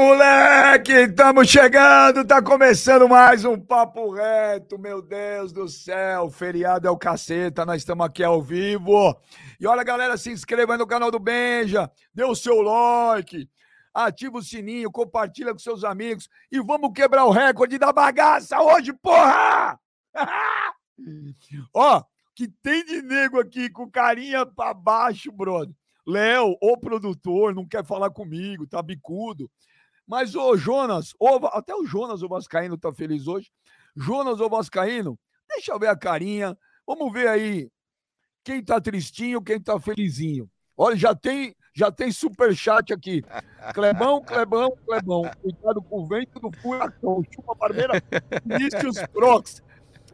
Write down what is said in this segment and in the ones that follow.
moleque! Estamos chegando, tá começando mais um Papo Reto, meu Deus do céu, feriado é o caceta, nós estamos aqui ao vivo. E olha, galera, se inscreva aí no canal do Benja, dê o seu like, ativa o sininho, compartilha com seus amigos e vamos quebrar o recorde da bagaça hoje, porra! Ó, que tem de nego aqui com carinha pra baixo, brother. Léo, o produtor, não quer falar comigo, tá bicudo. Mas o Jonas, até o Jonas, o Vascaíno, tá feliz hoje. Jonas, o Vascaíno, deixa eu ver a carinha. Vamos ver aí quem tá tristinho, quem tá felizinho. Olha, já tem, já tem superchat aqui. Clebão, Clebão, Clebão. Cuidado com o vento do furacão. Chupa barbeira, Vinícius Prox.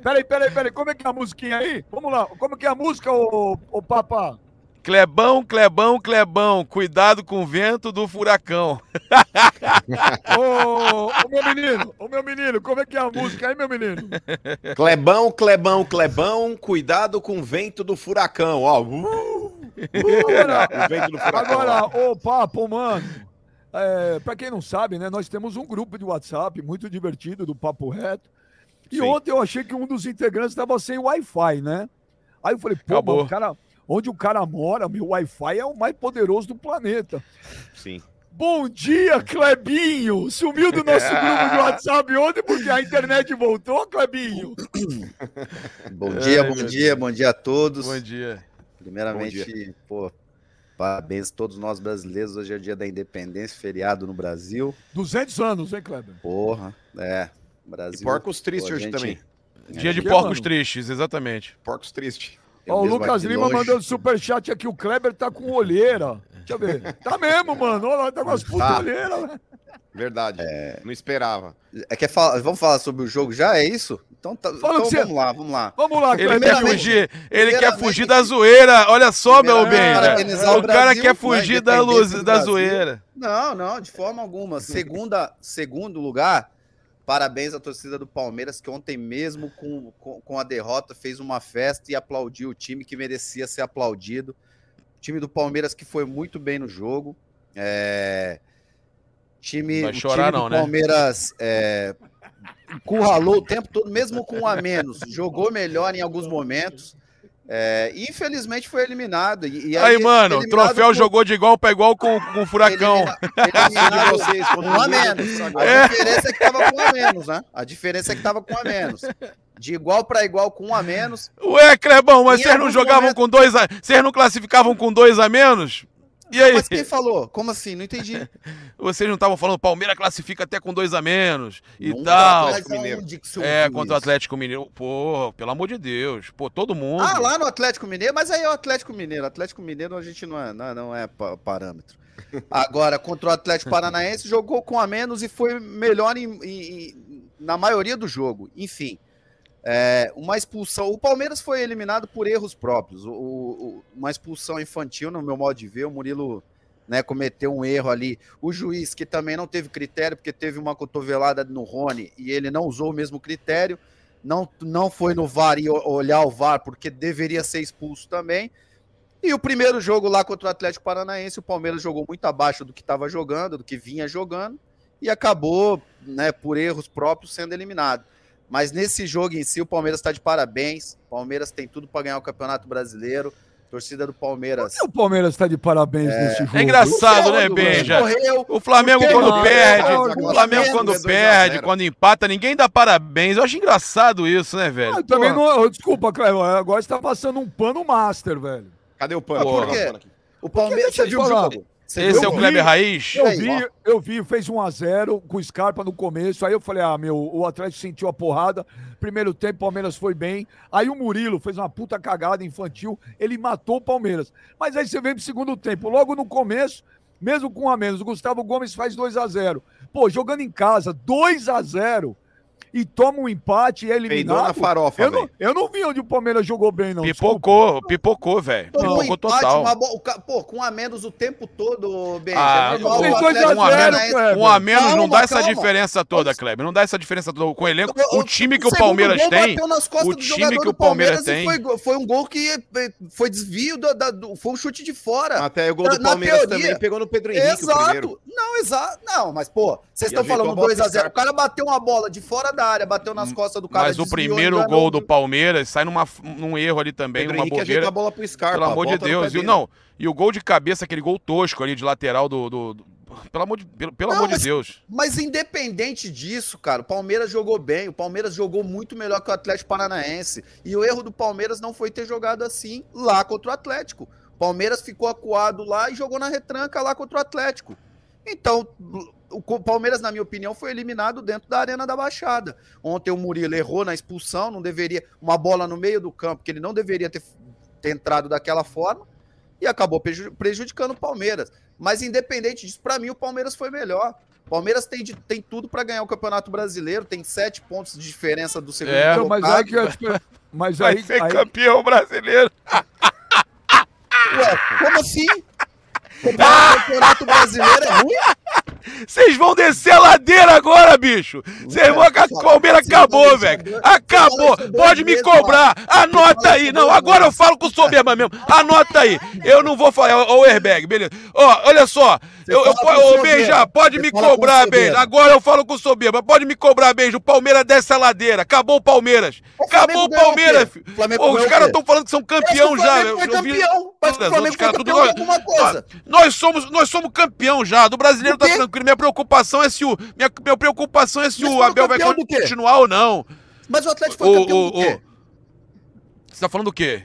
Peraí, peraí, peraí. Como é que é a musiquinha aí? Vamos lá. Como é que é a música, ô Papa? Clebão, Clebão, Clebão, cuidado com o vento do furacão. ô, ô, meu menino, ô meu menino, como é que é a música aí, meu menino? Clebão, Clebão, Clebão, cuidado com o vento do furacão, ó. Uh, uh, agora, o vento do furacão. Agora, ô Papo, mano, é, pra quem não sabe, né, nós temos um grupo de WhatsApp muito divertido do Papo Reto. E Sim. ontem eu achei que um dos integrantes estava sem Wi-Fi, né? Aí eu falei, pô, mano, o cara onde o cara mora, meu Wi-Fi é o mais poderoso do planeta. Sim. Bom dia, Clebinho! Sumiu do nosso grupo de WhatsApp ontem porque a internet voltou, Clebinho. bom dia, bom dia, bom dia a todos. Bom dia. Primeiramente, bom dia. pô, parabéns a todos nós brasileiros. Hoje é o dia da independência, feriado no Brasil. 200 anos, hein, Kleber? Porra, é. Brasil. E porcos tristes hoje gente... também. Dia de porcos tristes, exatamente. Porcos tristes. Ó, o Lucas Lima mandando superchat aqui. O Kleber tá com olheira. Deixa eu ver. Tá mesmo, mano. Olha lá, tá com as putas tá. olheiras. Né? Verdade. É... Não esperava. É que fala... Vamos falar sobre o jogo já? É isso? Então, tá... então você... vamos lá, vamos lá. Vamos lá, Ele quer fugir, ele quer fugir da zoeira. Olha só, meu bem. O, o cara quer fugir da, luz, da zoeira. Não, não, de forma alguma. Segunda, segundo lugar, Parabéns à torcida do Palmeiras, que ontem mesmo com, com, com, a derrota fez uma festa e aplaudiu o time que merecia ser aplaudido. O time do Palmeiras que foi muito bem no jogo. É... Time, Vai chorar, time não, né? Palmeiras é... curralou o tempo todo, mesmo com um a menos. Jogou melhor em alguns momentos. É, infelizmente foi eliminado. E, aí, aí, mano, o troféu jogou de igual para igual com, com o Furacão. Vocês, com um a menos. A é. diferença é que tava com um a menos, né? A diferença é que tava com um a menos. De igual para igual com um a menos. Ué, Clebão, mas vocês não jogavam momento... com dois a... Vocês não classificavam com dois a menos? E aí? Mas quem falou? Como assim? Não entendi. Vocês não estavam falando Palmeiras classifica até com dois a menos e não tal. É, contra o Atlético Mineiro. Pô, pelo amor de Deus. Pô, todo mundo. Ah, lá no Atlético Mineiro, mas aí é o Atlético Mineiro. Atlético Mineiro a gente não é, não, não é parâmetro. Agora, contra o Atlético Paranaense, jogou com a menos e foi melhor em, em, na maioria do jogo. Enfim. É, uma expulsão. O Palmeiras foi eliminado por erros próprios. O, o, uma expulsão infantil, no meu modo de ver, o Murilo né, cometeu um erro ali. O juiz, que também não teve critério, porque teve uma cotovelada no Rony e ele não usou o mesmo critério, não, não foi no VAR e olhar o VAR, porque deveria ser expulso também. E o primeiro jogo lá contra o Atlético Paranaense, o Palmeiras jogou muito abaixo do que estava jogando, do que vinha jogando, e acabou, né, por erros próprios, sendo eliminado. Mas nesse jogo em si, o Palmeiras está de parabéns. O Palmeiras tem tudo para ganhar o Campeonato Brasileiro. Torcida do Palmeiras. Por que o Palmeiras está de parabéns é... nesse jogo? É engraçado, né, Benja? O Flamengo quando não? perde, o Flamengo quando perde, quando empata, ninguém dá parabéns. Eu acho engraçado isso, né, velho? Ah, também não, desculpa, Cleber, agora está passando um pano master, velho. Cadê o pano? por quê? O Palmeiras, você viu o jogo? Você Esse é o Kleber Raiz? Eu vi, eu vi, fez 1x0 com o Scarpa no começo. Aí eu falei, ah, meu, o Atlético sentiu a porrada. Primeiro tempo, o Palmeiras foi bem. Aí o Murilo fez uma puta cagada infantil. Ele matou o Palmeiras. Mas aí você vem pro segundo tempo. Logo no começo, mesmo com um a menos, o Gustavo Gomes faz 2x0. Pô, jogando em casa, 2x0. E toma um empate e é eliminado. na farofa, eu, não, eu não vi onde o Palmeiras jogou bem, não. Pipocou, desculpa. pipocou, velho. Pipocou um total. Uma bo... Pô, com a menos o tempo todo, Benja. Ah, é normal, um, a menos, um a menos calma, não dá essa diferença toda, Kleber. Não dá essa diferença toda. Com o elenco, o, time que o, o Palmeiras tem. O time que o Palmeiras tem. Foi, foi, um gol que eh, foi desvio, da, da, foi um chute de fora. Até o gol do Palmeiras também pegou no Pedro Henrique. Exato. Não, exato. Não, mas, pô, vocês estão falando 2x0. O cara bateu uma bola de fora da área, bateu nas costas do cara. Mas o primeiro gol do Palmeiras sai numa, num erro ali também, Pedro numa Henrique bobeira. a bola pro Scarpa. Pelo amor de Deus. E, não, e o gol de cabeça, aquele gol tosco ali de lateral do, do, do pelo amor de, pelo, pelo não, amor mas, de Deus. Mas independente disso, cara, o Palmeiras jogou bem. O Palmeiras jogou muito melhor que o Atlético Paranaense. E o erro do Palmeiras não foi ter jogado assim lá contra o Atlético. Palmeiras ficou acuado lá e jogou na retranca lá contra o Atlético. Então, o Palmeiras, na minha opinião, foi eliminado dentro da Arena da Baixada. Ontem o Murilo errou na expulsão, não deveria. Uma bola no meio do campo, que ele não deveria ter, ter entrado daquela forma, e acabou prejudicando o Palmeiras. Mas independente disso, para mim o Palmeiras foi melhor. O Palmeiras tem, de, tem tudo para ganhar o Campeonato Brasileiro, tem sete pontos de diferença do segundo é, colocado. Mas, aí, que, mas aí, Vai ser aí... campeão brasileiro. Ué, como assim? O Campeonato Brasileiro é ruim? Vocês vão descer a ladeira agora, bicho. Vocês vão. A Palmeiras acabou, velho. Acabou. Pode me cobrar. Anota aí. Não, agora eu falo com soberba mesmo. Anota aí. Eu não vou falar. O airbag, beleza. Ó, olha só. Eu, eu, ô, Beija, pode me cobrar, Beija. Agora eu falo com soberba. Pode me cobrar, Beija. O Palmeiras desce a ladeira. Acabou o Palmeiras. Acabou o Palmeiras, filho. Os caras estão falando que são campeão já. Eu, eu vi. Mas o Flamengo foi campeão de alguma coisa. Nós somos, nós somos campeão já. Do brasileiro tá tranquilo. Minha preocupação é se o. Minha, minha preocupação é se Mas o Abel vai continuar ou não. Mas o Atlético foi o, campeão o, do quê? Você tá falando do quê?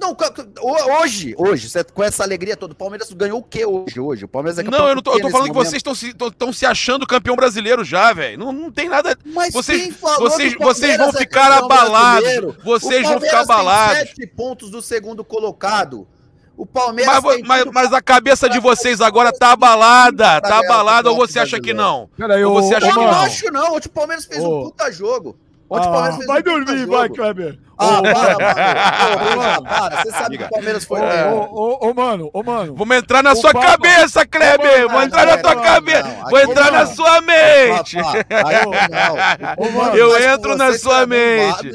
Não, hoje, hoje, com essa alegria toda, o Palmeiras ganhou o quê hoje? Hoje, o Palmeiras é Não, eu não tô, eu tô falando que vocês estão se, se achando campeão brasileiro já, velho. Não, não tem nada. Mas vocês, vocês, vocês vão é ficar abalados. Vocês vão ficar abalados. Sete pontos do segundo colocado. O Palmeiras. Mas, mas, mas, a cabeça de vocês agora tá abalada. Tá abalada ou você acha que não? Peraí, ou você acha que não? Eu não acho, não. Hoje o Palmeiras fez um puta jogo. Ontem ah, o Palmeiras fez vai um dormir, vai, Kleber. Ah, para, mano. para. Você sabe que o Palmeiras foi. Ô, ô, mano, ô, mano. Vamos entrar na sua cabeça, Kleber. Vou entrar na tua cabeça. Vou entrar na sua mente. Eu entro na sua mente.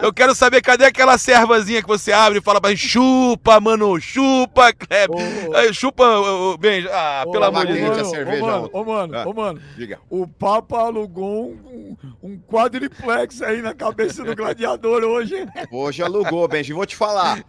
Eu quero saber cadê aquela servazinha que você abre e fala pra chupa, mano, chupa, Kleber. Chupa, bem. Ah, pelo amor de Deus. Ô, mano, ô, mano. O Papa alugou um quadriplex aí na cabeça do gladiador hoje. Hoje alugou, Benja. Vou te falar.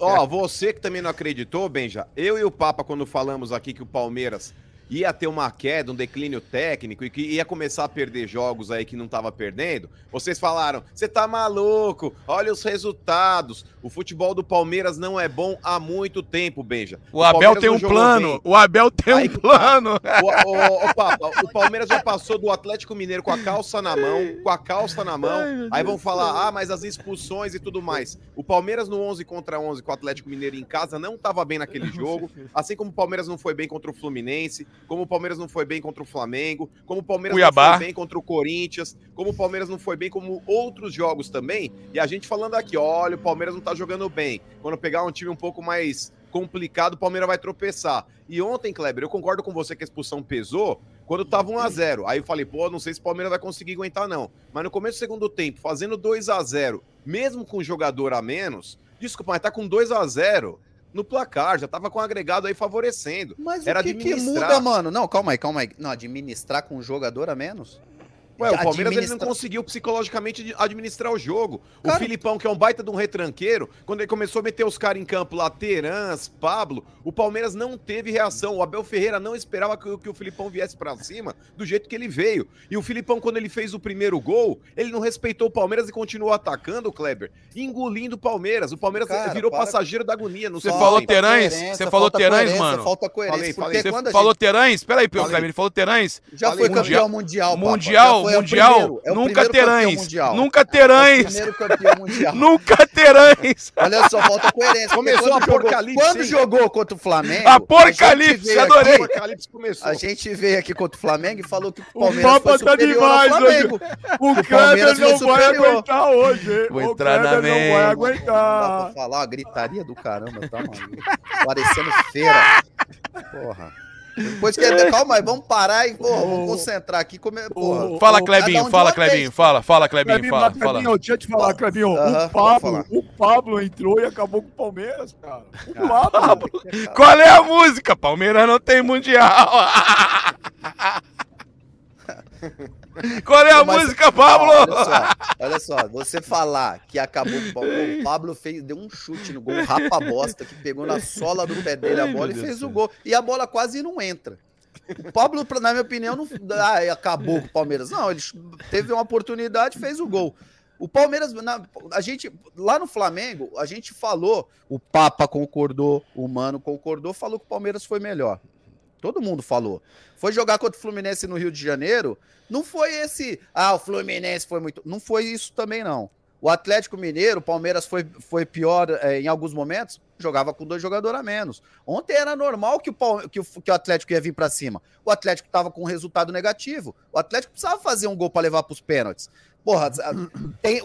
ó, você que também não acreditou, Benja, eu e o Papa, quando falamos aqui que o Palmeiras ia ter uma queda, um declínio técnico e que ia começar a perder jogos aí que não estava perdendo, vocês falaram: você tá maluco, olha os resultados. O futebol do Palmeiras não é bom há muito tempo, Benja. O, o Abel tem um plano. Bem. O Abel tem aí, um plano. O, o, o, Papa, o Palmeiras já passou do Atlético Mineiro com a calça na mão, com a calça na mão. Ai, aí vão falar: ah, mas as expulsões e tudo mais. O Palmeiras no 11 contra 11 com o Atlético Mineiro em casa não estava bem naquele jogo, assim como o Palmeiras não foi bem contra o Fluminense como o Palmeiras não foi bem contra o Flamengo, como o Palmeiras Cuiabá. não foi bem contra o Corinthians, como o Palmeiras não foi bem como outros jogos também. E a gente falando aqui, olha, o Palmeiras não tá jogando bem. Quando pegar um time um pouco mais complicado, o Palmeiras vai tropeçar. E ontem, Kleber, eu concordo com você que a expulsão pesou quando tava 1 a 0 Aí eu falei, pô, não sei se o Palmeiras vai conseguir aguentar, não. Mas no começo do segundo tempo, fazendo 2 a 0 mesmo com um jogador a menos, desculpa, mas tá com 2 a 0 no placar, já tava com o agregado aí favorecendo. Mas Era o que, que muda, mano? Não, calma aí, calma aí. Não, administrar com um jogador a menos? Ué, o Palmeiras administra... não conseguiu psicologicamente administrar o jogo. Cara... O Filipão, que é um baita de um retranqueiro, quando ele começou a meter os caras em campo lá, Terans, Pablo, o Palmeiras não teve reação. O Abel Ferreira não esperava que, que o Filipão viesse para cima do jeito que ele veio. E o Filipão, quando ele fez o primeiro gol, ele não respeitou o Palmeiras e continuou atacando o Kleber, engolindo o Palmeiras. O Palmeiras cara, virou para... passageiro da agonia. Você falou Terãs? Você falou Terãs, mano? Falta coerência. Falei, falei. Você falou gente... Kleber, ele falou Terãs? Já foi campeão mundial. Mundial, Foi o mundial, é o nunca primeiro campeão terãs. mundial. Nunca É o terãs. primeiro campeão mundial. Nunca terãs. Olha só, falta coerência. Começou a jogou- apocalipse, Quando jogou contra o Flamengo. Apocalipse, a veio adorei. O aqui- apocalipse começou. A gente veio aqui contra o Flamengo e falou que o O Palmeiras Papa foi tá superior demais ao. Flamengo. O Palmeiras Kleber não vai aguentar hoje. hein? Vou o entrar na não vai mente. Não dá aguentar. pra falar, uma gritaria do caramba, tá, mano? Parecendo feira. Porra. Depois que. Calma aí, vamos parar e, porra, vamos concentrar aqui. Come... Porra. Fala, Clebinho, um fala. Clebinho, fala, fala, Clebinho, Clebinho, fala, mas, fala. Clebinho, deixa eu te falar, Clebinho. Aham, o, Pablo, falar. o Pablo entrou e acabou com o Palmeiras, cara. O Pablo. Qual é a música? Palmeiras não tem mundial. Qual é a Mas- música, Pablo? Olha só, olha só, você falar que acabou com o Pablo, o Pablo fez, deu um chute no gol, rapa bosta, que pegou na sola do pé dele a Ai, bola meu e Deus fez do o gol. E a bola quase não entra. O Pablo, na minha opinião, não ah, acabou com o Palmeiras. Não, ele teve uma oportunidade, fez o gol. O Palmeiras, na- a gente, lá no Flamengo, a gente falou, o Papa concordou, o Mano concordou, falou que o Palmeiras foi melhor. Todo mundo falou. Foi jogar contra o Fluminense no Rio de Janeiro, não foi esse, ah, o Fluminense foi muito. Não foi isso também, não. O Atlético Mineiro, o Palmeiras foi, foi pior eh, em alguns momentos, jogava com dois jogadores a menos. Ontem era normal que o, Palme- que o, que o Atlético ia vir para cima. O Atlético estava com um resultado negativo. O Atlético precisava fazer um gol para levar para os pênaltis. Porra, tem,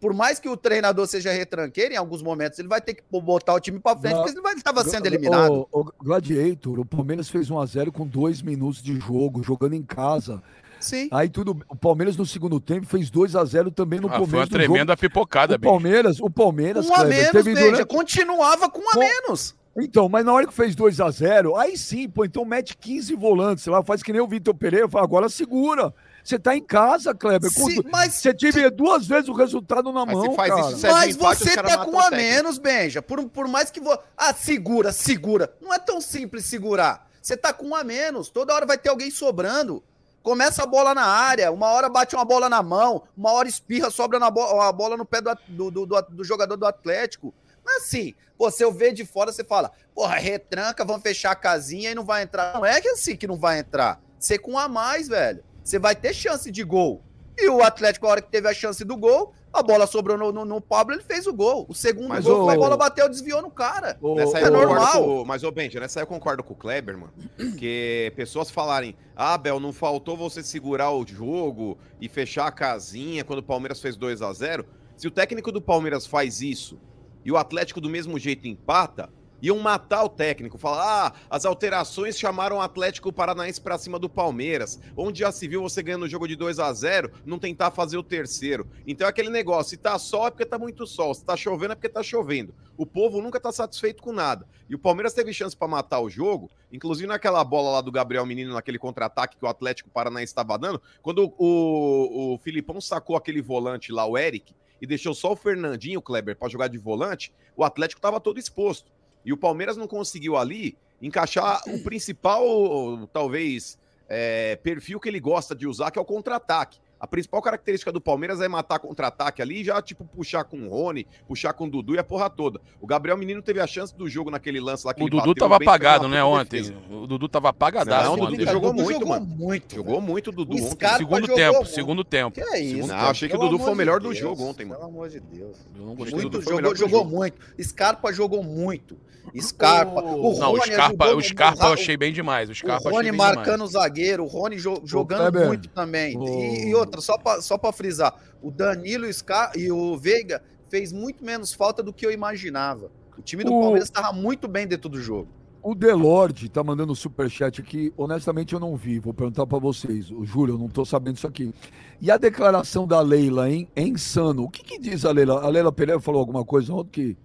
por mais que o treinador seja retranqueiro, em alguns momentos ele vai ter que botar o time para frente, porque ele estava sendo eliminado. O, o Gladiator, o Palmeiras fez 1x0 com dois minutos de jogo, jogando em casa. Sim. Aí tudo. O Palmeiras no segundo tempo fez 2x0 também no Ah, foi uma começo do jogo. tremenda pipocada, O bicho. Palmeiras, o Palmeiras, Um a Kleber, menos, teve durante- Continuava com um a Com- menos. Então, mas na hora que fez 2x0, aí sim, pô, então mete 15 volantes, sei lá, faz que nem o Vitor Pereira, fala, agora segura. Você tá em casa, Kleber. com Se- mas Você tive duas vezes o resultado na Mas mão, se faz cara. isso, Sérgio Mas empate, você tá com o a menos, Benja. Por, por mais que você. Ah, segura, segura. Não é tão simples segurar. Você tá com um a menos. Toda hora vai ter alguém sobrando. Começa a bola na área, uma hora bate uma bola na mão, uma hora espirra, sobra na bo a bola no pé do, do, do, do- do jogador do Atlético. Não é assim. Você vê de fora, você fala, porra, retranca, vamos fechar a casinha e não vai entrar. Não é que assim que não vai entrar. Você com um a mais, velho. Você vai ter chance de gol. E o Atlético, a hora que teve a chance do gol, a bola sobrou no, no, no Pablo, ele fez o gol. O segundo Mas, gol, foi a bola bateu, desviou no cara. Ô, Nessa aí é normal. com o- mas, ô Benja, nessa aí eu concordo com o Kleber, mano. Que pessoas falarem, ah, Bel, não faltou você segurar o jogo e fechar a casinha quando o Palmeiras fez 2 a 0 Se o técnico do Palmeiras faz isso e o Atlético do mesmo jeito empata, iam matar o técnico. Falar, ah, as alterações chamaram o Atlético Paranaense pra cima do Palmeiras. Onde já se viu você ganhando o jogo de 2 a 0 não tentar fazer o terceiro. Então é aquele negócio, se tá sol é porque tá muito sol, se tá chovendo é porque tá chovendo. O povo nunca tá satisfeito com nada. E o Palmeiras teve chance pra matar o jogo, inclusive naquela bola lá do Gabriel Menino, naquele contra-ataque que o Atlético Paranaense estava dando, quando o, o Filipão sacou aquele volante lá, o Eric, e deixou só o Fernandinho, o Kleber, pra jogar de volante, o Atlético tava todo exposto. E o Palmeiras não conseguiu ali encaixar o principal, talvez, é, perfil que ele gosta de usar, que é o contra-ataque. A principal característica do Palmeiras é matar contra-ataque ali e já, tipo, puxar com o Rony, puxar com o Dudu e a porra toda. O Gabriel Menino teve a chance do jogo naquele lance lá que O ele Dudu bateu tava apagado, né, ontem. O Dudu tava apagadaço Não, o. Dudu jogou muito, jogou mano. muito. Jogou muito o Dudu O ontem. Scarpa Segundo tempo, muito. segundo tempo. Que é isso? Não, achei que o Dudu foi o melhor do jogo ontem, mano. Pelo amor de Deus. Eu não gostei Muito do o jogou, jogou jogo. muito. Scarpa jogou muito. Scarpa. O Não, o Rony Scarpa, ajudou o Scarpa eu o- achei bem demais. O O Scarpa achei Rony bem marcando o zagueiro, o Rony jo- jogando muito também. o- E, e outra, só pra, só pra frisar, o Danilo Scar e o Veiga fez muito menos falta do que eu imaginava. O time do O- Palmeiras estava muito bem dentro do jogo. O Delorde tá mandando um superchat aqui. Honestamente, eu não vi. Vou perguntar pra vocês. O Júlio, eu não tô sabendo isso aqui. E a declaração da Leila, hein? É insano. O que, que diz a Leila? A Leila Pereira falou alguma coisa ontem que.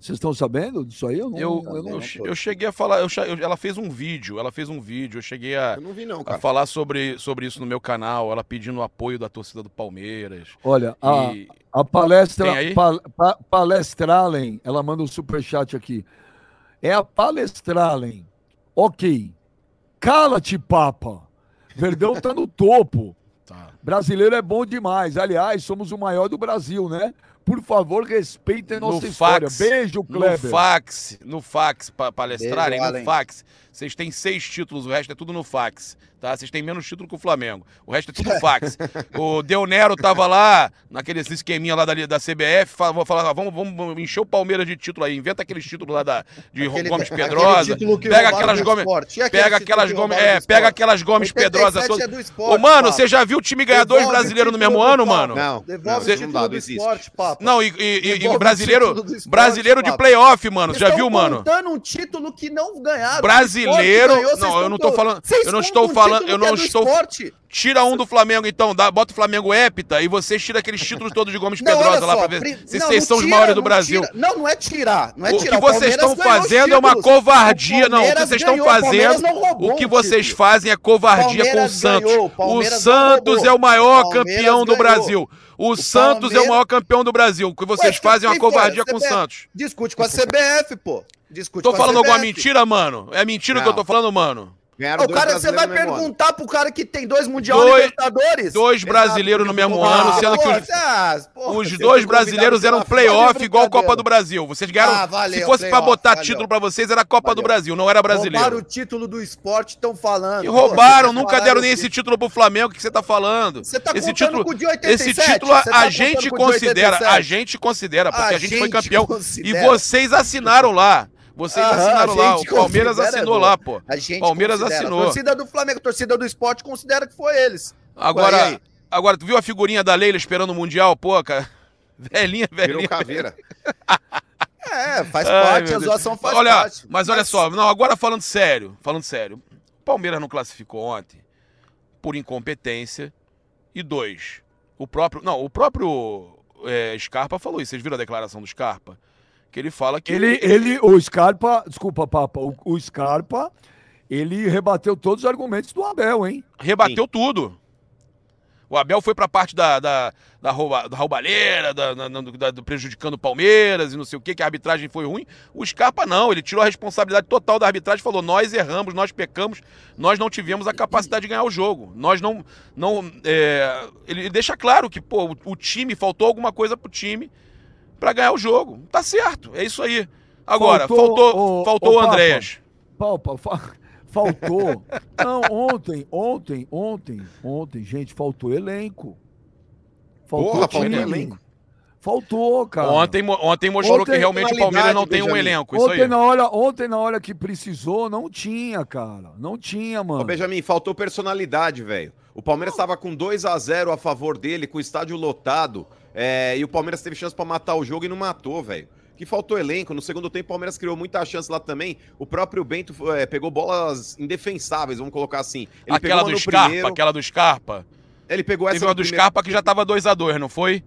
Vocês estão sabendo disso aí? Eu não. Eu, eu eu, não- che- eu cheguei a falar, eu eu- ela fez um vídeo, ela fez um vídeo, eu cheguei a, Eu não vi, não, a cara. falar sobre, sobre isso no meu canal, ela pedindo o apoio da torcida do Palmeiras. Olha, a, E- a palestra. Tem aí? Pa, pa, palestralem, ela manda um superchat aqui. É a palestralem. Ok. Cala-te, papa. Verdão tá no topo. tá. Brasileiro é bom demais. Aliás, somos o maior do Brasil, né? Por favor, respeitem nossa No história. fax, Beijo, No Kleber. fax, no fax, pra palestrarem, Beijo, no fax. Vocês têm seis títulos, o resto é tudo no fax, tá? Vocês têm menos título que o Flamengo. O resto é tudo fax. o Del Nero tava lá, naquele esqueminha lá da, da CBF, fa- vou falar, vamos, vamos encher o Palmeiras de título aí, inventa aqueles títulos lá da, de Aquele- Gomes Pedrosa, pega roubaram aquelas Gomes, pega aquelas que Gomes, é, pega aquelas Gomes 87 Pedrosa é todas. do esporte, Ô, mano, você já viu o time ganhar dois brasileiros no mesmo ano, mano? Não, Devolve não, o título do esporte, papo. Não, e, e- e- e brasileiro, brasileiro de playoff, mano, já viu, mano? um título que não ganharam. Brasileiro- O esporte ganhou, vocês não, eu não tô falando- Vocês eu não estou um falando- eu é não estou- esporte. Tira um do Flamengo, então, dá, bota o Flamengo hépita e vocês tiram aqueles títulos todos de Gomes Não, Pedrosa lá pra ver se não, vocês são os tira, maiores do Brasil. tira. Não, não é tirar. Não é O tirar. que vocês Palmeiras estão fazendo é uma covardia. Não, o que Palmeiras vocês estão Palmeiras fazendo. O que vocês fazem é covardia com o Palmeiras Santos. ganhou, O Palmeiras Santos é o maior Palmeiras campeão do. Brasil. O, Santos é o Palmeiras- maior campeão do Brasil. O que vocês Ué, fazem é uma covardia com o. Santos. Discute com a CBF, pô. Discute Tô com a falando alguma mentira, mano? É mentira que eu Não. tô falando, mano? Ganharam O cara, você vai ano. perguntar pro cara que tem dois Mundial Dois- Libertadores? Dois brasileiros no mesmo ano, sendo que os, ah, porra, Os dois brasileiros eram playoff igual Copa do Brasil. Vocês ganharam. Ah, valeu, se fosse pra playoff, botar valeu. título pra vocês, era Copa do Valeu. Brasil, não era Roubaram brasileiro. o título do esporte, estão falando. E roubaram, nunca falaram deram nem esse título pro Flamengo, o que você tá falando? Você tá esse título, com o de 87? esse título tá a gente considera, 87? a gente considera, porque a, A gente, foi campeão. considera. E vocês assinaram lá. Vocês Aham, assinaram a lá. O Palmeiras assinou lá, pô. A gente Palmeiras considera. assinou. A torcida do Flamengo, a torcida do esporte considera que foi eles. Agora, agora, tu viu a figurinha da Leila esperando o Mundial? Pô, cara. Velhinha, Virou velhinha. caveira. É, faz Ai, parte, a zoação faz olha, parte. Mas olha só, não, agora falando sério, falando sério. O Palmeiras não classificou ontem por incompetência. E dois, o próprio. Não, o próprio é, Scarpa falou isso. Vocês viram a declaração do Scarpa? Que ele fala que. Ele, ele, o Scarpa, desculpa, Papa, o, o Scarpa, ele rebateu todos os argumentos do Abel, hein? rebateu tudo. O Abel foi pra parte da, da, da, rouba, da roubalheira, da, da- da- do prejudicando o Palmeiras e não sei o que, que a arbitragem foi ruim. O Scarpa não, ele tirou a responsabilidade total da arbitragem e falou: nós erramos, nós pecamos, nós não tivemos a capacidade de ganhar o jogo. Nós não. não é, ele deixa claro que, pô, o, o time, faltou alguma coisa pro time pra ganhar o jogo. Tá certo, é isso aí. Agora, Faltou, faltou, ô, faltou ô, o Papa. Andréas. Palpa, fa- faltou. Não, ontem, ontem, ontem, ontem, gente, faltou elenco. Faltou Porra, faltou elenco. Faltou, cara. Ontem, ontem mostrou Ontem, que realmente o Palmeiras não tem um elenco. Isso Ontem aí. na, hora, ontem, na hora que precisou, não tinha, cara. Não tinha, Ô, mano. Benjamin, faltou personalidade, velho. O Palmeiras estava com 2 a 0 a favor dele, com o estádio lotado. É, e o Palmeiras teve chance pra matar o jogo e não matou, velho. Que faltou elenco. No segundo tempo, o Palmeiras criou muita chance lá também. O próprio Bento é, pegou bolas indefensáveis, vamos colocar assim. Ele aquela do Scarpa, primeiro, aquela do Scarpa. Ele pegou essa Teve uma do primeiro- Scarpa que já tava 2x2, não foi?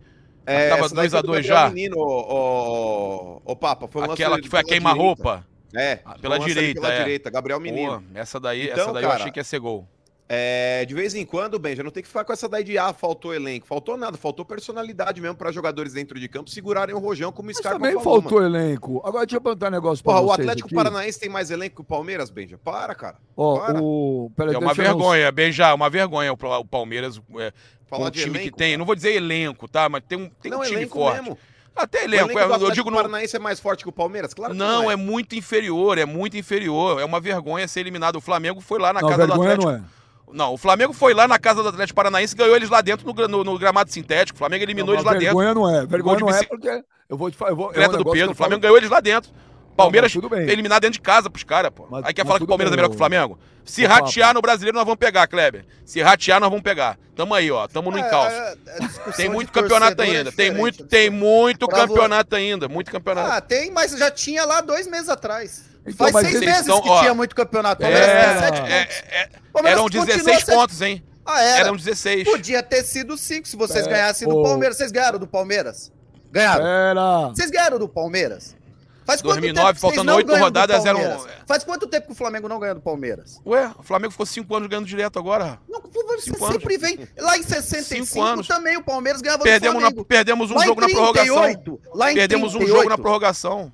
É, tava essa daí 2 a foi do 2 Gabriel já? Menino, ô, ô, ô, Papa. Foi um lance Aquela que foi a queima-roupa. É, pela direita, Pela é. direita, Gabriel Menino. Pô, essa daí, Então, essa daí eu cara, achei que ia ser gol. É, de vez em quando, Ben, já não tem que ficar com essa daí de ah, faltou elenco. Faltou nada, faltou personalidade mesmo para jogadores dentro de campo segurarem o rojão como o Mas Scarpa também falou, faltou mano. elenco. Agora deixa eu perguntar um negócio pra Porra, o vocês Atlético aqui. Paranaense tem mais elenco que o Palmeiras, Benja. Para, cara. Ó, para. o... Peraí, É uma eu não- vergonha, beijar, é uma vergonha o Pa- o Palmeiras é, com Falar o de time elenco, que tem. cara. Não vou dizer elenco, tá? Mas tem um, tem não, um time elenco forte. mesmo. Até O elenco, elenco é, do eu Atlético digo no, Paranaense é mais forte que o Palmeiras? Claro que Não, não é muito inferior, é muito inferior. É uma vergonha ser eliminado. O Flamengo foi lá na Não, casa do vergonha Atlético. não é. Não, o Flamengo foi lá na casa do Atlético Paranaense e ganhou eles lá dentro no, no- no gramado sintético. O Flamengo eliminou Não, eles lá dentro. vergonha não é. Vergonha de não é porque eu vou te falar. Eu vou, é um do Pedro. eu O Flamengo falo- ganhou eles lá dentro. Palmeiras tudo bem. eliminado dentro de casa pros caras, pô. Mas- Aí quer falar que o Palmeiras é bem, melhor que o Flamengo? Se ratear no brasileiro, nós vamos pegar, Kleber. Se ratear, nós vamos pegar. Tamo aí, ó. Tamo no encalço. É, é, Tem muito campeonato torcedor é ainda. Tem muito, tem muito Pra vo- campeonato ainda. Muito campeonato. Ah, tem, mas já tinha lá dois meses atrás. Então, Faz seis meses estão- que ó, tinha muito campeonato. É, Palmeiras sete é, pontos. é, Palmeiras eram continua 16 sete- pontos, hein? Ah, era. Eram 16. Podia ter sido cinco se vocês É, ganhassem do Palmeiras. Vocês ganharam do Palmeiras? Ganharam. Era. Vocês ganharam do Palmeiras? Faz quanto 2009, tempo que vocês faltando não oito ganham do rodadas, eram- Palmeiras? Faz quanto tempo que o Flamengo não ganha do Palmeiras? Ué, o Flamengo ficou 5 anos ganhando direto agora. Não, você Cinco anos. sempre vem. Lá em 65 Cinco anos. também o Palmeiras ganhava Perdemos, do na- Flamengo. perdemos um Lá jogo na prorrogação. 38, lá em Perdemos um 38. jogo na prorrogação.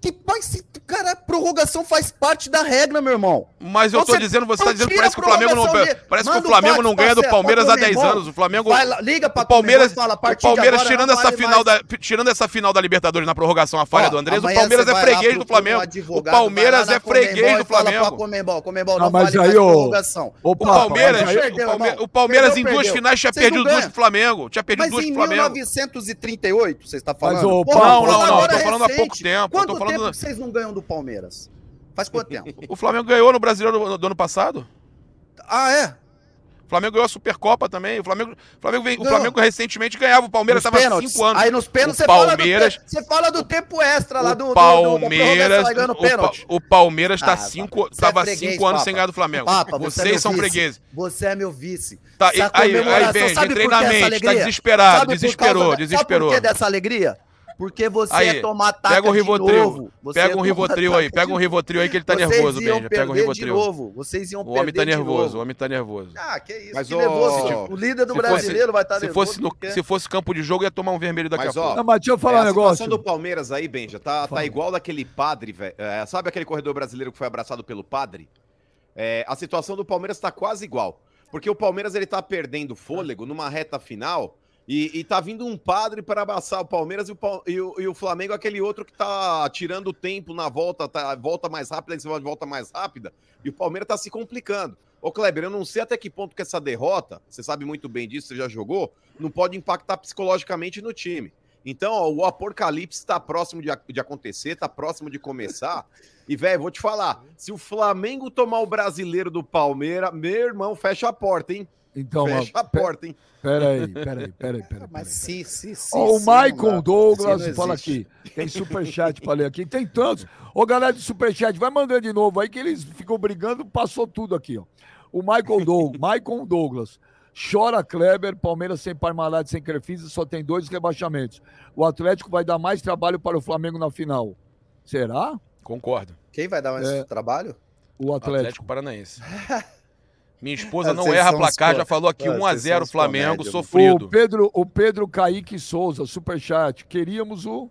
Que, mas se- Cara, prorrogação faz parte da regra, meu irmão. Mas eu tô Você dizendo, você tá dizendo, parece que o Flamengo não. Parece que o o Flamengo não ganha do Palmeiras há 10 Comembol. anos. O Flamengo. Vai lá, liga pra O Palmeiras, fala, a o Palmeiras agora tirando essa vale final mais. da tirando essa final da Libertadores na prorrogação a falha Ó, do Andrés, o Palmeiras é vai freguês do Flamengo. O advogado, Palmeiras é freguês do Flamengo. Comembol, Comembol Ah, não mas aí, O Papa, Palmeiras, mas o o Palmeiras em duas finais tinha perdido duas pro Flamengo. Tinha perdido Mas duas em pro Flamengo. 1938, você está falando? Mas, Não, não, não. Tô falando há pouco tempo. Tô falando. vocês não ganham do Palmeiras? Faz quanto tempo? O Flamengo ganhou no Brasileiro do, do ano passado. ah, é? O Flamengo ganhou a Supercopa também. O Flamengo, o Flamengo, vem- o. Flamengo recentemente ganhava. O Palmeiras estava pênaltis. cinco anos. Aí nos pênaltis você fala do Palmeiras- tempo- você fala do tempo extra lá do, do, do, Palmeiras, o, Pa- pênalti. o Palmeiras tá Ah, cinco, você é freguês, cinco anos Papa. sem ganhar do Flamengo. Papa, você é Vocês meu são vice. fregueses. Você é meu vice. Tá, Essa aí, aí, sabe entrei na mente, tá desesperado, Sabe desesperou, causa desesperou. Sabe por que dessa alegria? Porque você Aí, ia tomar taca Pega um de Rivotril. novo. Você Pega um Rivotril aí, pega um Rivotril aí que ele tá Vocês nervoso, Benja. Pega um perder de Rivotril. novo. Vocês iam O homem tá nervoso, o homem tá nervoso. Ah, que isso. Mas, que ô, nervoso. tipo, o líder do se fosse- brasileiro vai estar Se nervoso. fosse, no, porque- se fosse campo de jogo, ia tomar um vermelho daqui Mas, a ó, pouco. Não, mas deixa eu falar É, um a situação negócio. do Palmeiras aí, Benja, tá, tá igual daquele padre, velho. É, sabe aquele corredor brasileiro que foi abraçado pelo padre? É, a situação do Palmeiras tá quase igual. Porque o Palmeiras ele tá perdendo fôlego numa reta final e, e tá vindo um padre para abraçar o Palmeiras e o, e o- e o Flamengo, aquele outro que tá tirando o tempo na volta, tá, volta mais rápida, em cima de volta mais rápida, e o Palmeiras tá se complicando. Ô, Kleber, eu não sei até que ponto que essa derrota, você sabe muito bem disso, você já jogou, não pode impactar psicologicamente no time. Então, ó, o apocalipse está próximo de, de acontecer, tá próximo de começar. E, velho, vou te falar: se o Flamengo tomar o brasileiro do Palmeiras, meu irmão, fecha a porta, hein? Então, fecha a porta, hein? peraí, peraí, peraí, peraí. Mas se, se, se. Ó, o Michael. Douglas fala aqui. Tem superchat pra ler aqui. Tem tantos. Ô, galera de superchat, vai mandando de novo aí que eles ficam brigando, passou tudo aqui, ó. O Michael Douglas, Michael Douglas. Chora Kleber, Palmeiras sem Parmalat, sem Crefisa, só tem dois rebaixamentos. O Atlético vai dar mais trabalho para o Flamengo na final. Será? Concordo. Quem vai dar mais É. trabalho? O Atlético, Atlético. Paranaense. Minha esposa Ah, não erra placar, já falou aqui Ah, 1 a vocês 0 são uns Flamengo, comédia, mano. O sofrido. Pedro, o Pedro Kaique Souza, superchat. Queríamos o.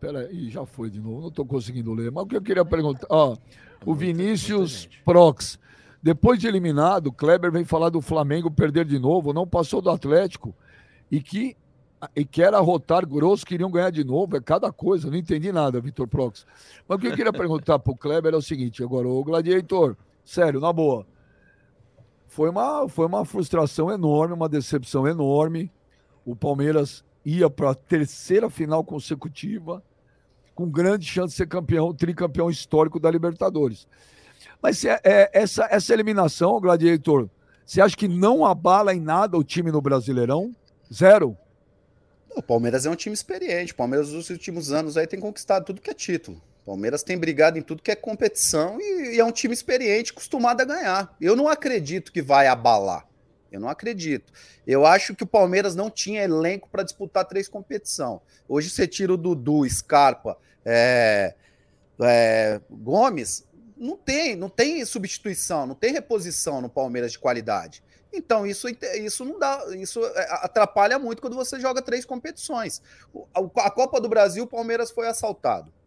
Peraí, já foi de novo, não estou conseguindo ler. Mas o que eu queria perguntar. Ó, o Vinícius Prox. Depois de eliminado, Kleber vem falar do Flamengo perder de novo, não passou do Atlético e que e quer arrotar grosso, queriam ganhar de novo. É cada coisa, não entendi nada, Vitor Prox. Mas o que eu queria perguntar para o Kleber é o seguinte: agora, o Gladiator, sério, na boa. Foi uma, foi uma frustração enorme, uma decepção enorme. O Palmeiras ia para a terceira final consecutiva, com grande chance de ser campeão, tricampeão histórico da Libertadores. Mas é, é, essa, essa eliminação, Gladiator, você acha que não abala em nada o time no Brasileirão? Zero? O Palmeiras é um time experiente. O Palmeiras, nos últimos anos, aí tem conquistado tudo que é título. Palmeiras tem brigado em tudo que é competição e, e é um time experiente, acostumado a ganhar. Eu não acredito que vai abalar. Eu não acredito. Eu acho que o Palmeiras não tinha elenco para disputar três competições. Hoje você tira o Dudu, Scarpa, é, é, Gomes, não tem, não tem substituição, não tem reposição no Palmeiras de qualidade. Então, isso, isso não dá, isso é, atrapalha muito quando você joga três competições. A Copa do Brasil, o Palmeiras foi assaltado.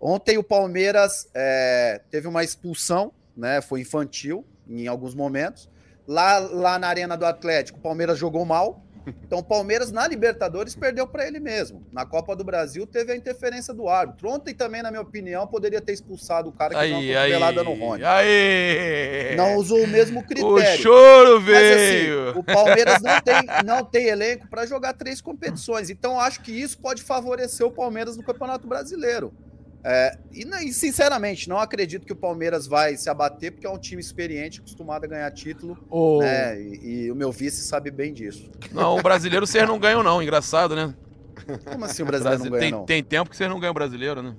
Ontem o Palmeiras é, teve uma expulsão, né? Foi infantil em alguns momentos. Lá, lá na Arena do Atlético, o Palmeiras jogou mal. Então, o Palmeiras na Libertadores perdeu para ele mesmo. Na Copa do Brasil teve a interferência do árbitro. Ontem também, na minha opinião, poderia ter expulsado o cara que deu uma Aí, cotovelada aí. no Rony. Aí. Não usou o mesmo critério. O choro Mas assim, veio. o Palmeiras não tem, não tem elenco para jogar três competições. Então, acho que isso pode favorecer o Palmeiras no Campeonato Brasileiro. É, e, e, sinceramente, não acredito que o Palmeiras vai se abater, porque é um time experiente, acostumado a ganhar título, Ô, né? E, e o meu vice sabe bem disso. Não, o brasileiro vocês não ganham, não. Engraçado, né? Como assim o brasileiro não ganha, tem, não? tem tempo que vocês não ganham brasileiro, né?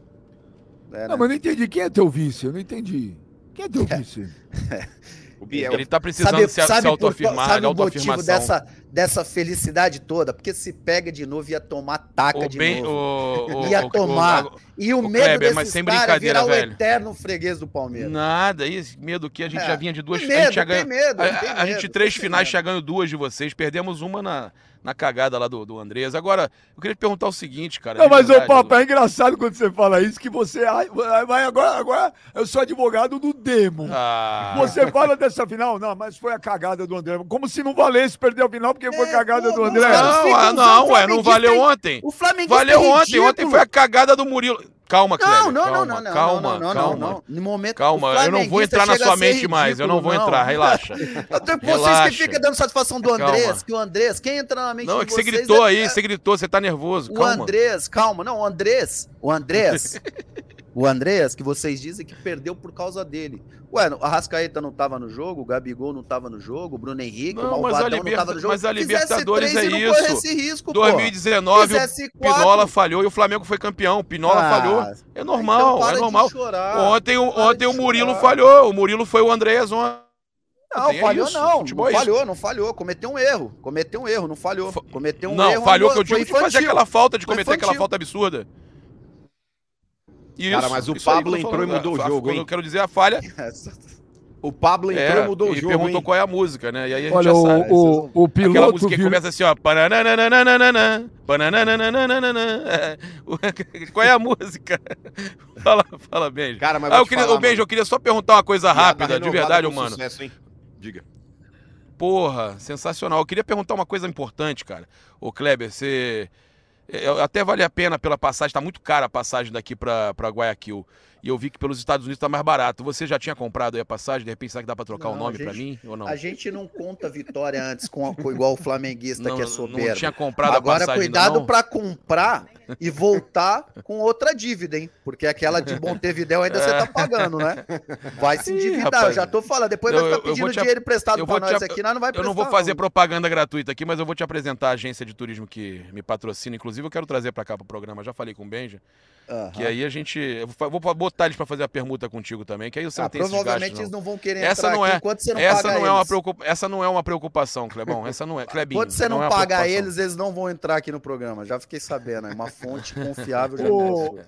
É, né? Não, mas eu não entendi. Quem é teu vice? Eu não entendi. Quem é teu vice? O Biel. Ele tá precisando Sabe, se, se sabe, por, autoafirmar, sabe o motivo dessa, dessa felicidade toda? Porque se pega de novo ia tomar taca O de bem, novo. o, o, Ia o- tomar. O- E o Ô, medo Kleber, desses mas sem é brincadeira, virar velho. o eterno freguês do Palmeiras. Nada, isso, medo que a gente É. já vinha de duas Tem a gente medo, já tem ganha- medo, a, tem a gente medo, três tem finais medo. já ganhou duas de vocês, perdemos uma na, na cagada lá do, do Andrés. Agora, eu queria te perguntar o seguinte, cara. Não, mas, ô, verdade, papo, é engraçado quando você fala isso, que você. ai, Vai agora, agora eu sou advogado do demo. Ah, Você fala dessa final? Não, mas foi a cagada do André. Como se não valesse perder a final porque foi É, cagada pô, do não, André. não, ah, não, o ué, não valeu em- ontem. O Flamenguista Valeu é ontem, ontem foi a cagada do Murilo. Calma, Kleber, Não, não, calma, não, não, não, calma, não, não, calma. No momento, Calma, o eu não vou entrar na sua mente mais, eu não vou ridículo, entrar, relaxa. Até vocês Relaxa. que ficam dando satisfação do Andrés, Calma. que o Andrés, quem entra na mente Não, é que você gritou é- aí, é- você gritou, você tá nervoso, O calma. Andrés, calma, não, o Andrés, o Andrés, o Andrés, que vocês dizem que perdeu por causa dele. Ué, a Rascaeta não tava no jogo, o Gabigol não tava no jogo, o Bruno Henrique, Não, o Malvadão não Liberta- tava no jogo. mas a Libertadores é não isso. risco, pô. 2019 Fizesse o. Pinola falhou e o Flamengo foi campeão. O Pinola Ah, falhou. É então normal, para é normal. chorar, Ontem, ontem o Murilo chorar. falhou. O Murilo foi o Andréas ontem. Não, é falhou isso, não. futebol Não é falhou, não falhou. Cometeu um erro. Cometeu um erro, não falhou. Fa- Cometeu um não, erro. falhou que eu digo de fazer aquela falta, de cometer aquela falta absurda. Isso, Cara, mas o aí Pablo que tô entrou e falando. mudou o A- a- jogo, hein? Eu quero dizer a falha. O Pablo entrou É, e mudou o e jogo, perguntou hein? qual é a música, né? E aí a gente Olha, já sabe. o, o, o Aquela piloto música que viu... começa assim, ó. Panananananana, panananananana. É, o- Qual é a música? Fala, fala, Benjo. Cara, mas Ah, eu queria, falar, ô, Benjo, mano. eu queria só perguntar uma coisa rápida, de verdade, mano. Sucesso, hein? Diga. Porra, sensacional. Eu queria perguntar uma coisa importante, cara. Ô, Kleber, você. É, Até vale a pena pela passagem, tá muito cara a passagem daqui pra Guayaquil. E eu vi que pelos Estados Unidos tá mais barato. Você já tinha comprado aí a passagem? De repente, será que dá pra trocar o Não, nome a pra gente- mim? Ou não? A gente não conta vitória antes com, com igual o flamenguista não, que é não soberbo. tinha comprado Agora, a passagem cuidado não? pra comprar e voltar com outra dívida, hein? Porque aquela de Montevidéu ainda você tá pagando, né? Vai se Ih, endividar, rapaz. eu já tô falando. Depois Eu- vai ficar pedindo dinheiro emprestado te nós aqui, nós não vai Eu não vou fazer propaganda gratuita aqui, mas eu vou te apresentar a agência de turismo que me patrocina. Inclusive, eu quero trazer pra cá pro programa. Já falei com o Benja. Aham. Que aí a gente. Eu vou botar eles pra fazer a permuta contigo também, que aí você Ah, não tem provavelmente gastos, eles não. não vão querer Essa entrar não aqui é- enquanto você não Essa paga não, é uma eles. preocupa... Essa não é uma preocupação, Clebão. Essa não é. Clebinho, Enquanto você não, é uma paga preocupação. eles, eles não vão entrar aqui no programa. Já fiquei sabendo, é uma fonte confiável. Disse.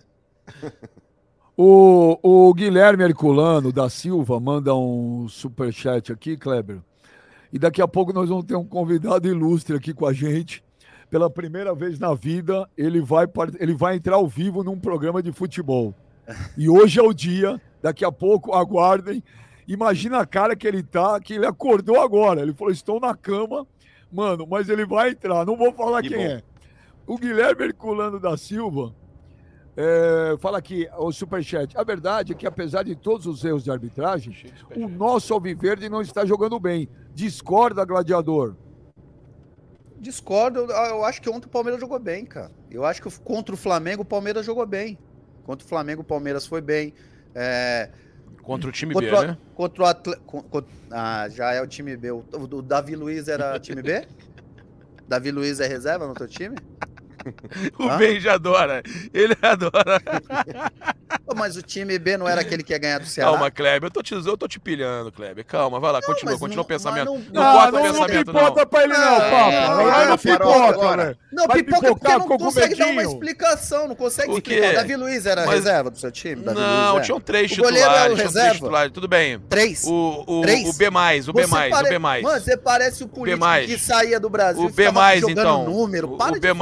O, o Guilherme Herculano da Silva manda um superchat aqui, Kleber. E daqui a pouco nós vamos ter um convidado ilustre aqui com a gente. Pela primeira vez na vida, ele vai, ele vai entrar ao vivo num programa de futebol. E hoje é o dia, daqui a pouco, aguardem. Imagina a cara que ele tá, que ele acordou agora. Ele falou: estou na cama, mano, mas ele vai entrar. Não vou falar Que quem bom. é. O Guilherme Herculano da Silva é, fala aqui, o Superchat. A verdade é que, apesar de todos os erros de arbitragem, o nosso Alviverde não está jogando bem. Discorda, gladiador. Discordo, eu, acho que ontem o Palmeiras jogou bem, cara. Eu acho que contra o Flamengo o Palmeiras jogou bem. Contra o Flamengo o Palmeiras foi bem. É, Contra o time contra, B, o- né? contra o Atlético. Ah, já é o time B. O, o Davi Luiz era time B? Davi Luiz é reserva no teu time? O Hã? Benja adora. Ele adora. Pô, Mas o time B não era aquele que ia ganhar do Ceará? Calma, Kleber. Eu tô te, eu tô te pilhando, Kleber. Calma, vai lá, continua, mas continua não- o pensamento. Não, não- corta não, o não pensamento, pipota não. pra ele, não, Não, papo. não, Aí não, não pipoca, agora. velho. Não, Vai pipoca porque não consegue dar uma explicação, não consegue O explicar. O Davi Luiz era Mas- reserva do seu time? Davi Não, Luiz, é? tinham três O goleiro é o titulares. reserva? titulares. Tudo bem. Três? O, o, Três? o B, o B, pare- o B. Mano, você parece o político que saía do Brasil O e B, ficava jogando então. número. O- Para o de B, falar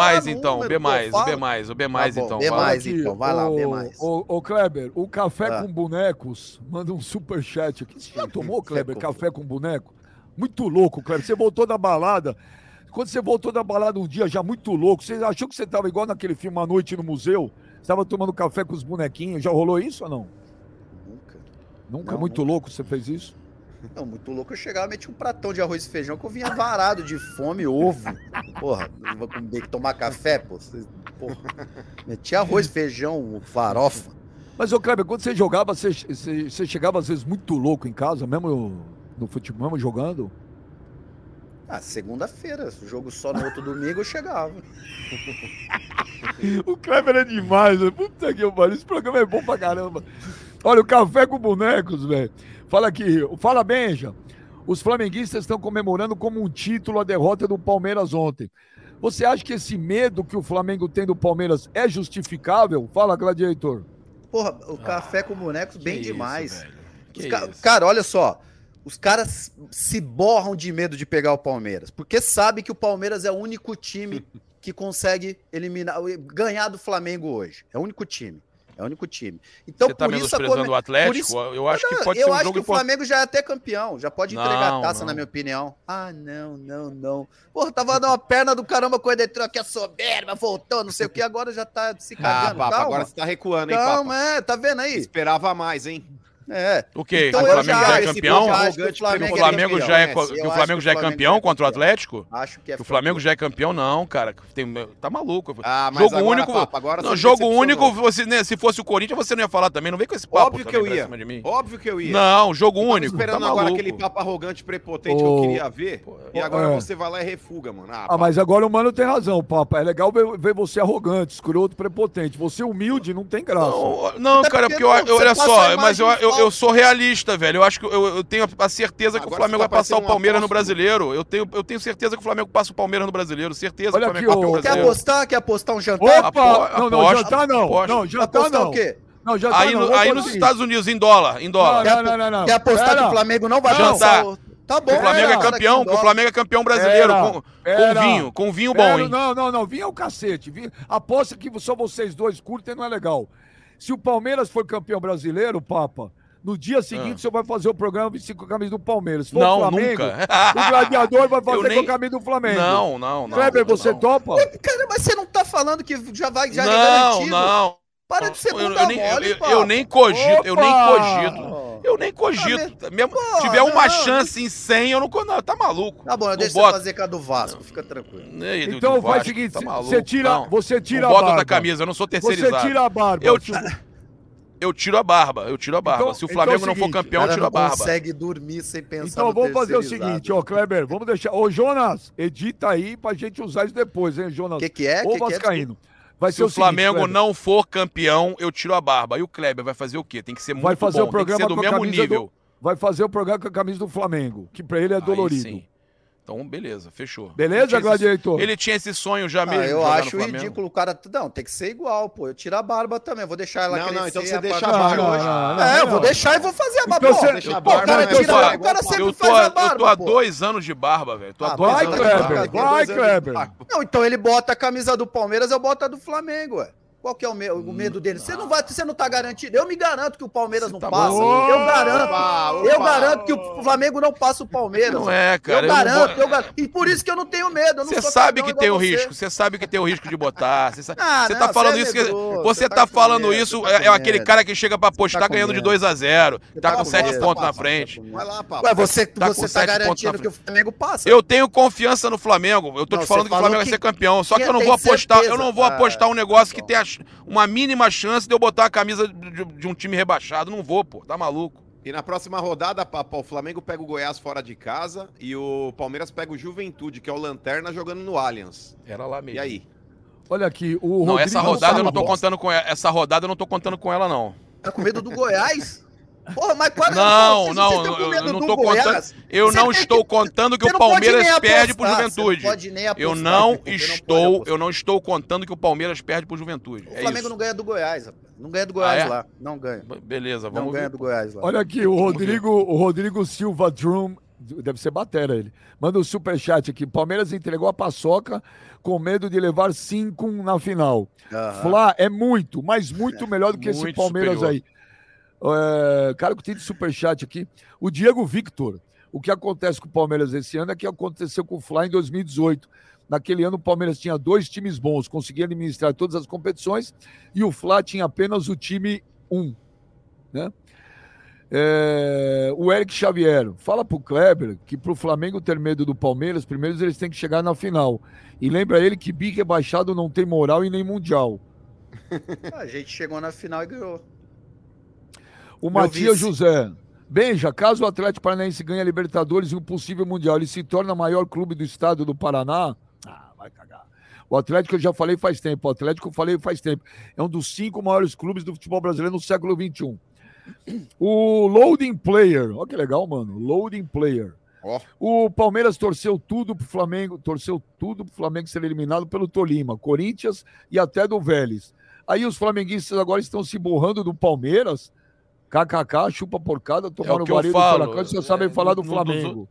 então. número, B, pô, o B, fala. o B, Tá bom, então. B+. Mas, então, vai lá, vê mais. Ô, Kleber, o café Ah. com bonecos manda um superchat aqui. Você já tomou, Kleber, café com boneco? Muito louco, Kleber. Você voltou da balada. Quando você voltou da balada um dia já muito louco, você achou que você estava igual naquele filme A Noite no Museu? Estava tomando café com os bonequinhos. Já rolou isso ou não? Nunca. Nunca? Não, muito louco você fez isso? Não, muito louco. Eu chegava, metia um pratão de arroz e feijão que eu vinha varado de fome e ovo. Porra, não vou comer, tomar café, pô. Porra. Metia arroz, feijão, farofa. Mas, ô Kleber, quando você jogava, você, você, você chegava às vezes muito louco em casa, mesmo no futebol, mesmo jogando? Ah, segunda-feira, jogo só no outro domingo eu chegava. O Kleber é demais, velho. Puta que pariu. Esse programa é bom pra caramba. Olha, o café com bonecos, velho. Fala aqui, fala Benja. Os flamenguistas estão comemorando como um título a derrota do Palmeiras ontem. Você acha que esse medo que o Flamengo tem do Palmeiras é justificável? Fala, Gladiator. Porra, o café com bonecos, bem Que isso, demais. ca- isso. Cara, olha só. os caras se borram de medo de pegar o Palmeiras, porque sabe que o Palmeiras é o único time que consegue eliminar, ganhar do Flamengo hoje. É o único time. É o único time. Então, Você tá por isso a menosprezando come- o Atlético? isso- Eu acho que pode eu ser um acho jogo que o. Flamengo já é até campeão, já pode entregar Não, a taça, não. na minha opinião. Ah, não, não, não. Porra, tava dando uma perna do caramba com o Edetrão, que é soberba, voltou, não sei o que, agora já tá se Ah, cagando. Papa, Calma. agora você tá recuando, hein, Calma, Papa? é, tá vendo aí? Esperava mais, hein? É. O quê? Então que o eu Flamengo já já é esse campeão? Que que o Flamengo já é, Eu que o Flamengo que já é campeão é contra o. Atlético? Acho que é Que o Flamengo já é campeão, não, cara. Tem, tá maluco. Ah, mas jogo agora, único. Papa, agora não, jogo único, você, né, se fosse o Corinthians, você não ia falar também. Não vem com esse papo Óbvio que eu ia. cima de mim. Óbvio que eu ia. Não, jogo Tava único. esperando tá agora maluco. aquele papo arrogante prepotente que Ô, eu queria ver. E agora é. você vai lá e refuga, mano. Ah, Ah, mas agora o mano tem razão, Papa. É legal ver, você arrogante, escroto, prepotente. Você humilde não tem graça. Não, cara, porque eu, eu- olha só, mas eu, eu, sou realista, velho. Eu acho que eu, eu tenho a certeza que Agora o Flamengo você vai tá passar o um Palmeiras no brasileiro. Eu tenho, eu tenho certeza que o Flamengo passa o Palmeiras no brasileiro. Certeza Olha que o Flamengo aqui, é ô, campeão Quer brasileiro. apostar? Quer apostar um jantar? Opa! Apo- não, não, aposto, jantar não. aposto. Não, jantar apostar não. o quê? Não, jantar Aí, não. aí nos. Estados Unidos, em dólar. Em dólar. Não, não, não, não. Quer apostar Pera. que o Flamengo não vai Não. passar o... Tá bom. O Flamengo é campeão, o. Flamengo é campeão brasileiro. Pera, com, com vinho, com vinho bom, hein? Não, não, não. Vinha o cacete. Vinha... Aposta que só vocês dois curtem não é legal. Se o Palmeiras for campeão brasileiro, Papa, no dia seguinte Ah. você vai fazer o programa com a camisa do Palmeiras. Se for Não, o Flamengo, nunca. o gladiador vai fazer nem- com a camisa do Flamengo. Não, não, não. Kleber, você não. topa? Cara, mas você não tá falando que já vai já é Não, garantido? não. Para de ser Eu, eu nem, mole, eu- eu, nem cogito, eu nem Opa! cogito. Eu nem cogito. Mesmo Pô, se tiver uma não, chance em 100, eu não. Não, tá maluco. Tá bom, eu Não deixo você fazer com a do Vasco, fica tranquilo. Então faz o seguinte, tá você tira, não. você tira não a bota barba. outra camisa, eu não sou Você terceirizado. tira a barba. Eu, eu tiro a barba, eu tiro a barba. Então- Se o então Flamengo é o não for seguinte, campeão, eu tiro a barba. consegue dormir sem pensar Então no vamos fazer o seguinte, ó, Kleber, vamos deixar. Ô, Jonas, edita aí pra gente usar isso depois, hein, Jonas? O que que é? Ô, Que que é? Vascaíno. Vai Se o seguinte, Flamengo Kleber, não for campeão, eu tiro a barba. E o Kleber vai fazer o quê? Tem que ser muito Vai fazer bom, o programa tem que ser do com a mesmo camisa nível. do- vai fazer o programa com a camisa do Flamengo, que pra ele é Aí dolorido. sim. Então, beleza, fechou. Beleza, esse- Gladiator? Ele tinha esse sonho já Ah, mesmo. de eu acho ridículo o cara. Não, tem que ser igual, pô. Eu tiro a barba também. Vou deixar ela Não, crescer. não, então você a deixa barba- a barba Não, hoje. não, não, É, eu não. vou deixar e vou fazer a barba. Então Pô, você- Deixa a pô, o barba, cara tira, eu tô- o cara sempre Eu tô, faz a eu barba, tô há dois anos de barba, velho. Tô há Ah, dois vai, anos de Kleber, barba. Daqui a vai, de Kleber. barba. Não, então ele bota a camisa do Palmeiras, eu boto a do Flamengo, ué. Qual que é o, me- o medo dele? Você não vai, você não tá garantido. Eu me garanto que o Palmeiras não tá passa. maluco? Eu garanto. Opa, Eu opa. garanto que o Flamengo não passa o Palmeiras. Não é, cara. eu eu não garanto, vou- eu garanto. E por isso que eu não tenho medo. Você sabe que tem o você. risco, você sabe que tem o risco de botar. Você, sa- Ah, tá falando é isso. medroso, você tá, tá falando medo, isso, você tá é, com é aquele cara que chega pra apostar tá ganhando de medo. 2 a 0 Você tá tá com com 7 medo. pontos na frente. Vai lá, papo. Você Tá tá garantindo que o Flamengo passa? Eu tenho confiança no Flamengo. Eu tô te falando que o Flamengo vai ser campeão. Só que eu não vou apostar, eu não vou Ah, apostar um negócio que bom. tem a uma mínima chance de eu botar a camisa de, de um time rebaixado. Não vou, pô. Tá maluco. E na próxima rodada, Papa, o Flamengo pega o Goiás fora de casa e o Palmeiras pega o Juventude, que é o Lanterna, jogando no Allianz. Era lá mesmo. E aí? Olha aqui, o Não, Rodrigo essa rodada eu não tô contando com ela. Essa rodada eu não tô contando com ela, não. Tá com medo do Goiás? Porra, mas qual Não, vocês não, com eu- não tô Goiás? contando. Eu não estou que- contando que o não Palmeiras perde pro Juventude. não Eu não não estou, eu não estou contando que o Palmeiras perde pro Juventude. O É Flamengo isso. não ganha do Goiás, rapaz. Não ganha do Goiás Ah, é? lá. Não ganha. Beleza, Não vamos ganha ver. do Goiás lá. Olha aqui, o Rodrigo, o Rodrigo Silva Drum, deve ser batera ele. Manda um superchat aqui. Palmeiras entregou a paçoca com medo de levar 5 na final. Aham. Flá é muito, mas muito melhor do que esse Muito Palmeiras superior. aí. É, cara, que tem de superchat aqui. O Diego Victor. O que acontece com o Palmeiras esse ano é que aconteceu com o Fla em 2018. Naquele ano, o Palmeiras tinha dois times bons, conseguia administrar todas as competições, e o Fla tinha apenas o time 1. Um, né? É, o Eric Xavier, fala pro Kleber que pro Flamengo ter medo do Palmeiras, primeiro eles têm que chegar na final. E lembra ele que bi rebaixado não tem moral e nem mundial. A gente chegou na final e ganhou. O Matias. José. Benja, caso o Atlético Paranaense ganhe a Libertadores e um possível Mundial, ele se torna o maior clube do estado do Paraná? Ah, vai cagar. O Atlético eu já falei faz tempo. O Atlético eu falei faz tempo. É um dos cinco maiores clubes do futebol brasileiro no século XXI. O Loading Player. Olha que legal, mano. Loading Player. O Palmeiras torceu tudo pro Flamengo, torceu tudo pro Flamengo ser eliminado pelo Tolima, Corinthians e até do Vélez. Aí os flamenguistas agora estão se borrando do Palmeiras. KKK, chupa porcada, tomaram É o que eu falo. Vocês sabem É, falar do no- no- Flamengo.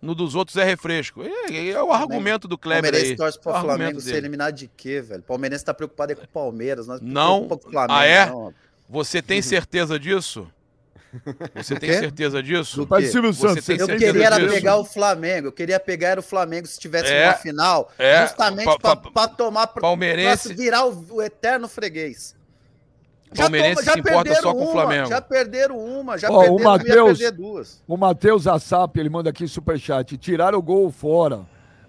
No dos outros é refresco. É, é o argumento do Kleber Palmeirense aí. torce pro O Flamengo ser eliminado de quê, velho? Palmeirense tá preocupado é com o Palmeiras. Nós Não? com o Flamengo, Ah, é? não. Você tem certeza disso? Você tem certeza disso? Quê? Silvio Você Santos, tem você Eu tem certeza queria era disso? pegar o Flamengo. Eu queria pegar era o Flamengo se tivesse É. uma final. É. Justamente Pa- pra, pa- pra tomar. Pra, Palmeirense- pra virar o, o eterno freguês. Palmeirense se importa só com o uma, Flamengo. Já perderam uma, já Ó, o perderam ia Matheus- perder duas. O Matheus Assap, ele manda aqui superchat. Tiraram o gol fora.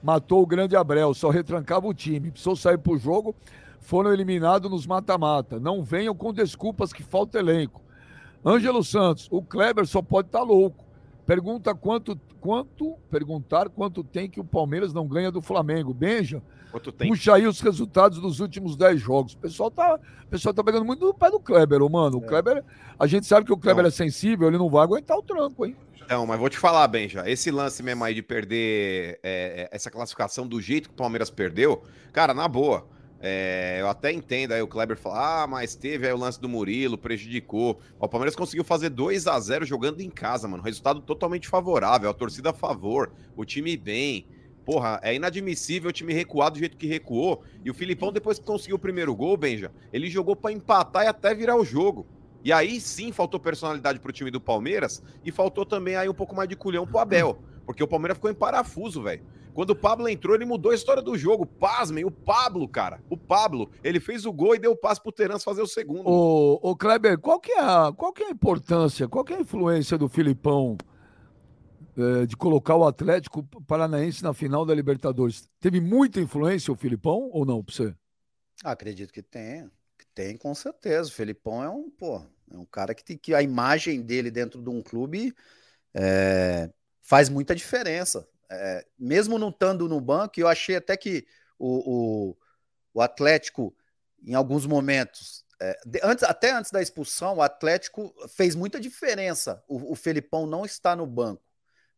Matou o grande Abrel, só retrancava o time. Precisou sair pro jogo, foram eliminados nos mata-mata. Não venham com desculpas que falta elenco. Ângelo Santos, o Kleber só pode estar louco. Pergunta quanto, quanto, perguntar quanto tem que o Palmeiras não ganha do Flamengo. Benja, Quanto tempo? puxa aí os resultados dos últimos 10 jogos. O pessoal tá, o pessoal tá pegando muito no pé do Kleber, mano. O Kleber, a gente sabe que o Kleber Não. é sensível, ele não vai aguentar o tranco, hein? Não, mas vou te falar, Benja. Esse lance mesmo aí de perder é, é, essa classificação do jeito que o Palmeiras perdeu, cara, na boa. É, eu até entendo aí o Kleber falar, ah, mas teve aí o lance do Murilo, prejudicou. Ó, O Palmeiras conseguiu fazer 2 a 0 jogando em casa, mano. Resultado totalmente favorável, a torcida a favor, o time bem. Porra, é inadmissível o time recuar do jeito que recuou. E o Filipão, depois que conseguiu o primeiro gol, Benja, ele jogou pra empatar e até virar o jogo. E aí sim faltou personalidade pro time do Palmeiras e faltou também aí um pouco mais de culhão pro Abel. Porque o Palmeiras ficou em parafuso, velho. Quando o Pablo entrou, ele mudou a história do jogo. Pasmem, o Pablo, cara. O Pablo, ele fez o gol e deu o passe pro Terans fazer o segundo. Ô, ô Kleber, qual que, é a, qual que é a importância, qual que é a influência do Filipão eh, de colocar o Atlético Paranaense na final da Libertadores? Teve muita influência o Filipão ou não, pra você? Ah, acredito que tem. Que tem, com certeza. O Felipão é um, pô, é um cara que, tem, que a imagem dele dentro de um clube é, faz muita diferença. É, mesmo não estando no banco, eu achei até que o, o, o Atlético, em alguns momentos, é, antes, até antes da expulsão, o Atlético fez muita diferença. O, o Felipão não está no banco.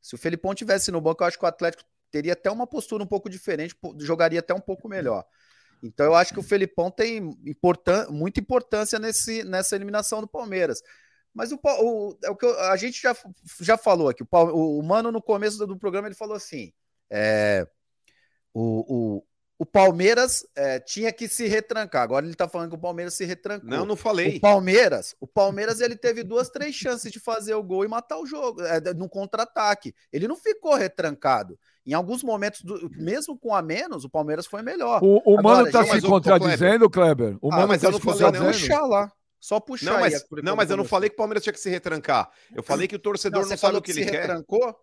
Se o Felipão tivesse no banco, eu acho que o Atlético teria até uma postura um pouco diferente, jogaria até um pouco melhor. Então eu acho que o Felipão tem importan muita importância nesse, nessa eliminação do Palmeiras. Mas o, o- é o que eu- a gente já, já falou aqui. O, o, o Mano, no começo do, do programa, ele falou assim: é, o, o, o Palmeiras é, tinha que se retrancar. Agora ele tá falando que o Palmeiras se retrancou. Não, não O falei. Palmeiras, o Palmeiras ele teve duas, três chances de fazer o gol e matar o jogo é, no contra-ataque. Ele não ficou retrancado. Em alguns momentos, do- mesmo com a menos, o Palmeiras foi melhor. O, o Agora, Mano tá gente, se o- o contradizendo, Kleber? O Ah, Mano mas tá eu não se falei, não. Só puxar Não, mas, não, que mas eu não falei que o Palmeiras tinha que se retrancar. Eu falei que o torcedor não, você sabe o que, se ele quer. retrancou?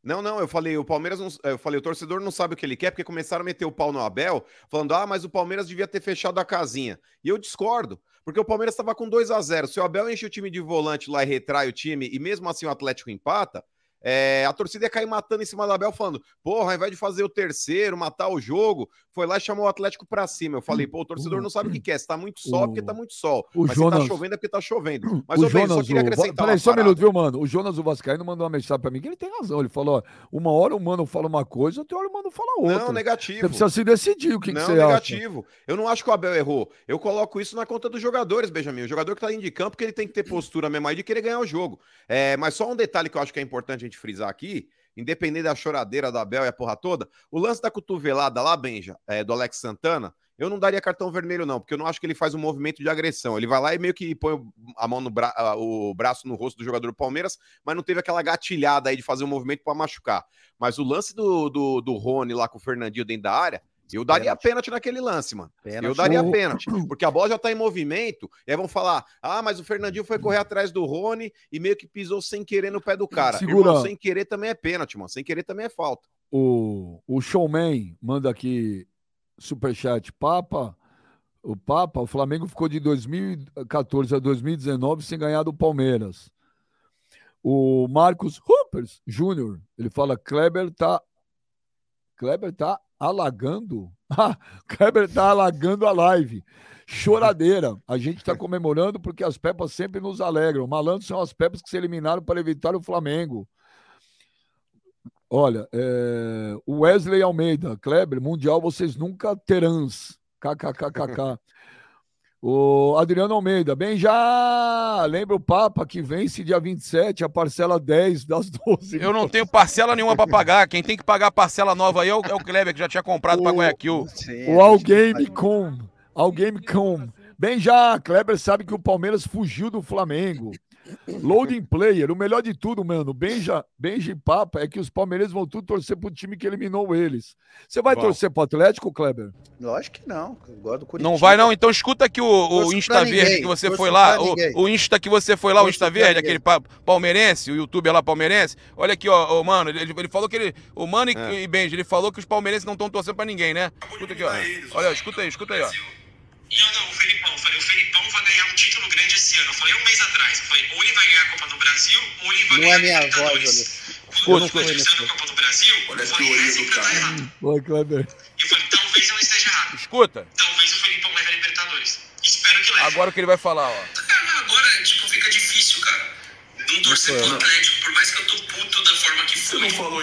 Não, não, eu falei, o Palmeiras não. Eu falei, o torcedor não sabe o que ele quer, porque começaram a meter o pau no Abel, falando, ah, mas o Palmeiras devia ter fechado a casinha. E eu discordo, porque o Palmeiras estava com 2 a 0 Se o Abel enche o time de volante lá e retrai o time, e mesmo assim o Atlético empata. É, a torcida ia cair matando em cima do Abel, falando: porra, ao invés de fazer o terceiro, matar o jogo, foi lá e chamou o Atlético pra cima. Eu falei: pô, o torcedor não sabe o que quer. Se tá muito sol, é porque tá muito sol. o Mas se Jonas- tá chovendo, é porque tá chovendo. Mas, o ô, Jonas, só queria o... acrescentar Peraí, uma só um minuto, viu, mano? O Jonas, o Vascaíno, mandou uma mensagem pra mim que ele tem razão. Ele falou, ó, uma hora o Mano fala uma coisa, outra hora o Mano fala outra. Não, negativo. Você precisa se decidir o que, que não, você acha. negativo. Eu não acho que o Abel errou. Eu coloco isso na conta dos jogadores, Benjamin. O jogador que tá indo de campo, que ele tem que ter postura mesmo aí de querer ganhar o jogo. É, mas só um detalhe que eu acho que é importante a gente frisar aqui, independente da choradeira do Abel e a porra toda, o lance da cotovelada lá, Benja, é, do Alex Santana, eu não daria cartão vermelho, não, porque eu não acho que ele faz um movimento de agressão. Ele vai lá e meio que põe a mão no bra o braço no rosto do jogador do Palmeiras, mas não teve aquela gatilhada aí de fazer um movimento para machucar. Mas o lance do, do, do Rony lá com o Fernandinho dentro da área, eu daria Pênalti. pênalti naquele lance, mano. Pênalti. Eu daria pênalti, porque a bola já tá em movimento, e aí vão falar: ah, mas o Fernandinho foi correr atrás do Rony e meio que pisou sem querer no pé do cara. Segura. Irmão, sem querer também é pênalti, mano. Sem querer também é falta. O, o Showman manda aqui superchat. Papa, o Papa, o Flamengo ficou de 2014 a 2019 sem ganhar do Palmeiras. O Marcos Hoopers Júnior, ele fala: Kleber tá. Kleber tá alagando. Ah, Kleber tá alagando a live. Choradeira. A gente tá comemorando porque as Pepas sempre nos alegram. Malandros são as Pepas que se eliminaram para evitar o Flamengo. Olha, é, Wesley Almeida, Kleber, Mundial vocês nunca terão. KKKKK. O Adriano Almeida, bem já lembra o Papa que vence dia 27, a parcela 10 das 12. Eu não tenho parcela nenhuma pra pagar. Quem tem que pagar a parcela nova aí é o, é o Kleber, que já tinha comprado pra Guayaquil. Sim, O a All gente Game vai- Com. All Game Com. Bem já, Kleber sabe que o Palmeiras fugiu do Flamengo. Loading player, o melhor de tudo, mano. Benja, Benja e Papa é que os palmeirenses vão tudo torcer pro time que eliminou eles. Você vai Bom. torcer pro Atlético, Kleber? Lógico que não. Eu gosto do Curitiba. Não vai não, então escuta aqui o, o Insta Verde que você torço foi lá, o, o Insta que você foi lá, o Insta Verde, ninguém. aquele pa- palmeirense, o youtuber lá palmeirense. Olha aqui, ó, o mano, ele, ele falou que ele, o Mano e, É. e Benji, ele falou que os palmeirenses não estão torcendo pra ninguém, né? Escuta aqui, ó. Olha, escuta aí, escuta aí, ó. E eu não, o Felipão, eu falei, o Felipão vai ganhar um título grande esse ano. Eu falei um mês atrás, eu falei, ou ele vai ganhar a Copa do Brasil, ou ele vai Não ganhar é minha a Libertadores. voz, Quando eu falei na Copa do Brasil, eu falei, é sempre vai dar errado. Oi, Kleber. E eu falei, talvez eu esteja errado. Escuta. Talvez o Felipão leve a Libertadores. Espero que leve. Agora o que ele vai falar, ó. Cara, agora, tipo, fica difícil, cara. Não torcer pro Atlético, por mais que eu tô puto da forma que foi. Você não falou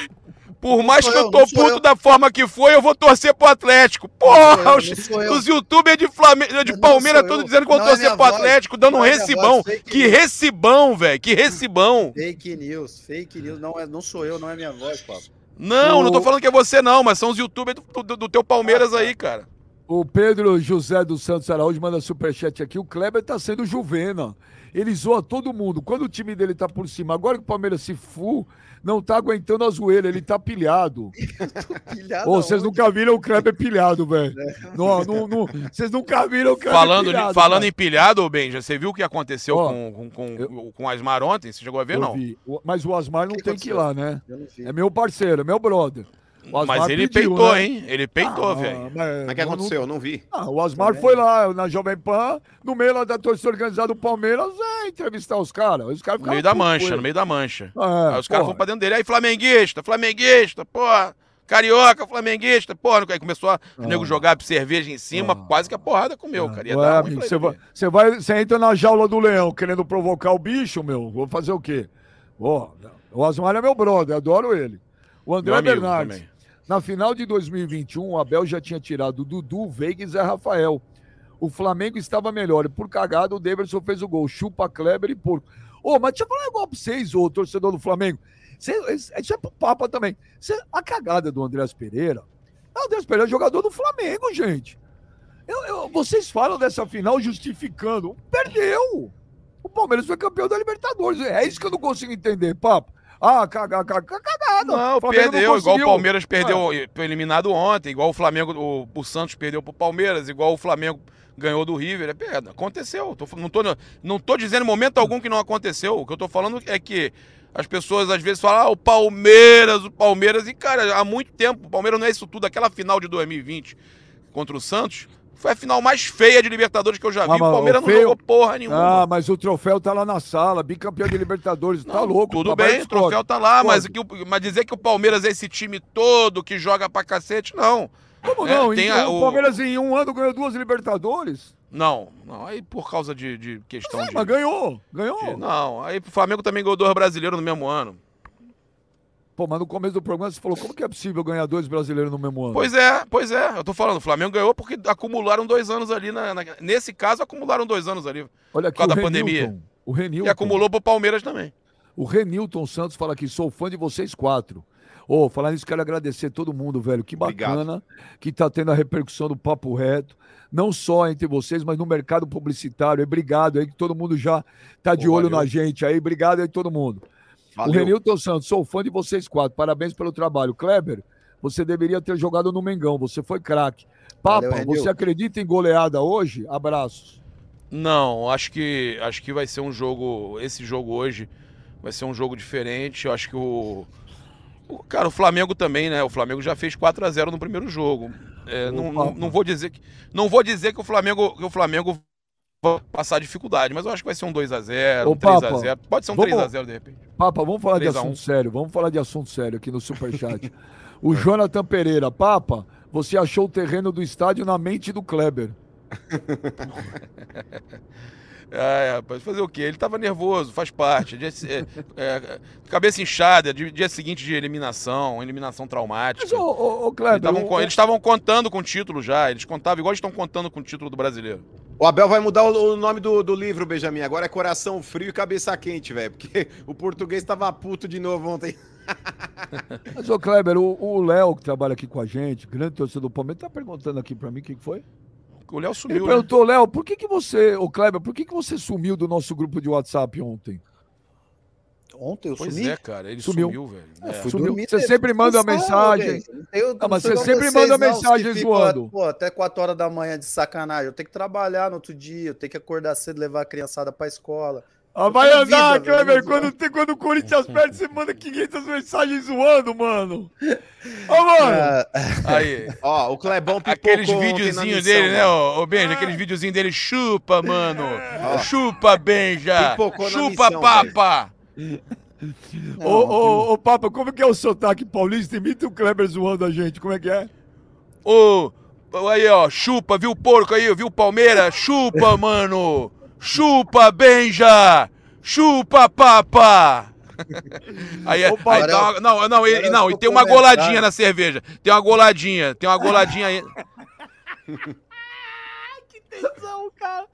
Por mais que eu eu, tô puto eu. da forma que foi, eu vou torcer pro Atlético. Porra, eu, os, os youtubers de, Flamengo, de Não Palmeiras todos dizendo que vão é torcer pro voz. Atlético, dando um é recibão. voz, Que news. recibão, velho, que recibão. Fake news, fake news. Não, é, não sou eu, não é minha voz, Pablo. Não, não tô O- falando que é você não, mas são os youtubers do, do- do teu Palmeiras aí, cara. O Pedro José dos Santos Araújo manda superchat aqui. O Kleber tá sendo Juvena. Ele zoa todo mundo. Quando o time dele tá por cima, agora que o Palmeiras se fu, não tá aguentando a zoeira, ele tá pilhado. Pilhado Ô, vocês nunca viram o Kleber pilhado, velho. Não, não, não, Vocês nunca viram o Kleber Falando, pilhado. falando velho. em pilhado, Benja, você viu o que aconteceu Ó, com, com, com, eu- com o Asmar ontem? Você chegou a ver, Eu não? vi. O- Mas o Asmar não que tem que ir aconteceu? lá, né? Eu não vi. É meu parceiro, é meu brother. Mas ele pediu, peitou, né? hein? Ele peitou, Ah, velho. mas Mas o que não- aconteceu? Eu não vi. Ah, o Asmar Também. foi lá na Jovem Pan, no meio lá da torcida organizada do Palmeiras, é, entrevistar os caras. Os caras No meio da mancha, no meio da mancha. É, Aí os caras foram pra dentro dele. Aí, flamenguista, flamenguista, porra. Carioca, flamenguista, porra. Aí começou a o nego jogar cerveja em cima, Ah. quase que a porrada comeu, cara. Ia Ué, amigo, você vai, você vai, você entra na jaula do leão querendo provocar o bicho, meu. Vou fazer o quê? Ó, o Asmar é meu brother, adoro ele. O André Bernardes. também. Na final de 2021, o Abel já tinha tirado Dudu, Veiga e Zé Rafael. O Flamengo estava melhor. E por cagada, o Davidson fez o gol. Chupa Kleber e porco. Ô, mas deixa eu falar negócio pra vocês, ô torcedor do Flamengo. Cê- Isso é pro Papa também. Cê- a cagada do Andrés Pereira. O Andrés Pereira é jogador do Flamengo, gente. Eu- eu- vocês falam dessa final justificando. Perdeu. O Palmeiras foi campeão da Libertadores. É isso que eu não consigo entender, Papa. Ah, cagar, cagada. Não, O perdeu, igual o. Palmeiras perdeu, foi eliminado ontem, igual o Flamengo, o, o Santos perdeu pro Palmeiras, igual o Flamengo ganhou do River. É, perda. aconteceu. Tô, não, tô, não tô dizendo em momento algum que não aconteceu. O que eu tô falando é que as pessoas às vezes falam, ah, o Palmeiras, o Palmeiras. E, cara, há muito tempo, o Palmeiras não é isso tudo. Aquela final de 2020 contra o Santos foi a final mais feia de Libertadores que eu já vi. Ah, o mas Palmeiras o não feio- jogou porra nenhuma. Ah, mas o troféu tá lá na sala, bicampeão de Libertadores, tá Não, louco. Tudo bem, o troféu tá lá, mas, que mas dizer que o Palmeiras é esse time todo que joga pra cacete, não. Como É, não? a- o Palmeiras em um ano ganhou duas Libertadores. Não, não. Aí por causa de, de questão É, de, mas ganhou, ganhou. de- Não, aí o Flamengo também ganhou dois brasileiros no mesmo ano. Pô, mas no começo do programa você falou, como que é possível ganhar dois brasileiros no mesmo ano? Pois é, pois é. Eu tô falando, o Flamengo ganhou porque acumularam dois anos ali. Na, na- nesse caso, acumularam dois anos ali. Olha aqui por causa o da Renilton. pandemia. O Renilton. E acumulou pro Palmeiras também. O Renilton Santos fala aqui, sou fã de vocês quatro. Ô, falar nisso, quero agradecer todo mundo, velho. Que Obrigado. bacana que tá tendo a repercussão do Papo Reto. Não só entre vocês, mas no mercado publicitário. Obrigado aí, que todo mundo já tá de Pô, olho valeu. na gente aí. Obrigado aí, todo mundo. O Valeu. Renilton Santos, sou fã de vocês quatro. Parabéns pelo trabalho. Kleber, você deveria ter jogado no Mengão. Você foi craque. Papa, Valeu, você acredita em goleada hoje? Abraços. Não, acho que acho que vai ser um jogo. Esse jogo hoje vai ser um jogo diferente. Eu acho que o. o- cara, o Flamengo também, né? O Flamengo já fez 4 a 0 no primeiro jogo. É, não, não, não vou dizer que. Não vou dizer que o Flamengo, que o Flamengo passar dificuldade, mas eu acho que vai ser um 2 a 0 Ô, um 3 a Papa, 0 Pode ser um vamos- 3 a 0 de repente. Papa, vamos falar de 3 a 1. assunto sério. Vamos falar de assunto sério aqui no Superchat. o Jonathan Pereira, Papa, você achou o terreno do estádio na mente do Kleber. É, rapaz, fazer o quê? Ele tava nervoso, faz parte. Dia- é, é, cabeça inchada, dia, dia seguinte de eliminação, eliminação traumática. Mas, ô, ô, ô Kleber, Eles estavam contando com o título já. Eles contavam igual eles estão contando com o título do brasileiro. O Abel vai mudar o, o nome do, do livro, Benjamin. Agora é Coração Frio e Cabeça Quente, velho. Porque o português tava puto de novo ontem. Mas, ô Kleber, o Léo, que trabalha aqui com a gente, grande torcedor do Palmeiras, tá perguntando aqui pra mim o que que foi. O Léo Ele sumiu, né? perguntou, Léo, por que que você, ô Kleber, por que que você sumiu do nosso grupo de WhatsApp ontem? Ontem eu Pois sumi. é, cara, ele Sumiu. sumiu, velho. É, É. Sumiu. dormir, Você teve sempre manda uma mensagem. gente. Não Ah, mas você sempre vocês, manda os mensagem zoando. Pô, até 4 horas da manhã de sacanagem. Eu tenho que trabalhar no outro dia, eu tenho que acordar cedo, levar a criançada pra escola. Ah, vai andar, Kleber. Quando, tem, quando o Corinthians perde, você manda 500 mensagens zoando, mano. Ô, mano. Ah, Aí, Ó, o Clebão pipocou aqueles videozinhos dele, né, ô, ô Benja? Aqueles videozinhos dele, chupa, mano. Chupa, Benja. Pipocou Chupa, missão, papa. Ô, ô, ô, Papa, como que é o sotaque paulista? Imita o Kleber zoando a gente. Como é que é? Ô, ô, aí, ó, chupa, viu o porco aí, viu o Palmeiras? Chupa, mano. Chupa, Benja. Chupa, papa. Aí, Ô, aí dá uma- não, não, e, agora não, e tem uma goladinha na cerveja. Tem uma goladinha, tem uma goladinha aí. Tesão, cara.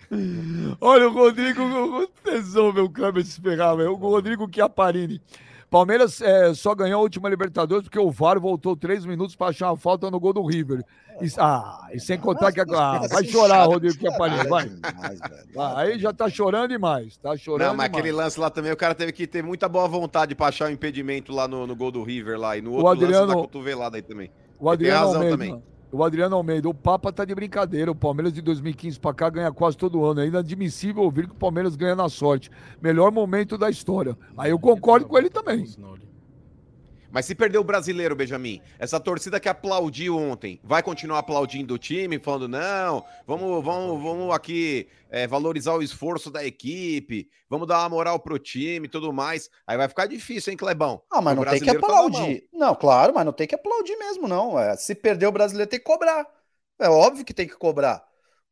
Olha, o Rodrigo, o tesão, meu Kleber se ferrar, velho. O Rodrigo Chiaparini. Palmeiras é, só ganhou a última Libertadores porque o VAR voltou três minutos pra achar uma falta no gol do River. E, ah, e sem contar que. Ah, vai chorar, Rodrigo Chiaparini, vai. Vai, Aí já tá chorando demais. Tá chorando Não, mas demais. aquele lance lá também, o cara teve que ter muita boa vontade pra achar o impedimento lá no, no gol do River lá. E no outro Adriano- lance da cotovelada aí também. O Adriano razão Almeida. também. O Adriano Almeida, o Papa tá de brincadeira. O Palmeiras de 2015 pra cá ganha quase todo ano. É inadmissível ouvir que o Palmeiras ganha na sorte. Melhor momento da história. Aí eu concordo com ele também. Mas se perder o brasileiro, Benjamin, essa torcida que aplaudiu ontem, vai continuar aplaudindo o time, falando, não, vamos, vamos, vamos aqui é, valorizar o esforço da equipe, vamos dar uma moral pro time e tudo mais. Aí vai ficar difícil, hein, Clebão? Ah, mas O não tem que tá aplaudir. Não, claro, mas não tem que aplaudir mesmo, não. É, se perder o brasileiro, tem que cobrar. É óbvio que tem que cobrar.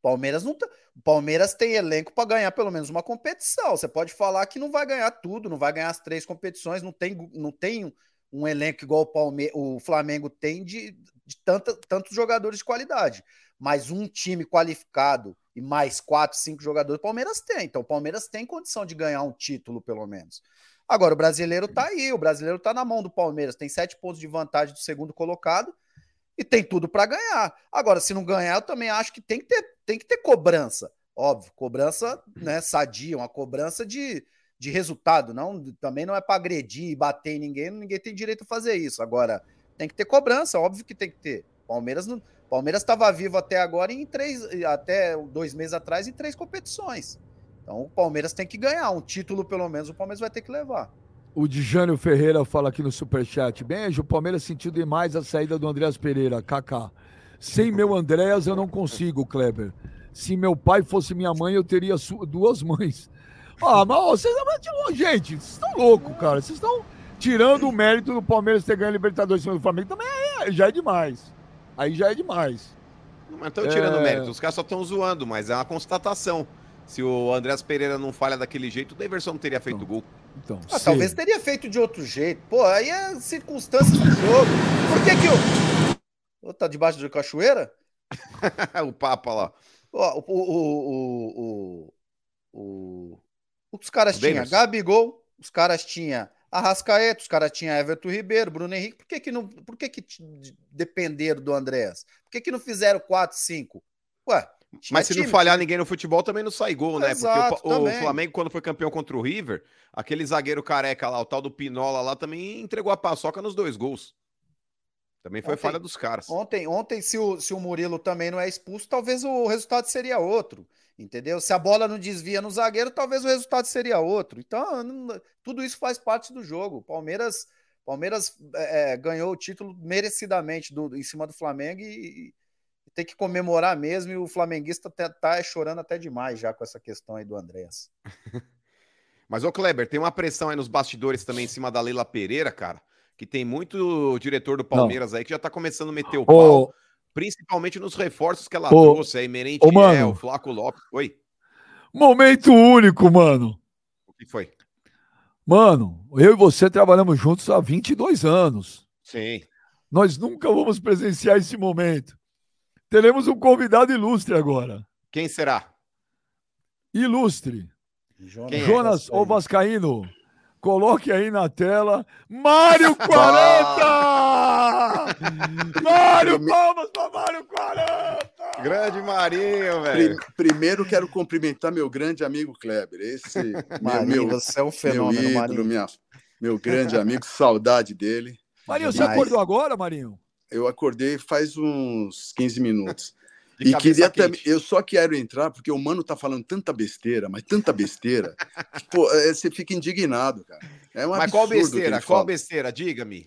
Palmeiras não tá... O Palmeiras tem elenco para ganhar pelo menos uma competição. Você pode falar que não vai ganhar tudo, não vai ganhar as três competições, não tem, não tem um elenco igual o, Palme... o Flamengo tem de, de tanta, tantos jogadores de qualidade. Mas um time qualificado e mais quatro, cinco jogadores, o Palmeiras tem. Então, o Palmeiras tem condição de ganhar um título, pelo menos. Agora, o brasileiro tá aí, o brasileiro tá na mão do Palmeiras, tem sete pontos de vantagem do segundo colocado e tem tudo para ganhar. Agora, se não ganhar, eu também acho que tem que ter, tem que ter cobrança. Óbvio, cobrança né, sadia, uma cobrança de, de resultado. não Também não é para agredir e bater em ninguém, ninguém tem direito a fazer isso. Agora, tem que ter cobrança, óbvio que tem que ter. Palmeiras não. Palmeiras estava vivo até agora em três, até dois meses atrás em três competições. Então o Palmeiras tem que ganhar um título, pelo menos o Palmeiras vai ter que levar. O Dijânio Ferreira fala aqui no Superchat. Beijo, o Palmeiras sentiu demais a saída do Andréas Pereira, KK. Sem meu Andréas eu não consigo, Kleber. Se meu pai fosse minha mãe, eu teria duas mães. Ah, mas vocês mas, gente, vocês estão loucos, cara. Vocês estão tirando o mérito do Palmeiras ter ganho a Libertadores em cima do Flamengo. Também é- já é demais. Aí já é demais. Não estão tirando É. mérito, os caras só estão zoando, mas é uma constatação. Se o Andrés Pereira não falha daquele jeito, o Daverson não teria feito gol. Então, Ah, talvez teria feito de outro jeito. Pô, aí é circunstâncias do jogo. Por que que o. Ô, tá debaixo de cachoeira? o Papa lá. O, o, o, o, o- Os caras tinham. Gabigol, os caras tinham Arrascaeta, os caras tinham Everton Ribeiro, Bruno Henrique. Por que que não. Por que que dependeram do Andréas? Por que que não fizeram 4, 5? Ué. Mas se não time, falhar time. ninguém no futebol, também não sai gol, né? Exato, Porque o, o. Flamengo, quando foi campeão contra o River, aquele zagueiro careca lá, o tal do Pinola lá, também entregou a paçoca nos dois gols. Também foi Ontem- falha dos caras. Ontem, ontem se, o, se o Murilo também não é expulso, talvez o resultado seria outro. Entendeu? Se a bola não desvia no zagueiro, talvez o resultado seria outro. Então, não- tudo isso faz parte do jogo. Palmeiras, Palmeiras é, é, ganhou o título merecidamente do, em cima do Flamengo e, e tem que comemorar mesmo. E o flamenguista tá, tá chorando até demais já com essa questão aí do Andréas. Mas, ô Kleber, tem uma pressão aí nos bastidores também em cima da Leila Pereira, cara, que tem muito diretor do Palmeiras aí que já tá começando a meter o pau, Ô, principalmente nos reforços que ela Ô, trouxe aí, Merentiel, ô, mano. Flaco Lopes. Oi, momento único, mano. o que foi? Mano, eu e você trabalhamos juntos há 22 anos. Sim. Nós nunca vamos presenciar esse momento. Teremos um convidado ilustre agora. Quem será? ilustre. Quem é? Jonas, o Vascaíno, coloque aí na tela. Mário 40! Mário, palmas para Mário 40! Grande Marinho, velho. Pri- primeiro quero cumprimentar meu grande amigo Kleber. Esse meu, Marinho, meu, você é um meu fenômeno, ídolo, Marinho. minha, meu grande amigo, saudade dele. Marinho, você Demais. acordou agora, Marinho? Eu acordei faz uns 15 minutos. E queria também. Eu só quero entrar porque o mano tá falando tanta besteira, mas tanta besteira. que, pô, é, você fica indignado, cara. É um Mas qual o besteira? Qual fala. besteira? Diga-me.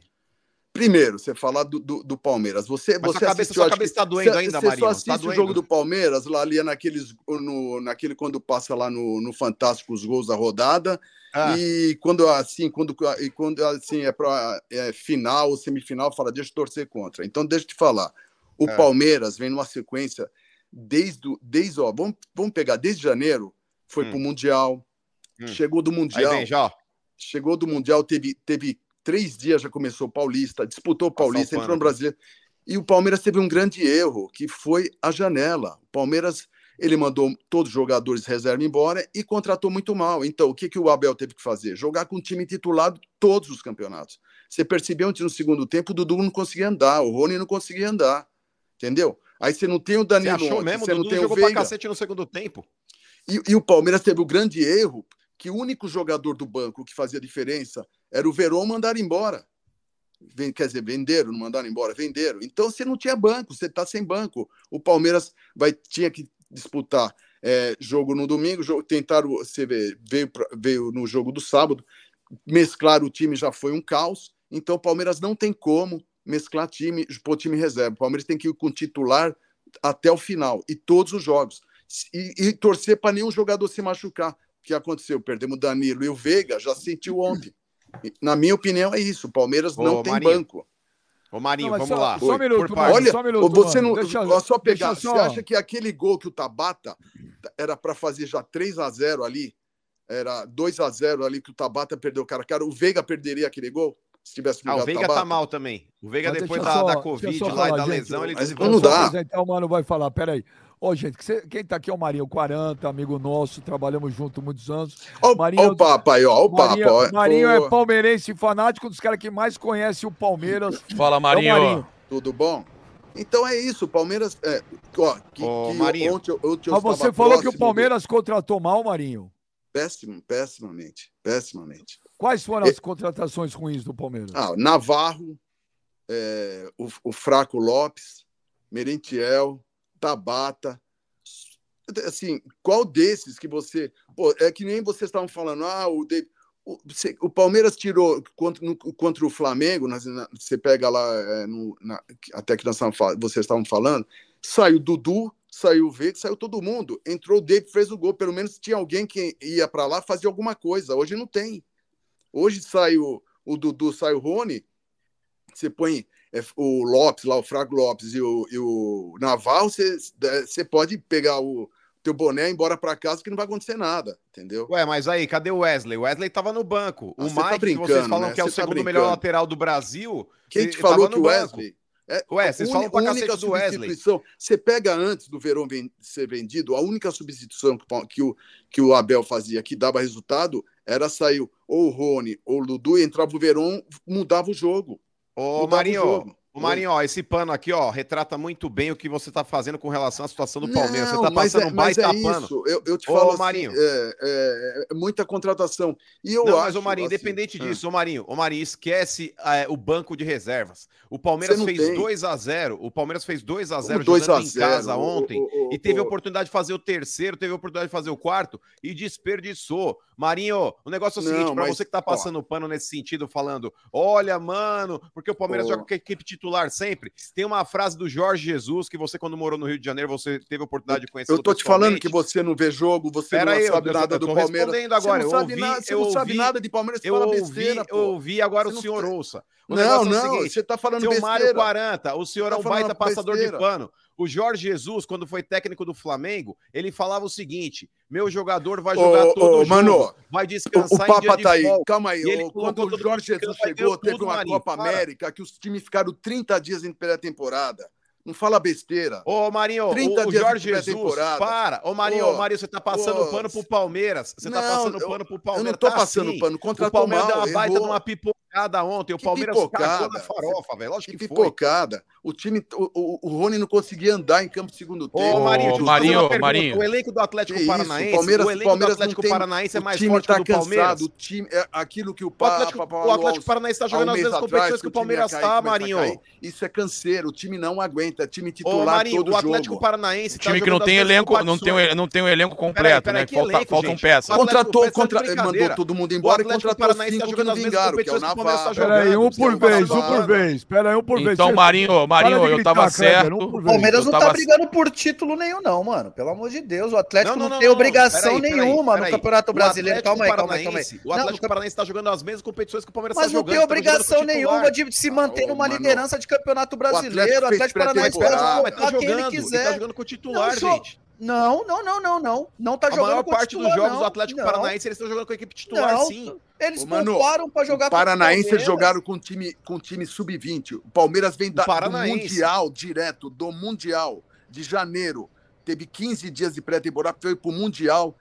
Primeiro, você falar do, do, do Palmeiras. Você, Mas você sua cabeça- assistiu, sua cabeça tá doendo você- ainda, Você Marinho, só tá assiste o doendo. jogo do Palmeiras lá ali naqueles, no, naquele quando passa lá no, no Fantástico os gols da rodada Ah, e quando assim, quando e quando assim é para é, final ou semifinal, fala deixa eu torcer contra. Então deixa eu te falar. O É. Palmeiras vem numa sequência desde o- desde ó, vamos, vamos pegar desde janeiro, foi Hum. pro mundial, Hum. chegou do aí mundial, vem já, chegou do Mundial, teve, teve três dias, já começou o Paulista, disputou o Paulista, entrou no pano. Brasileiro. E o Palmeiras teve um grande erro, que foi a janela. O Palmeiras, ele mandou todos os jogadores reserva embora e contratou muito mal. Então, o que, que o Abel teve que fazer? Jogar com o time titulado todos os campeonatos. Você percebeu que no segundo tempo o Dudu não conseguia andar, o Rony não conseguia andar. Entendeu? Aí você não tem o Você Danilo achou ontem, mesmo? você O não tem o jogou pra Veiga. cacete no segundo tempo. E, e o Palmeiras teve o grande erro que o único jogador do banco que fazia diferença era o Verón mandar embora. Quer dizer, venderam, não mandaram embora, venderam. Então você não tinha banco, você está sem banco. O Palmeiras vai, tinha que disputar é, jogo no domingo, jogo, tentaram, você vê, veio, pra- veio no jogo do sábado, mesclar o time já foi um caos. Então o Palmeiras não tem como mesclar time, pôr time reserva. O Palmeiras tem que ir com titular até o final, e todos os jogos. E, e torcer para nenhum jogador se machucar. O que aconteceu? Perdemos o Danilo e o Veiga, já sentiu ontem. Na minha opinião, é isso. O Palmeiras Ô, não tem Marinho, banco. Ô, Marinho, Não, vamos só- lá. Só um minuto. Marinho, Olha, só um minuto, você mano. não. Deixa- ó, só pegar. deixa só- Você acha que aquele gol que o Tabata era para fazer já 3 a 0 ali? Era 2 a 0 ali que o Tabata perdeu o cara. Cara, o Veiga perderia aquele gol? Se tivesse Ah, o Veiga tá mal também. O Veiga, Mas depois da, só- da Covid lá e da gente, lesão, ele mas não dá. apresentar, o mano vai falar, peraí. Ô, gente, que cê- quem tá aqui é o Marinho 40, amigo nosso, trabalhamos junto muitos anos. Ó, Marinho- o Papa aí, ó. O Marinho, Papa. ó. Marinho é palmeirense fanático, um dos caras que mais conhece o Palmeiras. Fala, É o Marinho. Marinho. Tudo bom? Então é isso, o Palmeiras. É, ó, que, Ô, que Marinho. ontem, eu- ontem eu Mas você falou que o Palmeiras contratou mal, Marinho. Péssimo, pessimamente. Pessimamente. Quais foram as contratações ruins do Palmeiras? Ah, Navarro, é, o, o Fraco Lopes, Merentiel, Tabata. Assim, qual desses que você. Pô, é que nem vocês estavam falando, ah, o, De- o, você- o Palmeiras tirou contra, no- contra o Flamengo, nas- na- você pega lá, é, no, na- até que nós vocês estavam falando, saiu Dudu, saiu o Veiga, saiu todo mundo. Entrou o David, fez o gol. Pelo menos tinha alguém que ia para lá fazer alguma coisa. Hoje não tem. Hoje sai o, o Dudu, sai o Rony, você põe é, o Lopes lá, o Frago Lopes e o, e o Naval, você, é, você pode pegar o teu boné e ir embora para casa que não vai acontecer nada, entendeu? Ué, mas aí, cadê o Wesley? O Wesley tava no banco. Ah, o você tá Mike, que brincando, vocês falam né? que é o tá segundo brincando. melhor lateral do Brasil. Quem te falou que o. Wesley. É, Ué, vocês falam pra única do Wesley. Você pega antes do Verão ser vendido, a única substituição que, que o, que o Abel fazia que dava resultado era sair ou o Rony ou o Dudu, entrava o Verão, mudava o jogo. Ô, mudava o Marinho, jogo. Ô, Marinho, ó, esse pano aqui, ó, retrata muito bem o que você tá fazendo com relação à situação do Palmeiras. Não, você tá passando é, um baita é pano. isso. Eu, eu te Ô, falo assim, Marinho. é, é- é muita contratação. E eu não, acho, mas, ô Marinho, assim, independente ah, disso, ô Marinho, ô Marinho, esquece é, o banco de reservas. O Palmeiras fez tem. 2 a 0 o Palmeiras fez 2 a o 0 2 a em 0, casa o- ontem. o- o- E teve a o- oportunidade de fazer o terceiro, teve a oportunidade de fazer o quarto e desperdiçou. Marinho, o negócio é o seguinte, mas, você que tá ó. passando pano nesse sentido, falando, olha, mano, porque o Palmeiras joga com a equipe titular sempre. Tem uma frase do Jorge Jesus, que você, quando morou no Rio de Janeiro, você teve a oportunidade de conhecer Eu tô te falando que você não vê jogo, você Pera não aí, sabe eu- nada eu do Palmeiras. agora, Você eu não sabe ouvi- nada, você eu não sabe ouvi- nada de Palmeiras, Eu ouvi, besteira, eu ouvi, agora Você o não senhor tem- ouça. O Não, negócio é o não, seguinte, você tá falando seu Mário besteira. 40, o senhor Tá é um baita passador besteira. de pano. O Jorge Jesus, quando foi técnico do Flamengo, ele falava o seguinte: meu jogador vai jogar Ô, todo ô, o jogo, Mano, vai O, descansar o dia Papa tá aí, folga. calma aí. Ele Quando o Jorge Jesus chegou, teve tudo, uma Marinho, Copa para. América que os times ficaram 30 dias em pré-temporada. Não fala besteira. Ô, Marinho, 30 o, o Jorge Jesus, pré-temporada. para. Ô, Marinho, Ô, Marinho, você tá passando ô, pano pro Palmeiras. Você tá Não, passando eu- pano pro Eu Palmeiras. não tô tá passando assim. pano. O Contratou Palmeiras deu uma baita errou. uma pipocada ontem. O Que Palmeiras pipocada? na farofa, velho. Lógico Que que foi. pipocada. O time, o, o, o Rony não conseguia andar em campo de segundo tempo. Ô, Marinho, fazer Marinho, pergunta. Marinho. O elenco do Atlético Que isso, Paranaense, Palmeiras- o elenco Palmeiras do Atlético tem- Paranaense é o mais forte tá que o do Palmeiras. cansado. O time, é aquilo que o, O Pa- Atlético, Pa- o Paulo Atlético Paranaense está um jogando as mesmas competições que o Palmeiras está, a Marinho. Isso é canseiro. O time não aguenta. Time Ô, titular Marinho, todo o Atlético. Paranaense tá Time que não tem elenco, não tem, um- não tem um elenco completo, peraí, né? faltam peças. O Contratou, contra, mandou todo mundo O embora e contratou Paranaense cinco tá que jogando não vingaram, que é o competições tá Navarro. jogando. Peraí, um por não tá vez, um por vez. Peraí, um por vez. Então, Marinho, Marinho, eu tava certo. O. Palmeiras não tava- tá brigando por título nenhum, não, mano. Pelo amor de Deus. O Atlético não, Não, não, tem não, obrigação nenhuma peraí. no Campeonato Brasileiro. Calma aí, calma aí, calma aí. O Não, Atlético Paranaense está jogando as mesmas competições que o Palmeiras Mas está não jogando. tem tá jogando obrigação nenhuma de se manter Ah, numa liderança de campeonato brasileiro. O Atlético Paranaense pode pré-temporada. Mas tá colocar quem ele jogando, ele tá quiser. jogando com o titular, Não, gente. Não, não, não, não, não. Não tá A jogando maior com parte titular, dos jogos não. do Atlético Não. Paranaense eles estão jogando com a equipe titular, Não, sim. Eles Ô, Mano, pra jogar O Paranaense Palmeiras. jogaram com time, com time sub-20. O Palmeiras vem da, do. Mundial, direto, do Mundial, de janeiro. Teve 15 dias de pré-temporada, foi pro Mundial,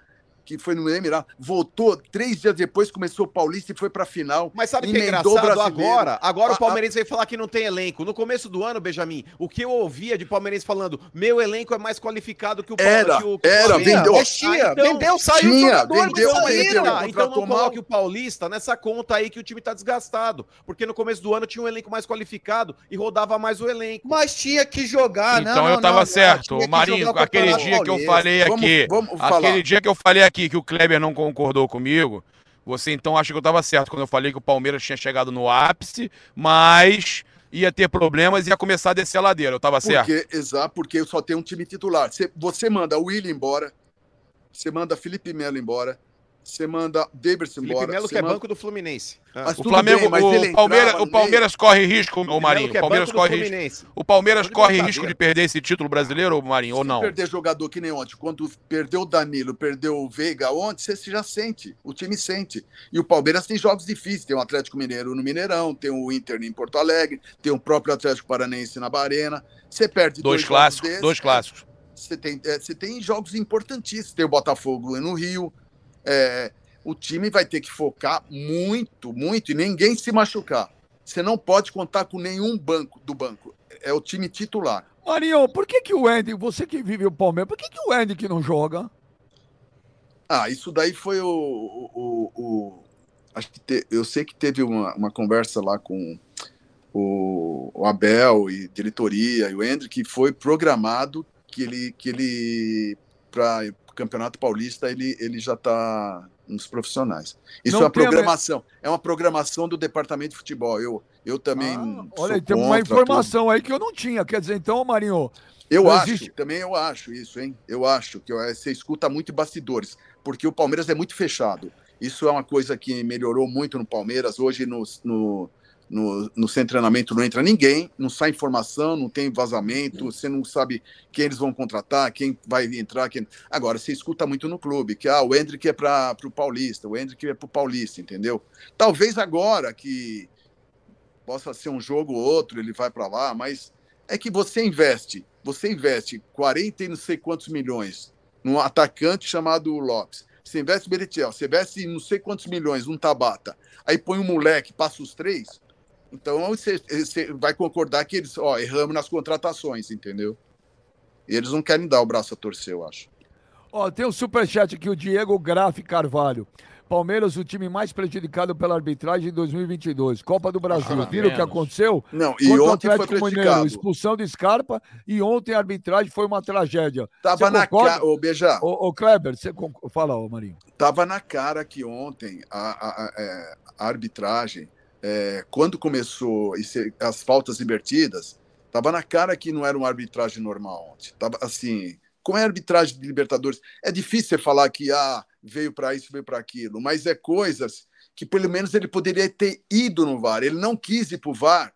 que foi no Emirado. Voltou, três dias depois começou o Paulista e foi pra final. Mas sabe o que é engraçado brasileiro. agora? Agora A- o Palmeirense veio falar que não tem elenco. No começo do ano, Benjamin, o que eu ouvia de palmeirense falando, meu elenco é mais qualificado que o Era, que o, que o era, Flamengo." vendeu. Mas tinha, Ah, então- vendeu, saiu Tinha, o jogador, vendeu. Tá, então não contratou mal. coloque o Paulista nessa conta aí que o time tá desgastado. Porque no começo do ano tinha um elenco mais qualificado e rodava mais o elenco. Mas tinha que jogar, Então não, eu tava não, certo, Marinho, aquele dia que eu falei aqui, aquele dia que eu falei aqui que o Kleber não concordou comigo, você então acha que eu tava certo quando eu falei que o Palmeiras tinha chegado no ápice, mas ia ter problemas e ia começar a descer a ladeira. Eu tava certo? Exato, porque só tem um time titular. Você, você manda o William embora, você manda Felipe Melo embora, você manda Davidson Felipe embora. Melo que é manda- banco do Fluminense. Ah. Mas O Flamengo, bem, mas ele o Palmeiras, entrava o Palmeiras corre risco, ô Felipe Marinho, que o é Palmeiras corre risco. O Palmeiras Tô de corre risco de perder esse título brasileiro, Marinho, ou Se não? perder jogador que nem ontem, quando perdeu o Danilo, perdeu o Veiga ontem, você já sente, o time sente. E o Palmeiras tem jogos difíceis, tem o Atlético Mineiro no Mineirão, tem o Inter em Porto Alegre, tem o próprio Atlético Paranaense na Barena. Você perde Dois jogos clássicos, desses, dois clássicos. Você tem, é, você tem jogos importantíssimos. Tem o Botafogo no Rio. É, o time vai ter que focar muito, muito, e ninguém se machucar. Você não pode contar com nenhum banco do banco. É o time titular. Marinho, por que que o Andy, você que vive o Palmeiras, por que que o Andy que não joga? Ah, isso daí foi o. o- o- acho que te- eu sei que teve uma, uma conversa lá com o, o Abel e diretoria e o Hendrick, que foi programado que ele, que ele para Campeonato Paulista, ele, ele já está nos profissionais. Isso Não é uma a programação, é uma programação do departamento de futebol. Eu, eu também. Ah, olha, tem uma informação aí que eu não tinha. Quer dizer, então, Marinho, eu acho, existe- também eu acho isso, hein? Eu acho que eu- você escuta muito bastidores, porque o Palmeiras é muito fechado. Isso é uma coisa que melhorou muito no Palmeiras. Hoje, no, no, no, no sem treinamento, não entra ninguém, não sai informação, não tem vazamento, você não sabe quem eles vão contratar, quem vai entrar. Quem... Agora, você escuta muito no clube, que ah, o Hendrick é para o Paulista, o Hendrick é para o Paulista, entendeu? Talvez agora que possa ser um jogo ou outro, ele vai para lá, mas é que você investe, você investe 40 e não sei quantos milhões num atacante chamado Lopes. Você investe Beretiel, você investe não sei quantos milhões num Tabata. Aí põe um moleque, passa os três. Então você, você vai concordar que eles, ó, erramos nas contratações, entendeu? E eles não querem dar o braço a torcer, eu acho. ó, tem um superchat aqui, o Diego Grafe Carvalho. Palmeiras, o time mais prejudicado pela arbitragem em 2022. Copa do Brasil. Ah, Viram o que aconteceu? Não, e Contra o ontem foi Atlético Mineiro, prejudicado. expulsão de Scarpa e ontem a arbitragem foi uma tragédia. Tava na cara, ô Beija, Ô, ô Kleber, você fala, ô Marinho. tava na cara que ontem a, a- a- é, a arbitragem, é, quando começou esse- as faltas invertidas, tava na cara que não era uma arbitragem normal ontem. Tava assim, como é a arbitragem de Libertadores? É difícil você falar que ah, veio para isso, veio para aquilo, mas é coisas que pelo menos ele poderia ter ido no VAR. Ele não quis ir pro VAR.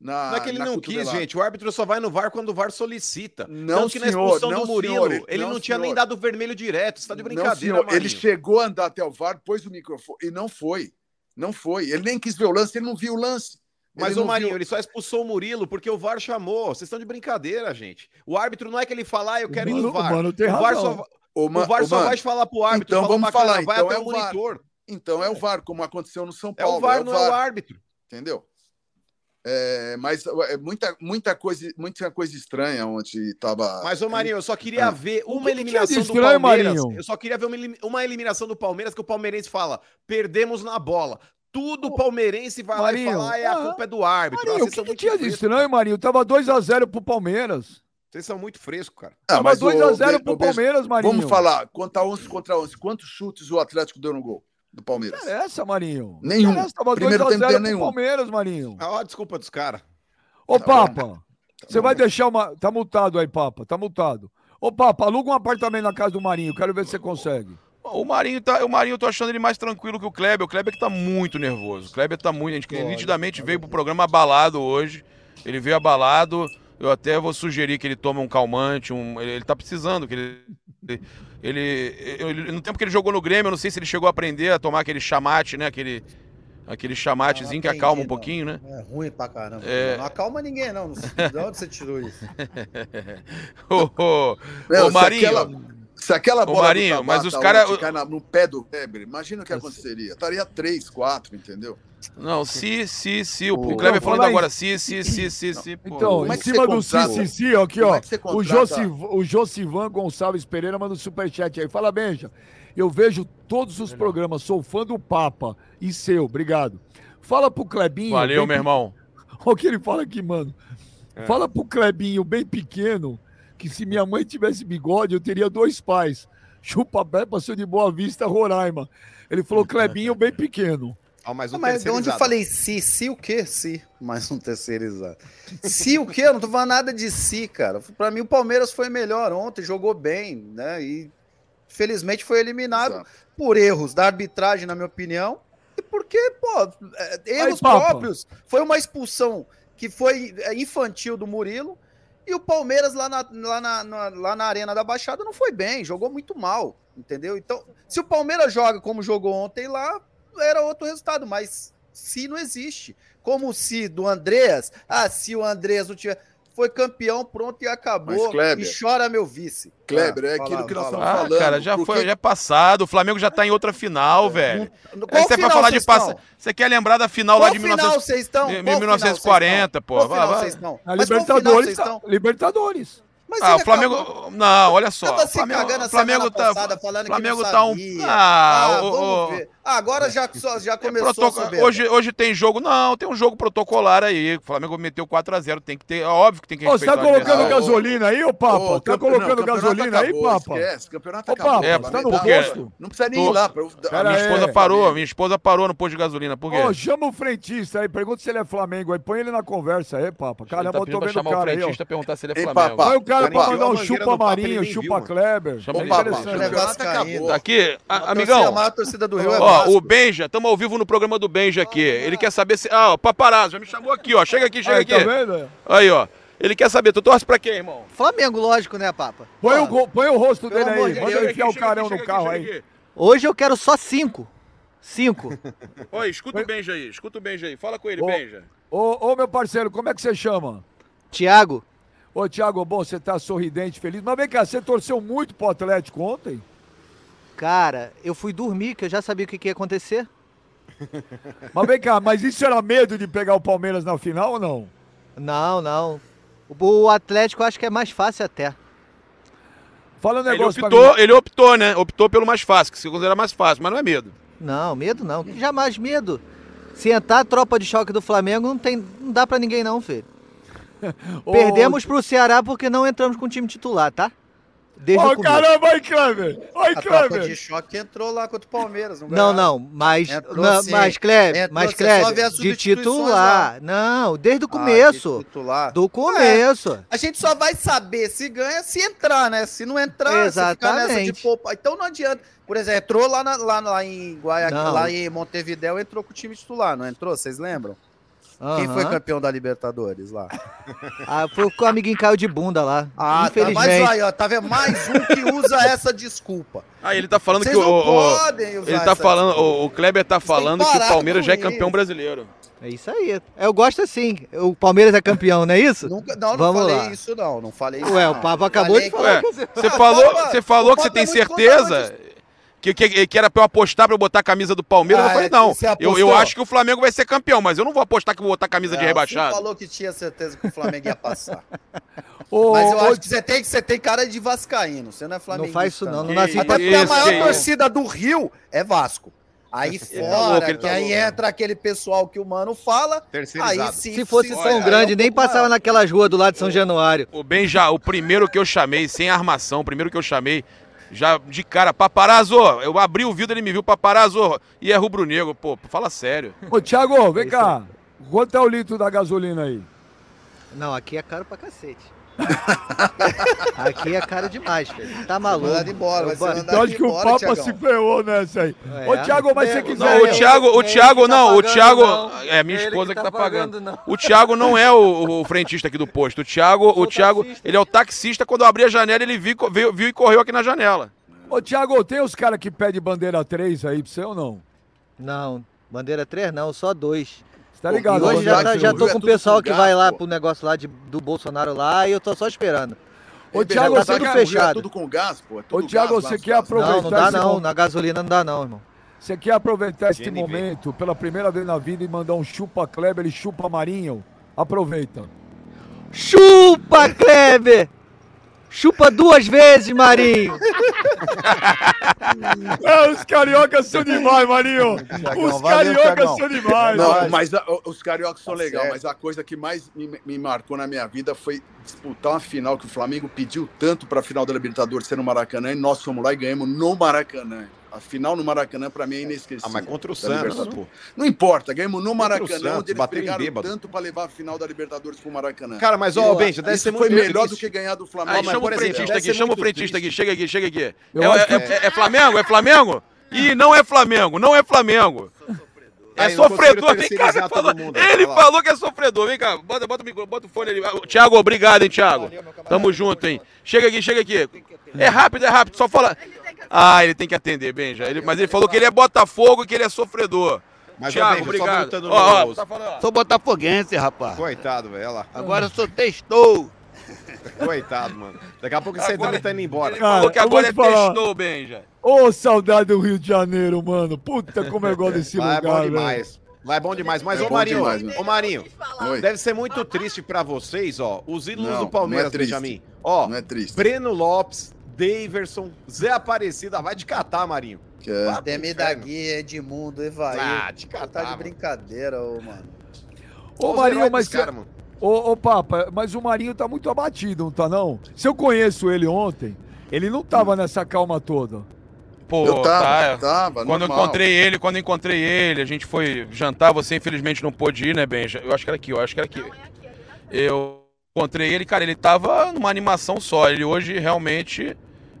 Na, Não é que ele na não quis, gente. O árbitro só vai no VAR quando o VAR solicita. Não, Tanto que na senhor, expulsão não, do Murilo, senhor, ele não, não, tinha nem senhor. dado o vermelho direto. Você tá de Não, brincadeira, senhor. Ele chegou a andar até o VAR, pôs o microfone e não foi. Não foi. Ele nem quis ver o lance, ele não viu o lance. Mas Ele o Marinho, viu- ele só expulsou o Murilo porque o VAR chamou. Vocês estão de brincadeira, gente. O árbitro não é que ele fala, ah, eu quero ir no VAR. o Mano tem o VAR razão. só, o ma- VAR ô, só mano, vai falar pro árbitro, então falou vamos falar, vai então até é o o VAR. monitor. Então é o VAR, como aconteceu no São É o Paulo. VAR, não é o árbitro. Entendeu? É, mas é, muita, muita, coisa, muita coisa estranha ontem tava. Mas, ô Marinho, eu só queria Ah. ver O uma que que de eliminação do estranho, Palmeiras. Marinho? Eu só queria ver uma, uma eliminação do Palmeiras que o palmeirense fala, perdemos na bola. Tudo palmeirense vai lá e Marinho, fala, ah, é a ah, culpa é do árbitro. Marinho, Ah, o que, que tinha de estranho, Marinho? Tava 2x0 pro Palmeiras. Vocês são muito frescos, cara. Ah, Tava mas o- 2x0 o- pro Palmeiras, Marinho. Vamos falar, contra 11 contra 11. Quantos chutes o Atlético deu no gol do Palmeiras? Não interessa, Marinho. Não Nenhum. interessa, Tava Primeiro tempo 2x0 deu pro nenhum. Palmeiras, Marinho. Ah, desculpa dos caras. Ô, Tá Papa, você bom. vai deixar uma. Tá multado aí, Papa. Tá multado. Ô, Papa, aluga um apartamento na casa do Marinho. Quero ver se você consegue. O Marinho, tá, o Marinho, eu tô achando ele mais tranquilo que o Kleber. O Kleber que tá muito nervoso. O Kleber tá muito. A gente nitidamente veio pro programa abalado hoje. Ele veio abalado. Eu até vou sugerir que ele tome um calmante. Um, ele, ele tá precisando. Que ele, ele, ele- ele- No tempo que ele jogou no Grêmio, eu não sei se ele chegou a aprender a tomar aquele chamate, né? Aquele, aquele chamatezinho que Não acalma um pouquinho, né? É ruim pra caramba. É. Não acalma ninguém, não. De onde você tirou isso? Ô, ô, Meu, ô, Marinho. aquela- Se aquela bola Marinho, do mas os cara- ontem cai na- no pé do Weber, imagina o que aconteceria. Estaria 3, 4, entendeu? Não, se, se, se. O, Ô, o Kleber não, falando fala agora, se, se, se, se, se. Então, é em que cima do contrata? Cici, ó, aqui, ó. é o, contrata? Josiv, o Josivan Gonçalves Pereira manda um superchat aí. Fala, Benja. Eu vejo todos os programas, sou fã do Papa e seu, obrigado. Fala pro Clebinho. Valeu, bem meu irmão. Olha o que ele fala aqui, mano. É. Fala pro Clebinho, bem pequeno, que se minha mãe tivesse bigode, eu teria dois pais. Chupa Pé seu de Boa Vista, Roraima. Ele falou Clebinho, bem pequeno. Ah, mais um mas de onde eu falei se, se o quê? Se. Mais um terceirizado. Se o quê? Eu não tô falando nada de si, cara. Pra mim o Palmeiras foi melhor ontem, jogou bem, né? E felizmente foi eliminado Exato. por erros da arbitragem, na minha opinião. E porque, pô, é, erros próprios. Foi uma expulsão que foi é, infantil do Murilo. E o Palmeiras lá na, lá, na, na- lá na Arena da Baixada não foi bem, jogou muito mal, entendeu? Então, se o Palmeiras joga como jogou ontem lá, era outro resultado, mas se não existe. Como se do Andreas, ah, se o Andreas não tiver. Foi campeão, pronto e acabou. Mas, Kleber- e chora meu vice. Kleber, é Ah, aquilo fala, que nós fala. estamos Ah, falando. cara, já porque- foi, já é passado. O Flamengo já tá em outra final, velho. No- Aí você final falar de estão? Você quer lembrar da final lá Qual de final 19... vocês estão? de Qual final 1940, vocês pô. Qual Vai, final vai. vocês estão? A Mas qual final Libertadores, vocês tá- estão? Libertadores. Mas Ah, o Flamengo. acabou. Não, olha só. Tava o se Flamengo, cagando o Flamengo tá. passada falando Flamengo que não tá um. sabia. Ah, o- vamos o- ver. Ah, agora já, só- já É começou protoco- a soberba. hoje, hoje tem jogo. Não, tem um jogo protocolar aí. O Flamengo meteu 4x0. Tem que ter. É óbvio que tem que Ô, você tá respeitar o colocando adversário. gasolina aí, ô Papa? Ô, tá colocando não, gasolina aí, acabou, Papa? Esquece, campeonato Ô, acabou. Papa, É, você tá no porque- posto? Não precisa nem Tô- ir lá. Pra, Pera Minha aí. esposa É. parou, minha esposa parou no posto de gasolina. Por quê? Ô, chama o frentista aí, pergunta se ele é Flamengo aí. Põe ele na conversa aí, Papa. Caramba, Ele eu tá tô vendo o chamar o cara aí, frentista perguntar se ele é Flamengo. Põe o cara pra Cara, mandar um chupa papo, Marinho, ele chupa. Kleber. Chama É o acabou. Tá aqui, amigão. A torcida do Rio é Ó, o Benja, estamos ao vivo no programa do Benja aqui. Ele quer saber se. Ah, o paparazzo, já me chamou aqui, ó. Chega aqui, chega Aí, aqui. tá vendo? Aí, ó. Ele quer saber, tu torce pra quem, irmão? Flamengo, lógico, né, Papa? Põe o, põe o rosto Pelo dele amor aí. de Manda Deus, ele enfiar o Chega aqui, carão chega no aqui, carro chega aí. aqui. Hoje eu quero só cinco. Cinco. Oi, escuta o Benja aí, escuta o Benja aí. Fala com ele, Ô. Benja. Ô, ô, meu parceiro, como é que você chama? Tiago, Ô, Thiago, bom, você tá sorridente, feliz. Mas vem cá, você torceu muito pro Atlético ontem? Cara, eu fui dormir, que eu já sabia o que, que ia acontecer. Mas vem cá, mas isso era medo de pegar o Palmeiras na final ou não? Não, não. O, o Atlético eu acho que é mais fácil até. Fala um Ele negócio pra optou, mim. ele optou, né? Optou pelo mais fácil, que se considera mais fácil, mas não é medo. Não, medo não. Jamais medo. Se entrar a tropa de choque do Flamengo, não, tem, não dá pra ninguém não, filho. Perdemos pro Ceará porque não entramos com o time titular, tá? Desde Ô, o começo. caramba, aí, Kleber! A tropa de Kleber! choque entrou lá contra o Palmeiras. Não, Não, não, mas, Entrou não, sim. mas Kleber, Entrou, mas Kleber, de titular. Não, desde o Ah, começo. de titular. Do começo. A gente só vai saber se ganha se entrar, né? Se não entrar, se ficar nessa de Exatamente. poupa. Então não adianta. Por exemplo, entrou lá, na- lá, lá em Guayaquil, lá em Montevidéu, entrou com o time titular, não entrou? Vocês lembram? Quem foi campeão da Libertadores lá? Ah, foi com o amiguinho caiu de bunda lá. Ah, tá, Infelizmente. mas aí, ó, tá vendo? Mais um que usa essa desculpa. Ah, ele tá falando Vocês que o. não o- podem usar ele tá essa falando, desculpa. o, Kleber tá falando que o Palmeiras já é isso. campeão brasileiro. É isso aí. Eu gosto assim. O Palmeiras é campeão, não é isso? Nunca, não, não Vamos falei lá. isso, não. Não falei isso. Ué, não. o Papa acabou Falei de falar. Ué, você- falou, você falou que você tem é certeza que, que, que era pra eu apostar pra eu botar a camisa do Palmeiras. Ah, eu falei, é, não. você Eu, eu acho que o Flamengo vai ser campeão, mas eu não vou apostar que eu vou botar a camisa de É, rebaixado. Você falou que tinha certeza que o Flamengo ia passar. Ô, Mas eu ô, acho que você tem, você tem cara de vascaíno. Você não é Não flamenguista. faz isso não, não nasci pra Até porque a maior torcida do Rio é Vasco. Aí tá fora, louco, ele que tá aí louco. entra aquele pessoal que o mano fala, aí sim. Se fosse São aí é um Grande, nem passava maior. naquelas ruas do lado de São Januário. O Ben já, o primeiro que eu chamei, sem armação, o primeiro que eu chamei, já de cara, paparazzo, eu abri o vidro, ele me viu, paparazzo, e é rubro-negro, pô, fala sério. ô, Thiago, vem cá. Quanto é o litro da gasolina aí? Não, aqui é caro pra cacete. aqui é caro demais, filho. Tá maluco. Manda embora, vai ser mandado Então acho que o embora, Papa Thiagão. se ferrou nessa aí. É. Ô, Thiago, mas se você quiser. Não, o Thiago, o Thiago tá não, o pagando, Thiago, não. é minha esposa que, tá pagando. não. O Thiago não é o, o frentista aqui do posto. O Thiago, o Thiago, ele é o taxista. Quando eu abri a janela, ele viu, viu, viu e correu aqui na janela. Ô, Thiago, tem os caras que pedem bandeira 3 aí pra você ou não? Não, bandeira 3 não, só dois. Você tá ligado? Hoje já, tá- já tô é com o pessoal que vai lá pô. pro negócio lá de- do Bolsonaro lá e eu tô só esperando. Ô, Bernardo, tá você tudo fechado. É tudo com gás, pô. é Ô, lá, você quer aproveitar Não, não dá esse não, momento? na gasolina não dá não, irmão. Você quer aproveitar este momento pela primeira vez na vida e mandar um chupa Kleber e chupa Marinho? Aproveita. Chupa, Kleber! Chupa duas vezes, Marinho! É, os cariocas são demais, Marinho. Os cariocas são demais. Não, Mas- a- os cariocas são Tá legais, certo. mas a coisa que mais me, me marcou na minha vida foi disputar uma final que o Flamengo pediu tanto para a final da Libertadores ser no Maracanã e nós fomos lá e ganhamos no Maracanã. A final no Maracanã para mim é inesquecível. Ah, mas contra o da Santos, pô. Não importa, ganhamos no Maracanã, Santos, onde eles brigaram tanto para levar a final da Libertadores pro Maracanã. Cara, mas ó, Benja, deve isso ser foi muito melhor do que ganhar do Flamengo. Aí mas, chama o frentista aqui, chama o frentista aqui, chega aqui, chega aqui. É, é- que- é- é Flamengo? É Flamengo? Ih, não é Flamengo, não é Flamengo. É Aí, não sofredor, vem cá, ele falou, ele falou que é sofredor, vem cá, bota, bota, o, micro- bota o fone ali. Ah, Thiago, obrigado, hein, Thiago. Tamo junto, hein. Chega aqui, chega aqui. É rápido, é rápido, só fala. Ah, ele tem que atender, Benja. Ele, mas ele falou que ele é Botafogo e que ele é sofredor. Mas, Thiago, Benja, só obrigado. voltando Ó, ó, no- tá falando, ó. Sou botafoguense, rapaz. Coitado, velho, lá. Agora eu sou testou. Coitado, mano. Daqui a pouco você Agora- também tá indo embora. Ele falou que agora é testou, Benja. Ô, saudade do Rio de Janeiro, mano. Puta, como eu gosto desse Vai, é lugar, bom demais. Vai bom demais. Mas, É ô Marinho, demais, ô Marinho, Oi. deve ser muito triste pra vocês, ó. Os ídolos Não, do Palmeiras, não é triste. Benjamin. Ó, Não é triste. Breno Lopes, Daverson, Zé Aparecida. Vai de catar, Marinho. Que é- Ademir da Guia, Edmundo, Evair. Ah, de Tá catar, de mano. brincadeira, ô, mano. Ô, Os Marinho, mas caras, mano. Ô, ô, Papa, mas o Marinho tá muito abatido, não tá não? Se eu conheço ele ontem, ele não tava nessa calma toda. Pô, Eu tava, tá, é. tava, Quando eu normal. encontrei ele, quando eu encontrei ele, a gente foi jantar, você infelizmente não pôde ir, né, Benja? Eu acho que era aqui, eu acho que era aqui. Eu encontrei ele, cara, ele tava numa animação só. Ele hoje realmente,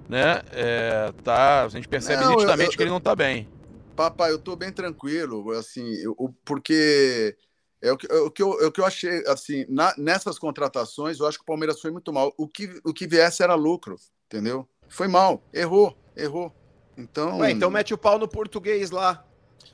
né, é, tá. A gente percebe Não, eu- nitidamente eu- que ele não tá bem. Papai, eu tô bem tranquilo, assim, eu- o- porque é o que, é o que eu, é o que eu achei, assim, na- nessas contratações, eu acho que o Palmeiras foi muito mal. O que, o que viesse era lucro, entendeu? Foi mal, errou, errou. Então, Ué, então mete o pau no português lá.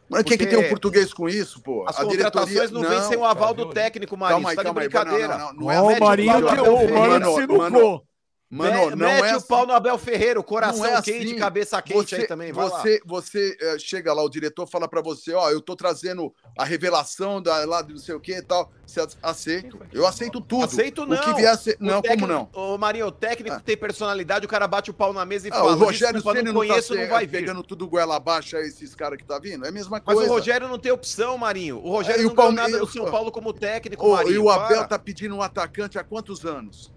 mas o que, que tem um português com isso, pô? As A contratações não, vêm sem o aval do técnico, Marinho. Calma aí, tá de calma aí, brincadeira. não, não, não, Ó, é o Marinho, o no que- o. Marinho Mano, sinucou. Mano, Me- não mete é o pau no Abel Ferreira, o coração é quente, assim. cabeça quente você, aí também. Vai lá. você, você eh, chega lá, o diretor fala pra você, ó, eu tô trazendo a revelação da, lá do não sei o que e tal. Você ace- aceito. Eu aceito tudo. Aceito não. O que viesse. O Não, técnico- como não? Ô, Marinho, o técnico Ah. tem personalidade, o cara bate o pau na mesa e Ah, fala. o Rogério Ceni não tá conheço, se- não vai vir. pegando tudo goela abaixo aí, esses caras que tá vindo? É a mesma Mas coisa. o Rogério não tem opção, Marinho. O Rogério É, o não ganhou Palme- nada no o- São Paulo como técnico, Ô, Marinho. e o Abel para. tá pedindo um atacante há quantos anos?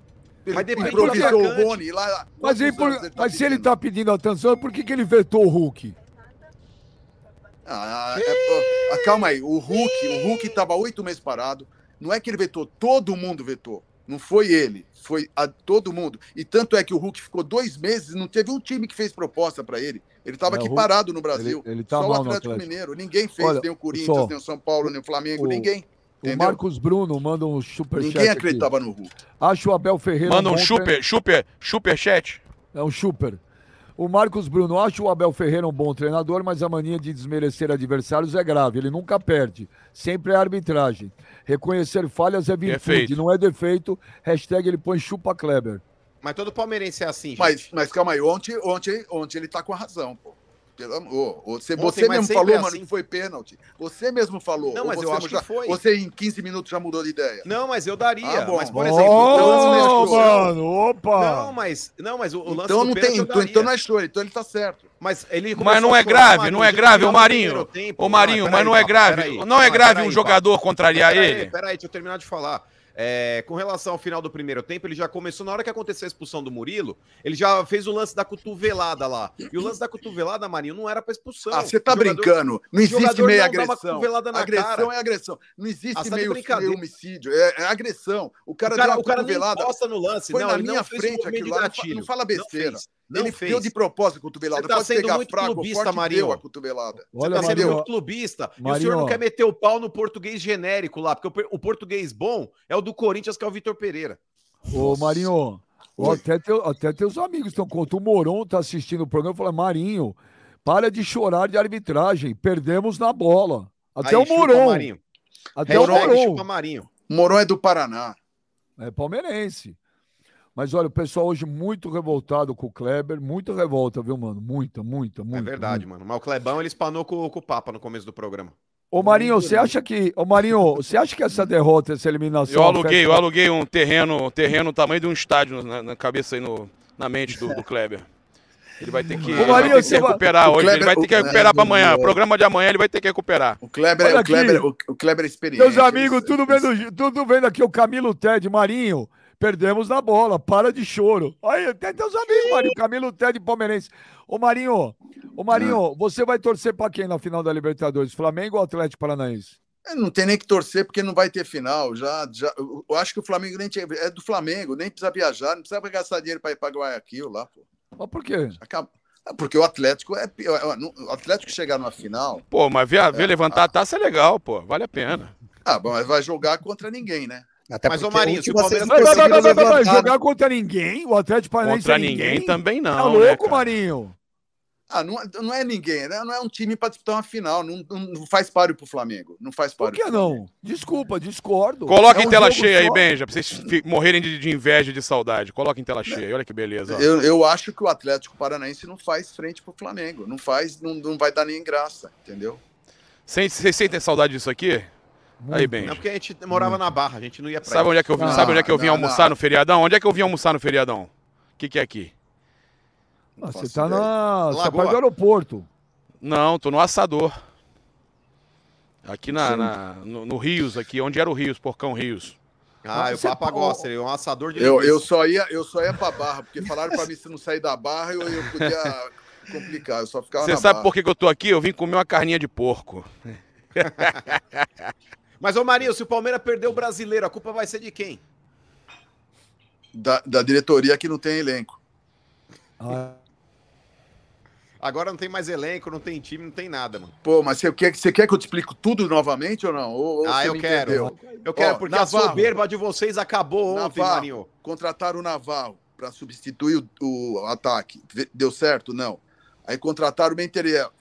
Mas improvisou o atacante. Rony lá. Mas, aí, por- ele tá mas se ele pedindo? tá pedindo atenção, por que, que ele vetou o Hulk? Ah, é, ah, calma aí, o Hulk, o Hulk tava oito meses parado. Não é que ele vetou, todo mundo vetou. Não foi ele, foi a todo mundo. E tanto é que o Hulk ficou dois meses, não teve um time que fez proposta para ele. Ele tava É, o aqui Hulk- parado no Brasil. ele- ele tá Só o Atlético, Atlético. Mineiro. Ninguém fez, Olha, nem o Corinthians, só- nem o São Paulo, nem o Flamengo, o- ninguém. O Entendeu? Marcos Bruno manda um superchat. Ninguém aqui. acreditava no Hulk. Acho o Abel Ferreira. Manda um bom super, super, super chat. É um super. O Marcos Bruno, acho o Abel Ferreira um bom treinador, mas a mania de desmerecer adversários é grave. Ele nunca perde. Sempre é arbitragem. Reconhecer falhas é virtude, Perfeito. não é defeito. Hashtag ele põe chupa Kleber. Mas todo palmeirense é assim, gente. Mas, mas calma aí, ontem, ontem, ontem ele tá com a razão, pô. Pelo amor. Você, Ontem, você mas mesmo falou, é mano, assim. que foi pênalti. Você mesmo falou. Não, mas eu você acho que já- foi. Você em 15 minutos já mudou de ideia. Não, mas eu daria. Ah, bom. mas, por exemplo, o Ô, expulsão- mano, opa! Não, mas, não, mas o, o lance Então do não tem, então, então não é choro, então ele tá certo. Mas ele Mas começou não a é grave, não é grave, ô Marinho. Ô Marinho, mas não é grave. Não é grave um jogador contrariar Peraí, ele. Peraí, deixa eu terminar de falar. É, com relação ao final do primeiro tempo, ele já começou, na hora que aconteceu a expulsão do Murilo, ele já fez o lance da cotovelada lá. E o lance da cotovelada, Marinho, não era pra expulsão. Ah, você tá jogador- brincando. Não existe meia não agressão. Agressão cara. é agressão. Não Ah, existe você tá meio, meio homicídio. É, é agressão. O cara, O cara, deu uma o cara cotovelada. no lance, Foi não, na minha frente aquilo lá. Não fala besteira. Não ele fez. deu de propósito a cotovelada. Você tá Pode sendo pegar muito fraco, clubista, Marinho. a cotovelada. Você Olha, tá sendo Marinho, muito clubista. E o Marinho, senhor não quer meter o pau no português genérico lá, porque o, o português bom é o do Corinthians, que é o Vitor Pereira. Ô, Marinho, Oi. até, teu, até teus amigos estão contando. O Moron tá assistindo o programa e fala: Marinho, para de chorar de arbitragem. Perdemos na bola. Até Aí, o Moron. Marinho. Até o Hashtag Moron. chupa Marinho. Moron é do Paraná. É palmeirense. Mas olha, o pessoal hoje muito revoltado com o Kleber. Muita revolta, viu, mano? Muita, muita, muita. É verdade, muita. mano. Mas o Clebão, ele espanou com, com o Papa no começo do programa. Ô, Marinho, você acha que. Ô, Marinho, você acha que essa derrota, essa eliminação. Eu aluguei, eu aluguei um terreno, um terreno tamanho de um estádio na, na cabeça aí no, na mente do, do Kleber. Ele vai ter que, Ô, ele vai Marinho, ter que recuperar hoje. Ele Kleber- vai ter que recuperar para amanhã. o- programa de amanhã ele vai ter que recuperar. O Kleber, o Kleber, aqui. o, o Kleber é experiente. Meus amigos, Ele- tudo vendo, tudo vendo aqui o Camilo Ted, Marinho. Perdemos na bola, para de choro. Aí, tem teus amigos, Marinho. Camilo Ted, palmeirense. Ô, Marinho, ô, Marinho, você vai torcer pra quem na final da Libertadores? Flamengo ou Atlético Paranaense? É, Não tem nem que torcer porque não vai ter final. Já, já, eu acho que o Flamengo nem tinha, é do Flamengo, nem precisa viajar, não precisa gastar dinheiro para ir para Guayaquil lá, pô. Mas por quê? Acaba- É Porque o Atlético é. O Atlético chegar numa final, Pô, mas ver, ver levantar a taça é legal, pô. Vale a pena. ah, bom, mas vai jogar contra ninguém, né? Até Mas, ô, Marinho, se o Palmeiras- não Vai, vai, vai, vai, conseguiram vai, vai, levantar, jogar contra ninguém? O Atlético Paranaense Contra é ninguém também não. Tá né, louco, cara? Marinho? Ah, não, é- não é ninguém, né? Não é um time para disputar uma final. Não, não, não faz páreo pro Flamengo. Não faz Por páreo. que não? Desculpa, discordo. Coloca É em um tela cheia aí, só. Benja, pra vocês morrerem de, de inveja e de saudade. Coloca em tela cheia, olha que beleza. Eu, eu acho que o Atlético Paranaense não faz frente pro Flamengo. Não faz, não, não vai dar nem graça, entendeu? Vocês sentem saudade disso aqui? Aí, Não, Benja. porque a gente morava na Barra, a gente não ia pra Sabe onde é que eu vim, Não, sabe onde é que eu vim não, almoçar não. no feriadão? Onde é que eu vim almoçar no feriadão? O que, que é aqui? Ah, você tá ideia. na. Você tá perto do aeroporto. Não, tô no assador. Aqui na, na- no, no Rios, aqui, onde era o Rios, Porcão Rios. Ah, o Você- Papa gosta, ele é um assador de Eu, eu só ia, eu só ia pra barra, porque falaram para mim se não sair da barra, eu, eu podia complicar. Eu só ficava Você sabe barra. por que, que eu tô aqui? Eu vim comer uma carninha de porco. Mas, ô Marinho, se o Palmeiras perder o brasileiro, a culpa vai ser de quem? da, da diretoria que não tem elenco. Ah, Agora não tem mais elenco, não tem time, não tem nada, mano. Pô, mas você quer, você quer que eu te explique tudo novamente ou não? Ou, ou Ah, eu quero. entendeu? Eu quero, Ó, porque a Navarro. soberba de vocês acabou ontem, Navarro. Marinho. Contrataram o Navarro para substituir o, o ataque. Deu certo? Não. Aí contrataram o Menteriel.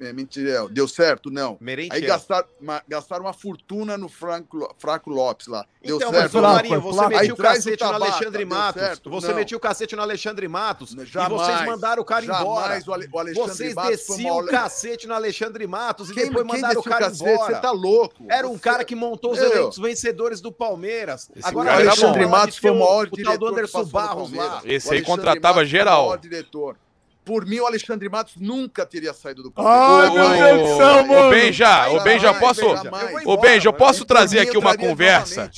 É, Menteriel. Deu certo? Não. Merentiel. Aí gastaram, ma- gastaram uma fortuna no Franco, Fraco Lopes lá. Deu Então, mas, certo? Marinho, é você Flaco. metiu Aí o cacete o no Tabata, Alexandre Matos. certo? Você Não. metiu o cacete no Alexandre Matos. e Jamais, vocês mandaram o cara embora. Jamais o Ale- o Alexandre Vocês desciam uma o cacete no Alexandre Matos e Quem, depois quem mandaram o o cara cacete? embora. Você tá louco. Era um Você- cara que montou os Eu. elencos vencedores do Palmeiras. Esse Agora cara a era gente bom. pode Matos foi o maior o tal diretor do que Anderson Barros lá. Esse O aí Alexandre contratava foi o geral. maior diretor. Por mim, o Alexandre Matos nunca teria saído do Ai, Palmeiras. meu Deus do céu, Ô, mano. Benja, ô, Benja, posso... Ô, Benja, eu posso trazer aqui uma conversa?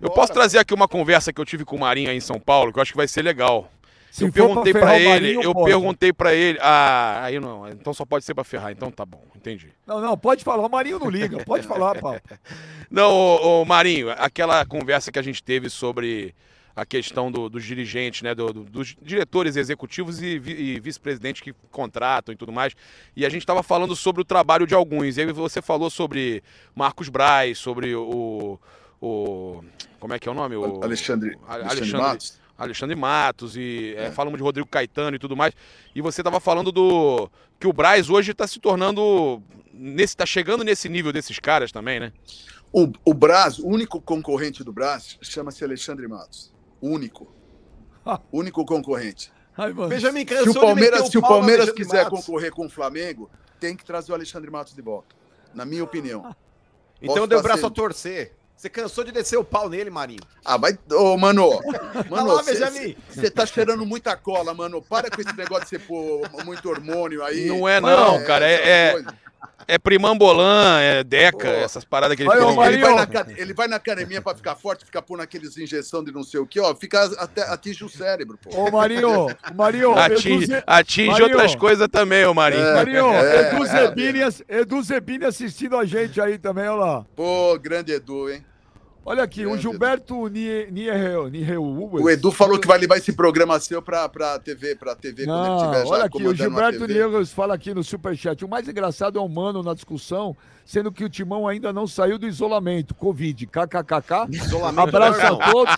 Eu posso trazer aqui uma conversa que eu tive com o Marinho aí em São Paulo, que eu acho que vai ser legal. Se eu perguntei o ele, Marinho, eu pode. perguntei pra ele. Ah, aí não, então só pode ser pra ferrar, então tá bom, entendi. Não, não, pode falar. O Marinho não liga. Pode falar, pau. Não, ô, ô, Marinho, aquela conversa que a gente teve sobre a questão do- dos dirigentes, né, do- do- dos diretores executivos e, vi- e vice-presidentes que contratam e tudo mais. E a gente estava falando sobre o trabalho de alguns. E aí você falou sobre Marcos Braz, sobre o, o como é que é o nome? O, Alexandre, A- Alexandre Matos. Alexandre Matos e é, falamos de Rodrigo Caetano e tudo mais. E você estava falando do que o Braz hoje está se tornando nesse tá chegando nesse nível desses caras também, né? O, o Brás, o único concorrente do Brás, chama-se Alexandre Matos. Único. único concorrente. Ai, mano. Benjamin Se cansou o Palmeiras, se o Palmeiras quiser Matos. concorrer com o Flamengo, tem que trazer o Alexandre Matos de volta. Na minha opinião. Então deu o tá braço sendo- a torcer. Você cansou de descer o pau nele, Marinho. Ah, vai. Ô, mano. Olha Mano, você tá cheirando muita cola, mano. Para com esse negócio de você pôr muito hormônio aí. Não é não, cara, é- essas é- coisas. É Primambolan, é Deca, essas paradas que ele Olha, Ele vai, na, ele vai na academia pra ficar forte, ficar pondo aqueles injeção de não sei o que, ó. Fica até atinge o cérebro, pô. Ô, Marinho, o Marinho, Atinge, atinge Marinho. outras coisas também, ô Marinho. É. Marinho, É, Edu, é. Zebini, Edu Zebini assistindo a gente aí também, olha lá. Pô, grande Edu, hein? Olha aqui, o Gilberto Nierreu. O Edu falou que vai levar esse programa seu pra, pra TV, pra TV quando ele Não, estiver já olha aqui, o Gilberto. Niegas fala aqui no Superchat. O mais engraçado é o Mano na discussão, sendo que o Timão ainda não saiu do isolamento. Covid, kkkk. Isolamento Abraço a todos.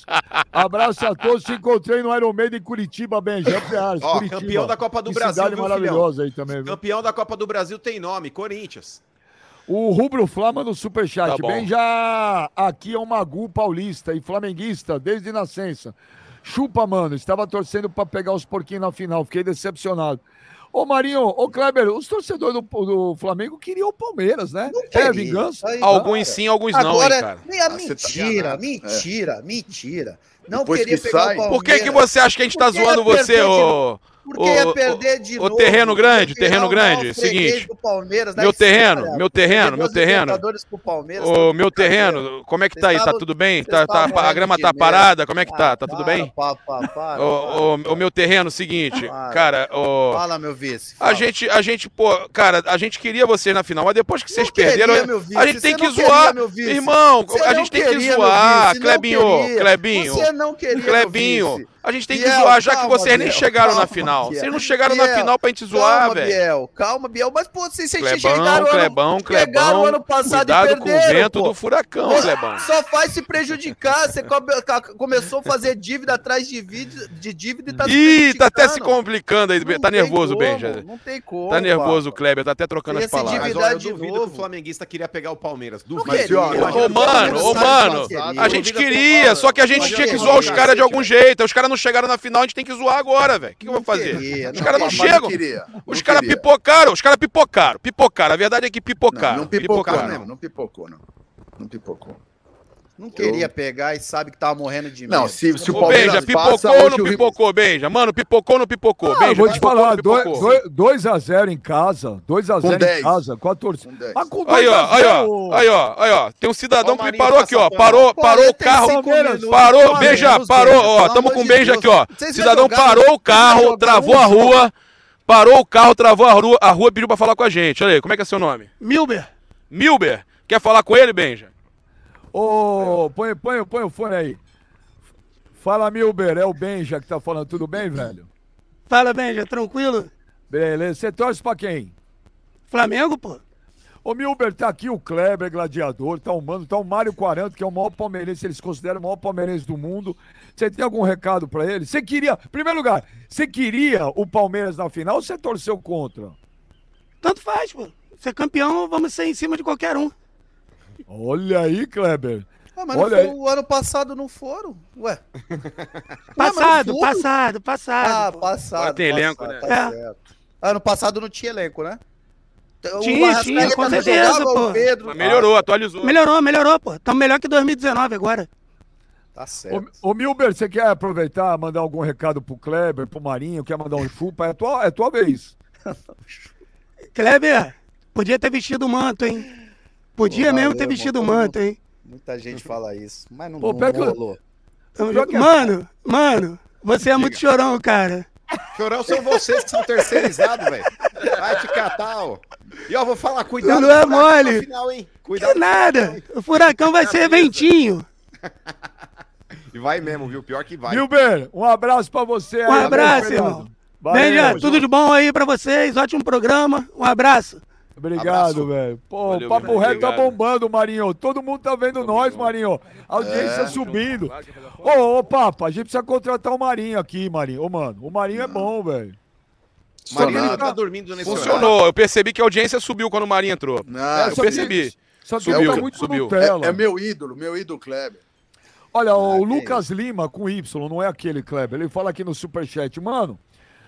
Abraço a todos. Te encontrei no Iron Maiden em Curitiba, Benjamin Ferraz. Campeão da Copa do Que Brasil, cidade viu, maravilhosa aí também. viu? Campeão da Copa do Brasil tem nome, Corinthians. O Rubro Flama no Superchat. Tá bom. Bem já aqui é um Magu paulista e flamenguista desde nascença. Chupa, mano. Estava torcendo para pegar os porquinhos na final. Fiquei decepcionado. Ô, Marinho, ô, Kleber, os torcedores do, do Flamengo queriam o Palmeiras, né? É queria. vingança? Aí, Alguns sim, alguns não, hein, Agora, cara. nem a Ah, você tá- mentira, É. mentira, mentira. Não Depois queria que pegar sai- o Palmeiras. Por que, que você acha que a gente tá Porque ia zoando você, perder de ô? Porque ia ô, perder de ô, novo. terreno grande, Virar terreno o grande, freguês seguinte. da Meu terreno, história. meu terreno, meu terreno. Tá meu terreno, como é que tá aí? Tá tudo bem? Tá, tá- a grama tá parada? Como é que tá? Tá tudo bem? ô, meu terreno, seguinte, cara, Fala, meu vice. a gente, a gente, pô, cara, a gente queria vocês na final, mas depois que vocês perderam, a gente tem que zoar. meu vice. Irmão, a gente tem que zoar, Clebinho. Clebinho. Você não queria, Clebinho, a gente tem que zoar, já que vocês nem chegaram na calma, final. Vocês não chegaram na Biel, final pra gente zoar, calma, velho. Biel, calma, Biel. Mas, pô, vocês, vocês Clebão, chegaram Clebão, ano, chegaram Clebão, ano passado cuidado e com o perderam, vento pô. do furacão, Clebão. Só faz se prejudicar. Você começou a fazer dívida atrás de, dívida- de dívida e tá se Ih, tá até se complicando aí, Não tá nervoso, Benja. Não tem como. Tá nervoso o. Kleber, tá até trocando as palavras. Mas olha, eu de duvido novo. que o flamenguista queria pegar o Palmeiras. Duvido. Ô, mano, ô, mano, a gente queria, só que a gente tinha que zoar os caras de algum jeito. Os caras não chegaram na final, a gente tem que zoar agora, velho. O que, que eu vou fazer? Queria, Os não caras não não chegam. Os não caras pipocaram, os caras pipocaram, pipocaram. A verdade é que Não, pipocaram. não pipocou, pipocaram. não. Não pipocou, não. Não pipocou. Não queria pegar e sabe que tava morrendo de medo. Não, se, se o Palmeiras Benja, passa, pipocou ou hoje não o Rio- pipocou, Benja? Mano, pipocou ou não pipocou? Ah, Benja, vou te pipocou ou falar, não pipocou? 2x0 em casa. 2x0 em 10. casa. Com a torcida. Com 10. Mas com Aí, ó, 2 a aí, 0, ó, aí, ó, aí, ó. Tem um cidadão que me parou aqui, ó. passa Parou, parou o 45 carro. Parou, menos, parou, ó. Tamo com o de Benja Deus. aqui, ó. Vocês Cidadão jogaram- parou o carro, travou a rua. Parou o carro, travou a rua, a rua pediu pra falar com a gente. Olha aí, como é que é seu nome? Milber. Milber. Quer falar com ele, Benja? Ô, põe, põe, põe o fone aí. Fala, Milber, é o Benja que tá falando. Tudo bem, velho? Fala, Benja, tranquilo? Beleza. Você torce pra quem? Flamengo, pô. Ô, Milber, tá aqui o Kleber, gladiador, tá o Mano, tá o Mário 40, que é o maior palmeirense, eles consideram o maior palmeirense do mundo. Você tem algum recado pra ele? Você queria, em primeiro lugar, você queria o Palmeiras na final ou você torceu contra? Tanto faz, pô. Ser campeão, vamos ser em cima de qualquer um. Olha aí, Kleber. Ah, mas não Olha foi- o ano passado não foram? Ué. Passado, passado, passado. Ah, passado. Agora tem elenco, passado, né? Tá É. certo. Ano passado não tinha elenco, né? O Tinha, Arrascaeta tinha, com certeza, pô. o Pedro. Mas melhorou, atualizou. Melhorou, melhorou, pô. Tamo melhor que 2019 agora. Tá certo. Ô, ô Milber, você quer aproveitar, mandar algum recado pro Kleber, pro Marinho, quer mandar um chupa? É tua, é tua vez. Kleber, podia ter vestido o manto, hein? Podia Pô, mesmo valeu, ter vestido o manto, hein? Muita gente fala isso, mas não, Pô, não pega- rolou. Que é- Mano, mano, você é muito chorão, cara. Chorão são vocês que são terceirizados, velho. Vai te catar, ó. E ó, vou falar, cuidado Não é mole. na final, hein? Que Cuidado. nada. O furacão vai ser ventinho. E vai mesmo, viu? Pior que vai. Milber, um abraço pra você. Um aí, abraço, irmão. Valeu, Benja, tudo de bom aí pra vocês. Ótimo programa. Um abraço. Obrigado, velho. Pô, Valeu, o Papo Milber, Reto tá bombando, Marinho. Todo mundo tá vendo nós, Marinho. A audiência É. subindo. Ô, ô, Papa, a gente precisa contratar o Marinho aqui, Marinho. Ô, mano, o Marinho é bom, velho. Marinho não nada. tá dormindo nesse horário. Funcionou. Eu percebi que a audiência subiu quando o Marinho entrou. Não, É, Eu que- percebi. Só que Subiu, tá muito subiu. É, é meu ídolo, meu ídolo Kleber. Olha, o Ah, que Lucas Lima com Y, não é aquele Kleber. Ele fala aqui no Superchat, mano.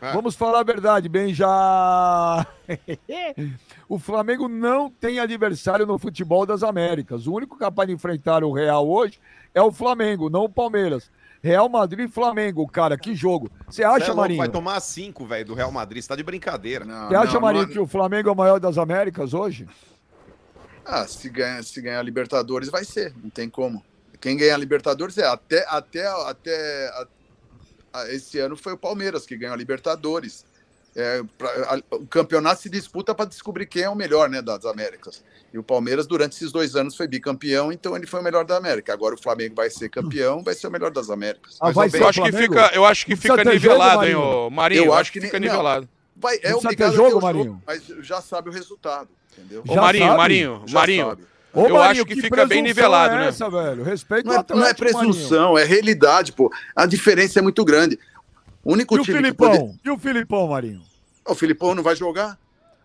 Ah. Vamos falar a verdade, bem já. o Flamengo não tem adversário no futebol das Américas. O único capaz de enfrentar o Real hoje é o Flamengo, não o Palmeiras. Real Madrid e Flamengo, cara, que jogo. Você Cê é acha, Marinho? Vai tomar cinco, velho, do Real Madrid. Você tá de brincadeira. Não, Você acha, não, Marinho, não- que o Flamengo é o maior das Américas hoje? Ah, se ganhar, se ganhar a Libertadores vai ser, não tem como. Quem ganhar a Libertadores é até até até esse ano foi o Palmeiras que ganhou a Libertadores. É, pra- a- o campeonato se disputa para descobrir quem é o melhor, né, das Américas. E o Palmeiras durante esses dois anos foi bicampeão, então ele foi o melhor da América. Agora o Flamengo vai ser campeão, vai ser o melhor das Américas. Ah, Mas, vai ô, ser Eu o acho que fica, eu acho que fica ter jogo, nivelado, hein, Marinho? Eu Eu acho acho que que fica não. nivelado. Vai, é obrigado a jogo, ter o Marinho. mas já sabe o resultado, entendeu? Ô, Marinho, sabe? Marinho, Já Marinho. sabe. Ô, Eu acho que que fica bem presunção nivelado, é né? Essa, velho? Respeita Não o é, não é Atlético, Marinho. presunção, é realidade, pô. A diferença é muito grande. O único E o time que Filipão? pode... E o Filipão, Marinho? O Filipão não vai jogar?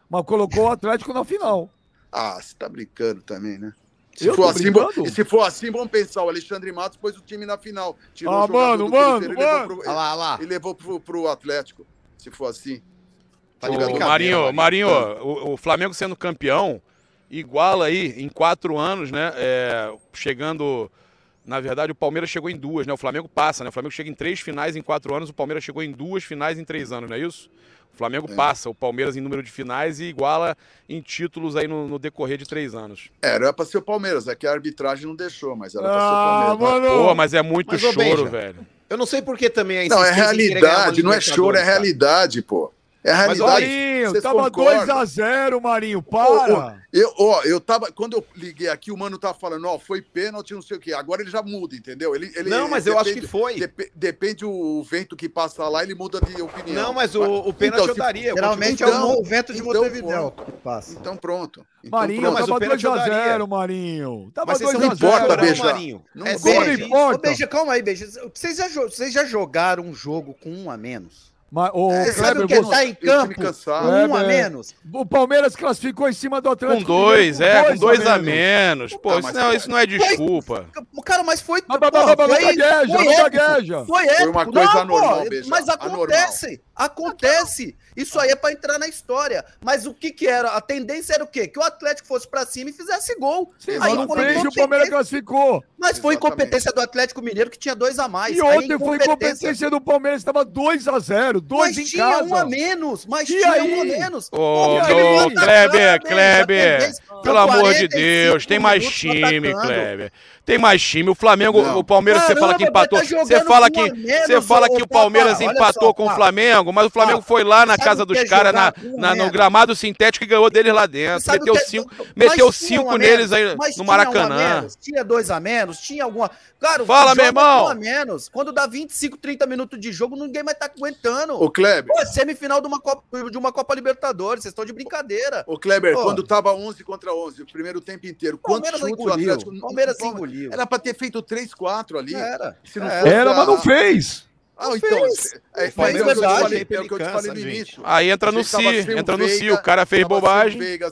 Mas colocou o Atlético na final. Ah, você tá brincando também, né? Se Eu for, tô assim, brincando? bom- e se for assim, vamos pensar. O Alexandre Matos pôs o time na final. Tirou Ah, o mano, do mano, Cruzeiro e levou mano. pro- Olha lá, lá. E levou pro, pro Atlético, se for assim. Tá Ô, brincadeira, Marinho, Marinho, o, o Flamengo sendo campeão, iguala aí em quatro anos, né? é, chegando. Na verdade, o Palmeiras chegou em duas, né? O Flamengo passa, né? O Flamengo chega em três finais em quatro anos, o Palmeiras chegou em duas finais em três anos, não é isso? O Flamengo É. passa o Palmeiras em número de finais e iguala em títulos aí no, no decorrer de três anos. É, Era pra ser o Palmeiras, é que a arbitragem não deixou, mas era pra Ah, ser o Palmeiras. mano. Pô, mas é muito Mas, choro, Benja, velho. Eu não sei por que também a Não, é realidade, não é choro, é realidade, pô. É Mas, realidade. Marinho, tava concordam? 2x0, Marinho, para. Eu, ó, eu tava. Quando eu liguei aqui, o mano tava falando, ó, foi pênalti, não sei o quê. Agora ele já muda, entendeu? Ele, ele, Não, mas eu acho que foi. Dep- depende o vento que passa lá, ele muda de opinião. Não, mas o, o pênalti Então, eu daria. eu Geralmente Então, é o vento de então, Montevidéu que passa. Então pronto. Então, Marinho, Não, mas tava o pênalti eu 2x0, daria. Marinho. Tava Mas vocês são 2x0. não importa, Beija. Marinho. Não É Como não Beija. importa? Ô, Beija, calma aí, Beija. Vocês já, vocês já jogaram um jogo com um a menos? Mas, ô, É, Sabe Kleber, o que é você- tá em campo com um a menos? o Palmeiras classificou em cima do Com Atlético. dois, Mineiro é, com dois a menos. Pô, Ah, isso não, isso não é desculpa. Cara, mas foi. Mas, mas, mas, mas, foi- gagueja, foi épico. Foi uma coisa Não, anormal, Mas acontece. Acontece. Isso aí é pra entrar na história. Mas o que que era? A tendência era o quê? Que o Atlético fosse pra cima e fizesse gol. Sim, Aí mas não fez e o. Palmeiras classificou. Mas foi Exatamente. incompetência do Atlético Mineiro que tinha dois a mais. E Aí ontem foi incompetência do Palmeiras, estava 2x0, dois Mas em tinha casa. um a menos. Mas E tinha aí? um a menos. Ô, não tá Kleber, Kleber, pelo amor de 45 Deus, tem mais time, atacando. Kleber. Tem mais time. O Flamengo, Não. o Palmeiras, você fala que Caramba, empatou. tá Você fala que, a menos, você fala que o Palmeiras empatou só, com o. Flamengo, mas o Flamengo foi lá na casa o dos é caras, um no gramado sintético e ganhou deles lá dentro. Sabe Meteu o que é- cinco, mas meteu cinco um neles menos, aí mas no tinha um a Maracanã. menos, tinha dois a menos, tinha alguma. Cara, Fala, meu irmão. com Um a menos. Quando dá 25, 30 minutos de jogo, ninguém mais tá aguentando. Ô, Kleber, Pô, semifinal de uma Copa, de uma Copa Libertadores, vocês estão de brincadeira. ô, Kleber Pô. quando tava 11 contra 11, o primeiro tempo inteiro, quantos chutes o engoliu. Atlético... Palmeiras Palme- engoliu. Era pra ter feito 3, 4 ali. Era. Se não Era. Era, mas não fez. Ah, então, é, é, é verdade. é o que eu te falei no início. Aí entra no Si, entra no Si. O cara fez bobagem. Veiga,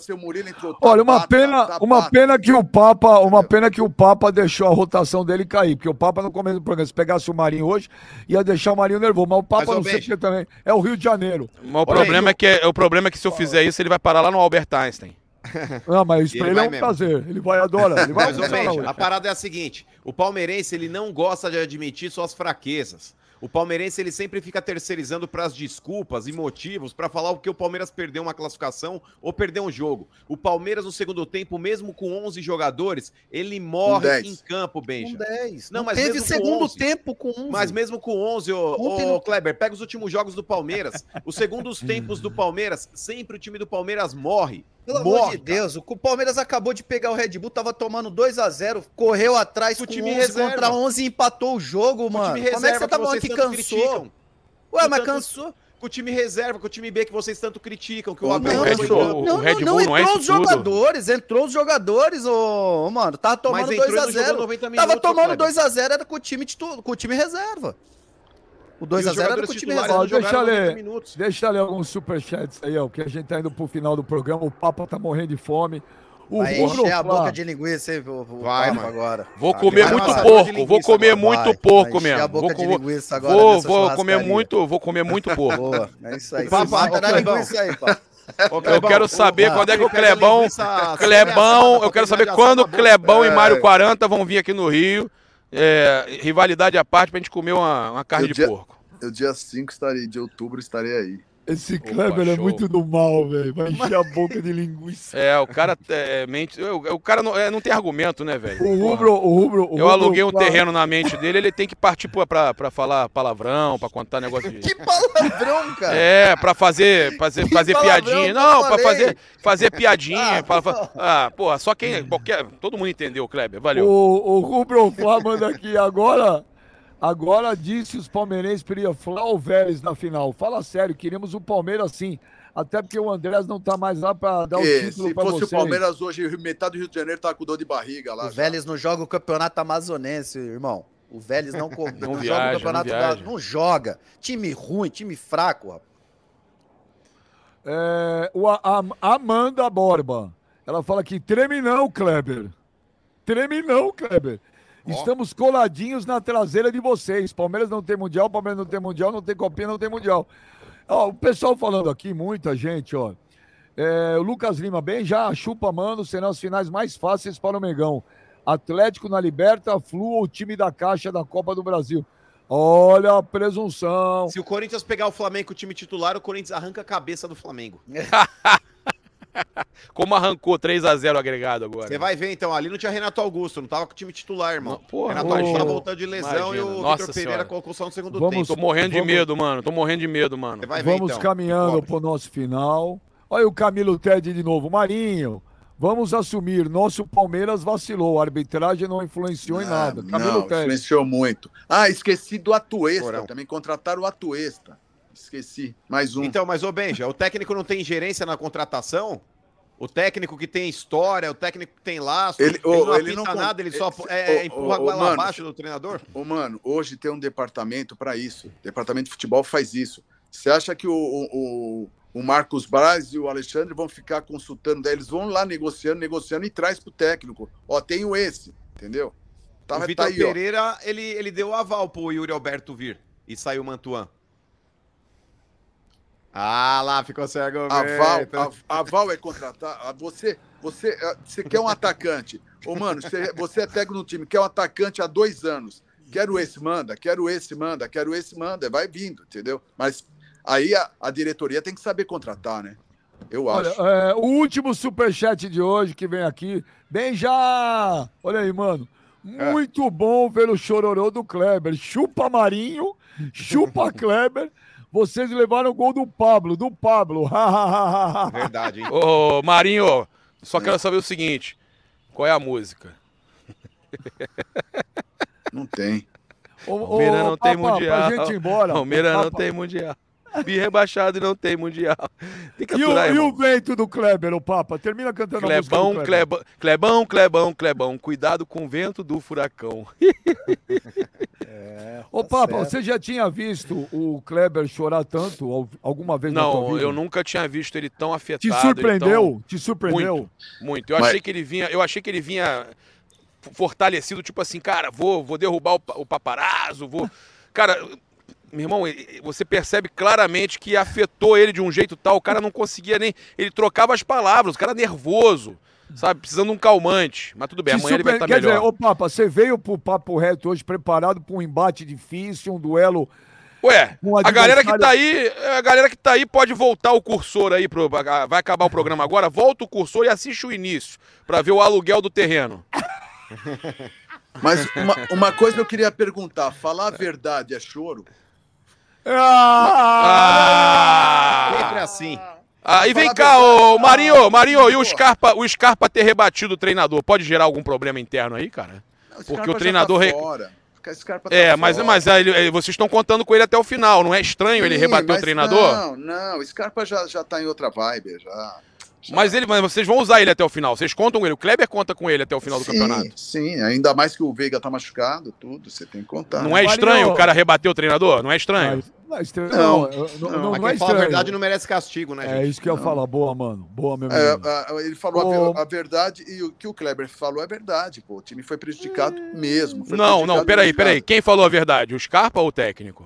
Olha, uma pena, uma pena que o Papa, uma pena que o Papa deixou a rotação dele cair, porque o Papa no começo do programa, se pegasse o Marinho hoje, ia deixar o Marinho nervoso, mas o Papa Mas, não sei porque também, é o Rio de Janeiro. Mas o problema, é que, o problema é que se eu fizer isso, ele vai parar lá no Albert Einstein. Não, mas isso Ele pra ele é um mesmo. prazer, ele vai adorar, ele vai Mas, a parada é a seguinte: o palmeirense ele não gosta de admitir suas fraquezas. O palmeirense ele sempre fica terceirizando para as desculpas e motivos para falar o que o Palmeiras perdeu uma classificação ou perdeu um jogo. O Palmeiras no segundo tempo, mesmo com 11 jogadores, ele morre 10. em campo, Com Benja. 10. Não, Não, mas teve com segundo 11. tempo com 11. Mas mesmo com 11, ô, Ontem ô, não- Kleber, pega os últimos jogos do Palmeiras. Os segundos tempos do Palmeiras, sempre o time do Palmeiras morre. Pelo amor de morta. Deus, o Palmeiras acabou de pegar o Red Bull, tava tomando 2 a 0 correu atrás Com com o time 11 reserva. contra 11 e empatou o jogo, mano. time Como é que você tá falando vocês que tanto cansou? criticam. Ué, Com mas tanto- cansou. Com o time reserva, com o time B que vocês tanto criticam, que o Não, Abel o Red Bull- dando. o não, Red não, Bull não é entrou os jogadores, entrou os jogadores, ô, mano, tava tomando entrou e 2 a não jogou 0 90 Tava tomando Kleber. 2 a 0 era com o time titular, com o time reserva. O 2 E a os 0 era com o time reserva. Deixa jogaram eu 90 ler. minutos. Deixa ler alguns superchats aí, ó, que a gente tá indo pro final do programa. O Papa tá morrendo de fome. O Vai encher a boca de linguiça, hein, o, o Vai, mano. agora. Vou comer vai muito passar porco, vou comer agora. muito Vai, porco vai encher mesmo. a boca Vou, de vou, linguiça agora vou, comer muito, vou comer muito porco. Boa, é isso aí. Papa, Se mata ô, na linguiça aí, Papa. Ô, Eu Clebão, quero saber o- quando é que o Clebão, linguiça Clebão, eu quero saber quando. Clebão e É. Mário 40 vão vir aqui no Rio. É, rivalidade à parte pra gente comer uma, uma carne Eu de dia- porco. Eu, dia 5 estarei, de outubro estarei aí. Esse Kleber é muito do mal, velho. Vai encher a boca de linguiça. É, o cara é, mente. O, o cara não, é, não tem argumento, né, velho? O Rubro, o Rubro. o Eu Rubro aluguei um terreno na mente dele, ele tem que partir pra, pra, pra falar palavrão, pra contar negócio de. Que palavrão, cara. É, pra fazer, fazer, fazer piadinha. Não, pra fazer, fazer piadinha. Ah, pra- pra- ah, porra, só quem. Qualquer, todo mundo entendeu, Kleber. Valeu. O, o Rubro Flá manda aqui agora. Agora disse os palmeirenses queria Flá ou Vélez na final. Fala sério, queríamos o Palmeiras sim. Até porque o Andrés não tá mais lá pra dar o E, título se pra fosse vocês. o Palmeiras hoje, metade do Rio de Janeiro tá com dor de barriga lá. O já. Vélez não joga o campeonato amazonense, irmão. O Vélez não, não joga viaja, o campeonato não da- não joga. Time ruim, time fraco, rapaz. É, o A- A- Amanda Borba. Ela fala que treme não, Kleber. Treme não, Kleber. Estamos coladinhos na traseira de vocês. Palmeiras não tem mundial, Palmeiras não tem mundial, não tem copinha, não tem mundial. Ó, o pessoal falando aqui, muita gente, ó. É, o Lucas Lima, bem já, chupa mano, serão as finais mais fáceis para o Megão. Atlético na Liberta, Flu ou time da Caixa da Copa do Brasil. Olha a presunção. Se o Corinthians pegar o Flamengo com o time titular, o Corinthians arranca a cabeça do Flamengo. Como arrancou 3x0 agregado agora. Você vai ver, então, ali não tinha Renato Augusto, não tava com o time titular, irmão. Não, porra, Renato Augusto tá voltando de lesão e Imagina. o Nossa Vitor Pereira colocou só no segundo Vamos- Tô tempo. morrendo de Vamos- medo, mano. Tô morrendo de medo, mano. Ver, Vamos então. caminhando Cobre. para o nosso final. Olha o Camilo Ted de novo. Marinho, vamos assumir. Nosso Palmeiras vacilou. A arbitragem não influenciou em Ah, nada. Não, Camilo Ted. influenciou muito. Ah, esqueci do Atuesta. Porão. Também contrataram o Atuesta. Esqueci. Mais um. Então, mas ô Benja, o técnico não tem gerência na contratação? O técnico que tem história, o técnico que tem laço, Ele- ele, não ele não nada, ele só Ô, é, ô, empurra a goela abaixo do treinador? Ô, mano, hoje tem um departamento para isso. Departamento de futebol faz isso. Você acha que o, o, o Marcos Braz e o Alexandre vão ficar consultando? Daí eles vão lá negociando, negociando e traz pro técnico. Ó, tenho esse, entendeu? Tá, o tá Vitor ó. Pereira, ele, ele deu aval pro Yuri Alberto vir e saiu o Mantuan. Ah, lá ficou sem argumento. Aval, a- aval é contratar. a- Você, você, você quer um atacante. Ô, mano, você, você é técnico no time, quer um atacante há dois anos. Quero esse, manda, quero esse, manda, quero esse, manda. Vai vindo, entendeu? Mas aí a, a diretoria tem que saber contratar, né? Eu Olha, acho. é, o último superchat de hoje que vem aqui. Bem já! Olha aí, mano. É. Muito bom ver o chororô do Kleber. Chupa Marinho, chupa Kleber. Vocês levaram o gol do Pablo, do Pablo. Verdade, hein? Ô, Marinho, só quero saber o seguinte: qual é a música? Não tem. Palmeiras não tem Papa, mundial. Pra gente ir embora. Palmeiras não tem mundial. Bi rebaixado e não tem mundial. Tem que E o, aturar, e o vento do Kleber, o Papa? Termina cantando a música Clebão. Clebão, Clebão, Clebão, Clebão, cuidado com o vento do furacão. Ô, Papa, você já tinha visto o Kleber chorar tanto al- alguma vez na tua Não, vida? eu nunca tinha visto ele tão afetado. Te surpreendeu? tão- Te surpreendeu? Muito, muito. Eu Mas- achei que ele vinha, eu achei que ele vinha fortalecido, tipo assim, cara, vou, vou derrubar o, o paparazzo, vou. Cara, meu irmão, você percebe claramente que afetou ele de um jeito tal, o cara não conseguia nem. Ele trocava as palavras, o cara nervoso, sabe? Precisando de um calmante. Mas tudo bem, amanhã ele vai estar Quer melhor. dizer, ô Papa, você veio pro Papo Reto hoje preparado para um embate difícil, um duelo. Ué, um a galera que tá aí, a galera que tá aí pode voltar o cursor aí pro vai acabar o programa agora, volta o cursor e assiste o início pra ver o aluguel do terreno. Mas uma, uma coisa eu queria perguntar: falar a verdade é choro? Ah! Ah! Sempre assim. Ah, e vem cá, ô Marinho, Marinho, e o. Scarpa, o Scarpa ter rebatido o treinador, pode gerar algum problema interno aí, cara? Não, esse Porque o treinador Tá Scarpa tá É, mas, fora. mas aí, ele- vocês estão contando com ele até o final, não é estranho ele Sim, rebater o treinador? Não, não, o Scarpa já, já tá em outra vibe, já. Mas, ele, mas vocês vão usar ele até o final, vocês contam com ele, o Kleber conta com ele até o final do sim, campeonato. Sim, ainda mais que o Veiga tá machucado, tudo, você tem que contar. Não é estranho o cara rebater o treinador? Não é estranho? Estranho- Não, não, não, não, não, não é quem fala a estranho. verdade não merece castigo, né, É gente? isso que eu ia falar. Boa, mano. Boa, meu É, ele falou a a, verdade e o que o Kleber falou é verdade, pô. O time foi prejudicado mesmo. foi Não, não, prejudicado peraí, mesmo. peraí. Quem falou a verdade? O Scarpa ou o técnico?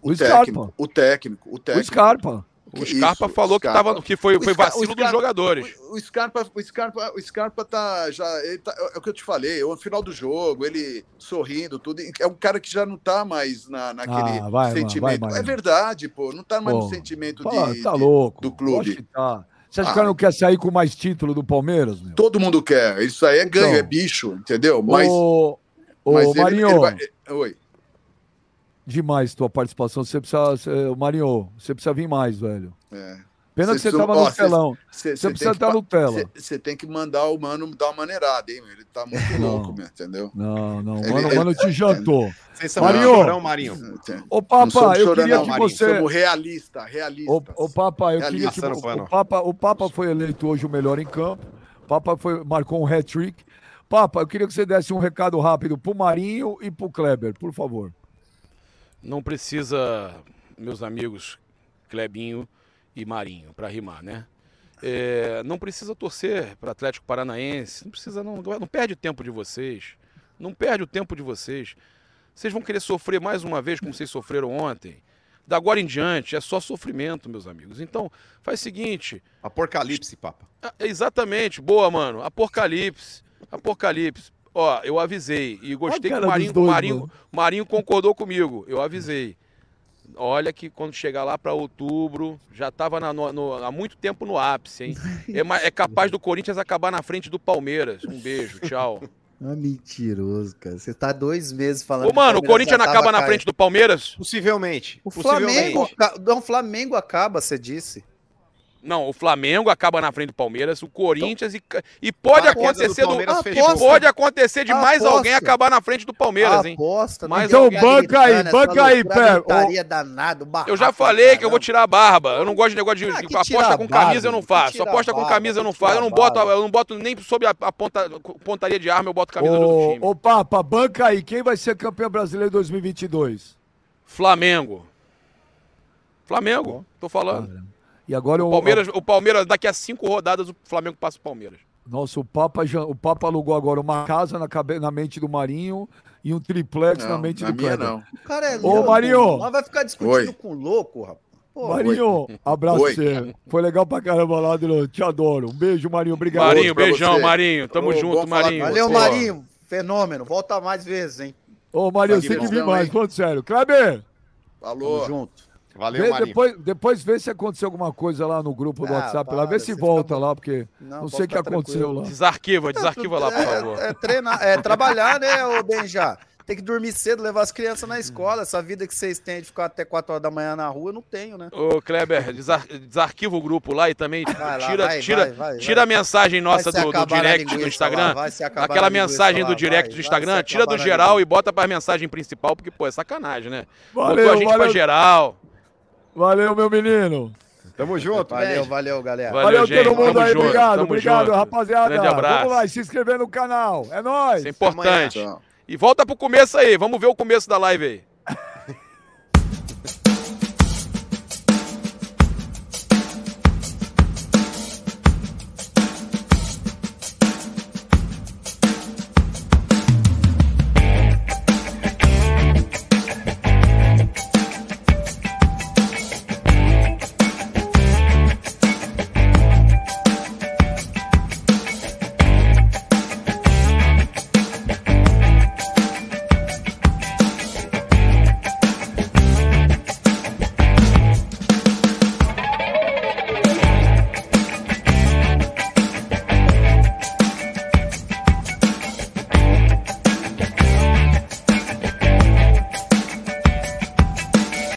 O, O técnico, Scarpa. o técnico, o O técnico. Scarpa. O Isso, Scarpa falou que, Scarpa. tava, que foi, O foi vacilo o dos Scarpa- jogadores. O, o Scarpa, o Scarpa, o Scarpa tá já, ele tá- é o que eu te falei, no final do jogo, ele sorrindo, tudo, é um cara que já não tá mais na, naquele Ah, vai, sentimento. vai, vai, vai. é verdade, pô, não tá mais Pô, no sentimento Fala, de, tá de- louco. do clube. Que tá. Você acha que Ah. o cara não quer sair com mais título do Palmeiras, meu? Todo mundo quer, isso aí é ganho, Então. é bicho, entendeu? Mas, ô, ô mas ele- Marinho, ele vai- Oi. Demais tua participação. Você precisa. Ô, Marinho, você precisa vir mais, velho. É. Pena Vocês que você tava ó, no telão. Você precisa estar no tela. Você tem que mandar o mano dar uma maneirada, hein? Ele tá muito Não. louco, meu, entendeu? Não, não. Ele- Mano, ele- mano te jantou. Vocês são Marinho. Marinho. chorão, Marinho. Ô, Papa, eu chorando, queria não, que Marinho. você. Somos realista, realista. Ô, ô Papa, eu queria que o, o Papa, o Papa foi eleito hoje o melhor em campo. O Papa foi, marcou um hat-trick. Papa, eu queria que você desse um recado rápido pro Marinho e pro Kleber, por favor. Não precisa, meus amigos Clebinho e Marinho, para rimar, né? É, não precisa torcer para Atlético Paranaense, não precisa, não, não perde o tempo de vocês, não perde o tempo de vocês. Vocês vão querer sofrer mais uma vez como vocês sofreram ontem. Da agora em diante é só sofrimento, meus amigos. Então, faz o seguinte, Apocalipse, papa. ah, Exatamente, boa, mano. Apocalipse. Apocalipse. Ó, eu avisei e gostei que o Marinho, dois, Marinho. Marinho concordou comigo. Eu avisei. Olha que quando chegar lá para outubro, já estava há muito tempo no ápice, hein? É, é capaz do Corinthians acabar na frente do Palmeiras. Um beijo, tchau. Ah, mentiroso, cara. Você tá dois meses falando. Ô, mano, o Corinthians acaba na caindo. frente do Palmeiras? Possivelmente. O Possivelmente. Flamengo. Não, o Flamengo acaba, você disse. Não, o Flamengo acaba na frente do Palmeiras, o Corinthians e, ca- e pode do acontecer do, e fechou. pode acontecer de mais Aposta. alguém acabar na frente do Palmeiras, hein? Aposta. Mas então banca aí, banca aí, Pé. Eu já falei que eu vou tirar a barba. Eu não gosto de negócio de, Ah, aposta com barba, camisa, eu não faço. Aposta com camisa eu não faço. Eu não boto, eu não boto nem sob a, a ponta, pontaria de arma, eu boto camisa do Ô, time. ô, Papa, banca aí. Quem vai ser campeão brasileiro em 2022? Flamengo. Flamengo, tô falando. E agora O Palmeiras, o Palmeiras, daqui a cinco rodadas, o Flamengo passa o Palmeiras. Nossa, o Papa, já, o Papa alugou agora uma casa na, cabe, na mente do Marinho e um triplex na Não, mente na do minha Kleber. não. O cara é Ô, louco. Marinho. Mas vai ficar discutindo Oi. com louco, rapaz. Pô, Marinho, abraço Oi. pra você. Foi legal pra caramba lá, Adriano. Te adoro. Um beijo, Marinho. Obrigado. Marinho, beijão, você. Marinho. Tamo Ô, junto, Marinho. Valeu, Pô. Marinho. Fenômeno. Volta mais vezes, hein? Ô, Marinho, você tem que vir mais. Falando sério. Kleber, Falou. Tamo junto. Valeu, vê- depois, depois vê se aconteceu alguma coisa lá no grupo do Ah, WhatsApp. lá. Vê para, se volta fica- lá, porque Não, não, sei o que aconteceu tranquilo. lá. Desarquiva, desarquiva lá, por favor. É, é treinar, é trabalhar, né, ô Benja? Tem que dormir cedo, levar as crianças na escola. Essa vida que vocês têm de ficar até 4 horas da manhã na rua, eu não tenho, né? Ô, Kleber, desar- desarquiva o grupo lá e também lá, tira, vai, tira, vai, vai, tira vai. a mensagem nossa do, do direct do Instagram. lá, vai se acabar aquela mensagem lá, do direct vai, do Instagram, tira do geral e bota pra mensagem principal, porque, pô, é sacanagem, né? Valeu, Botou a gente pra valeu. geral. Valeu, meu menino. Tamo junto, Valeu, velho. valeu, galera. Valeu, Valeu, gente. todo mundo Tamo aí. junto, obrigado, tamo obrigado, junto. rapaziada. Grande abraço. Vamos lá, se inscrever no canal. É nóis. Isso é importante. E volta pro começo aí, vamos ver o começo da live aí.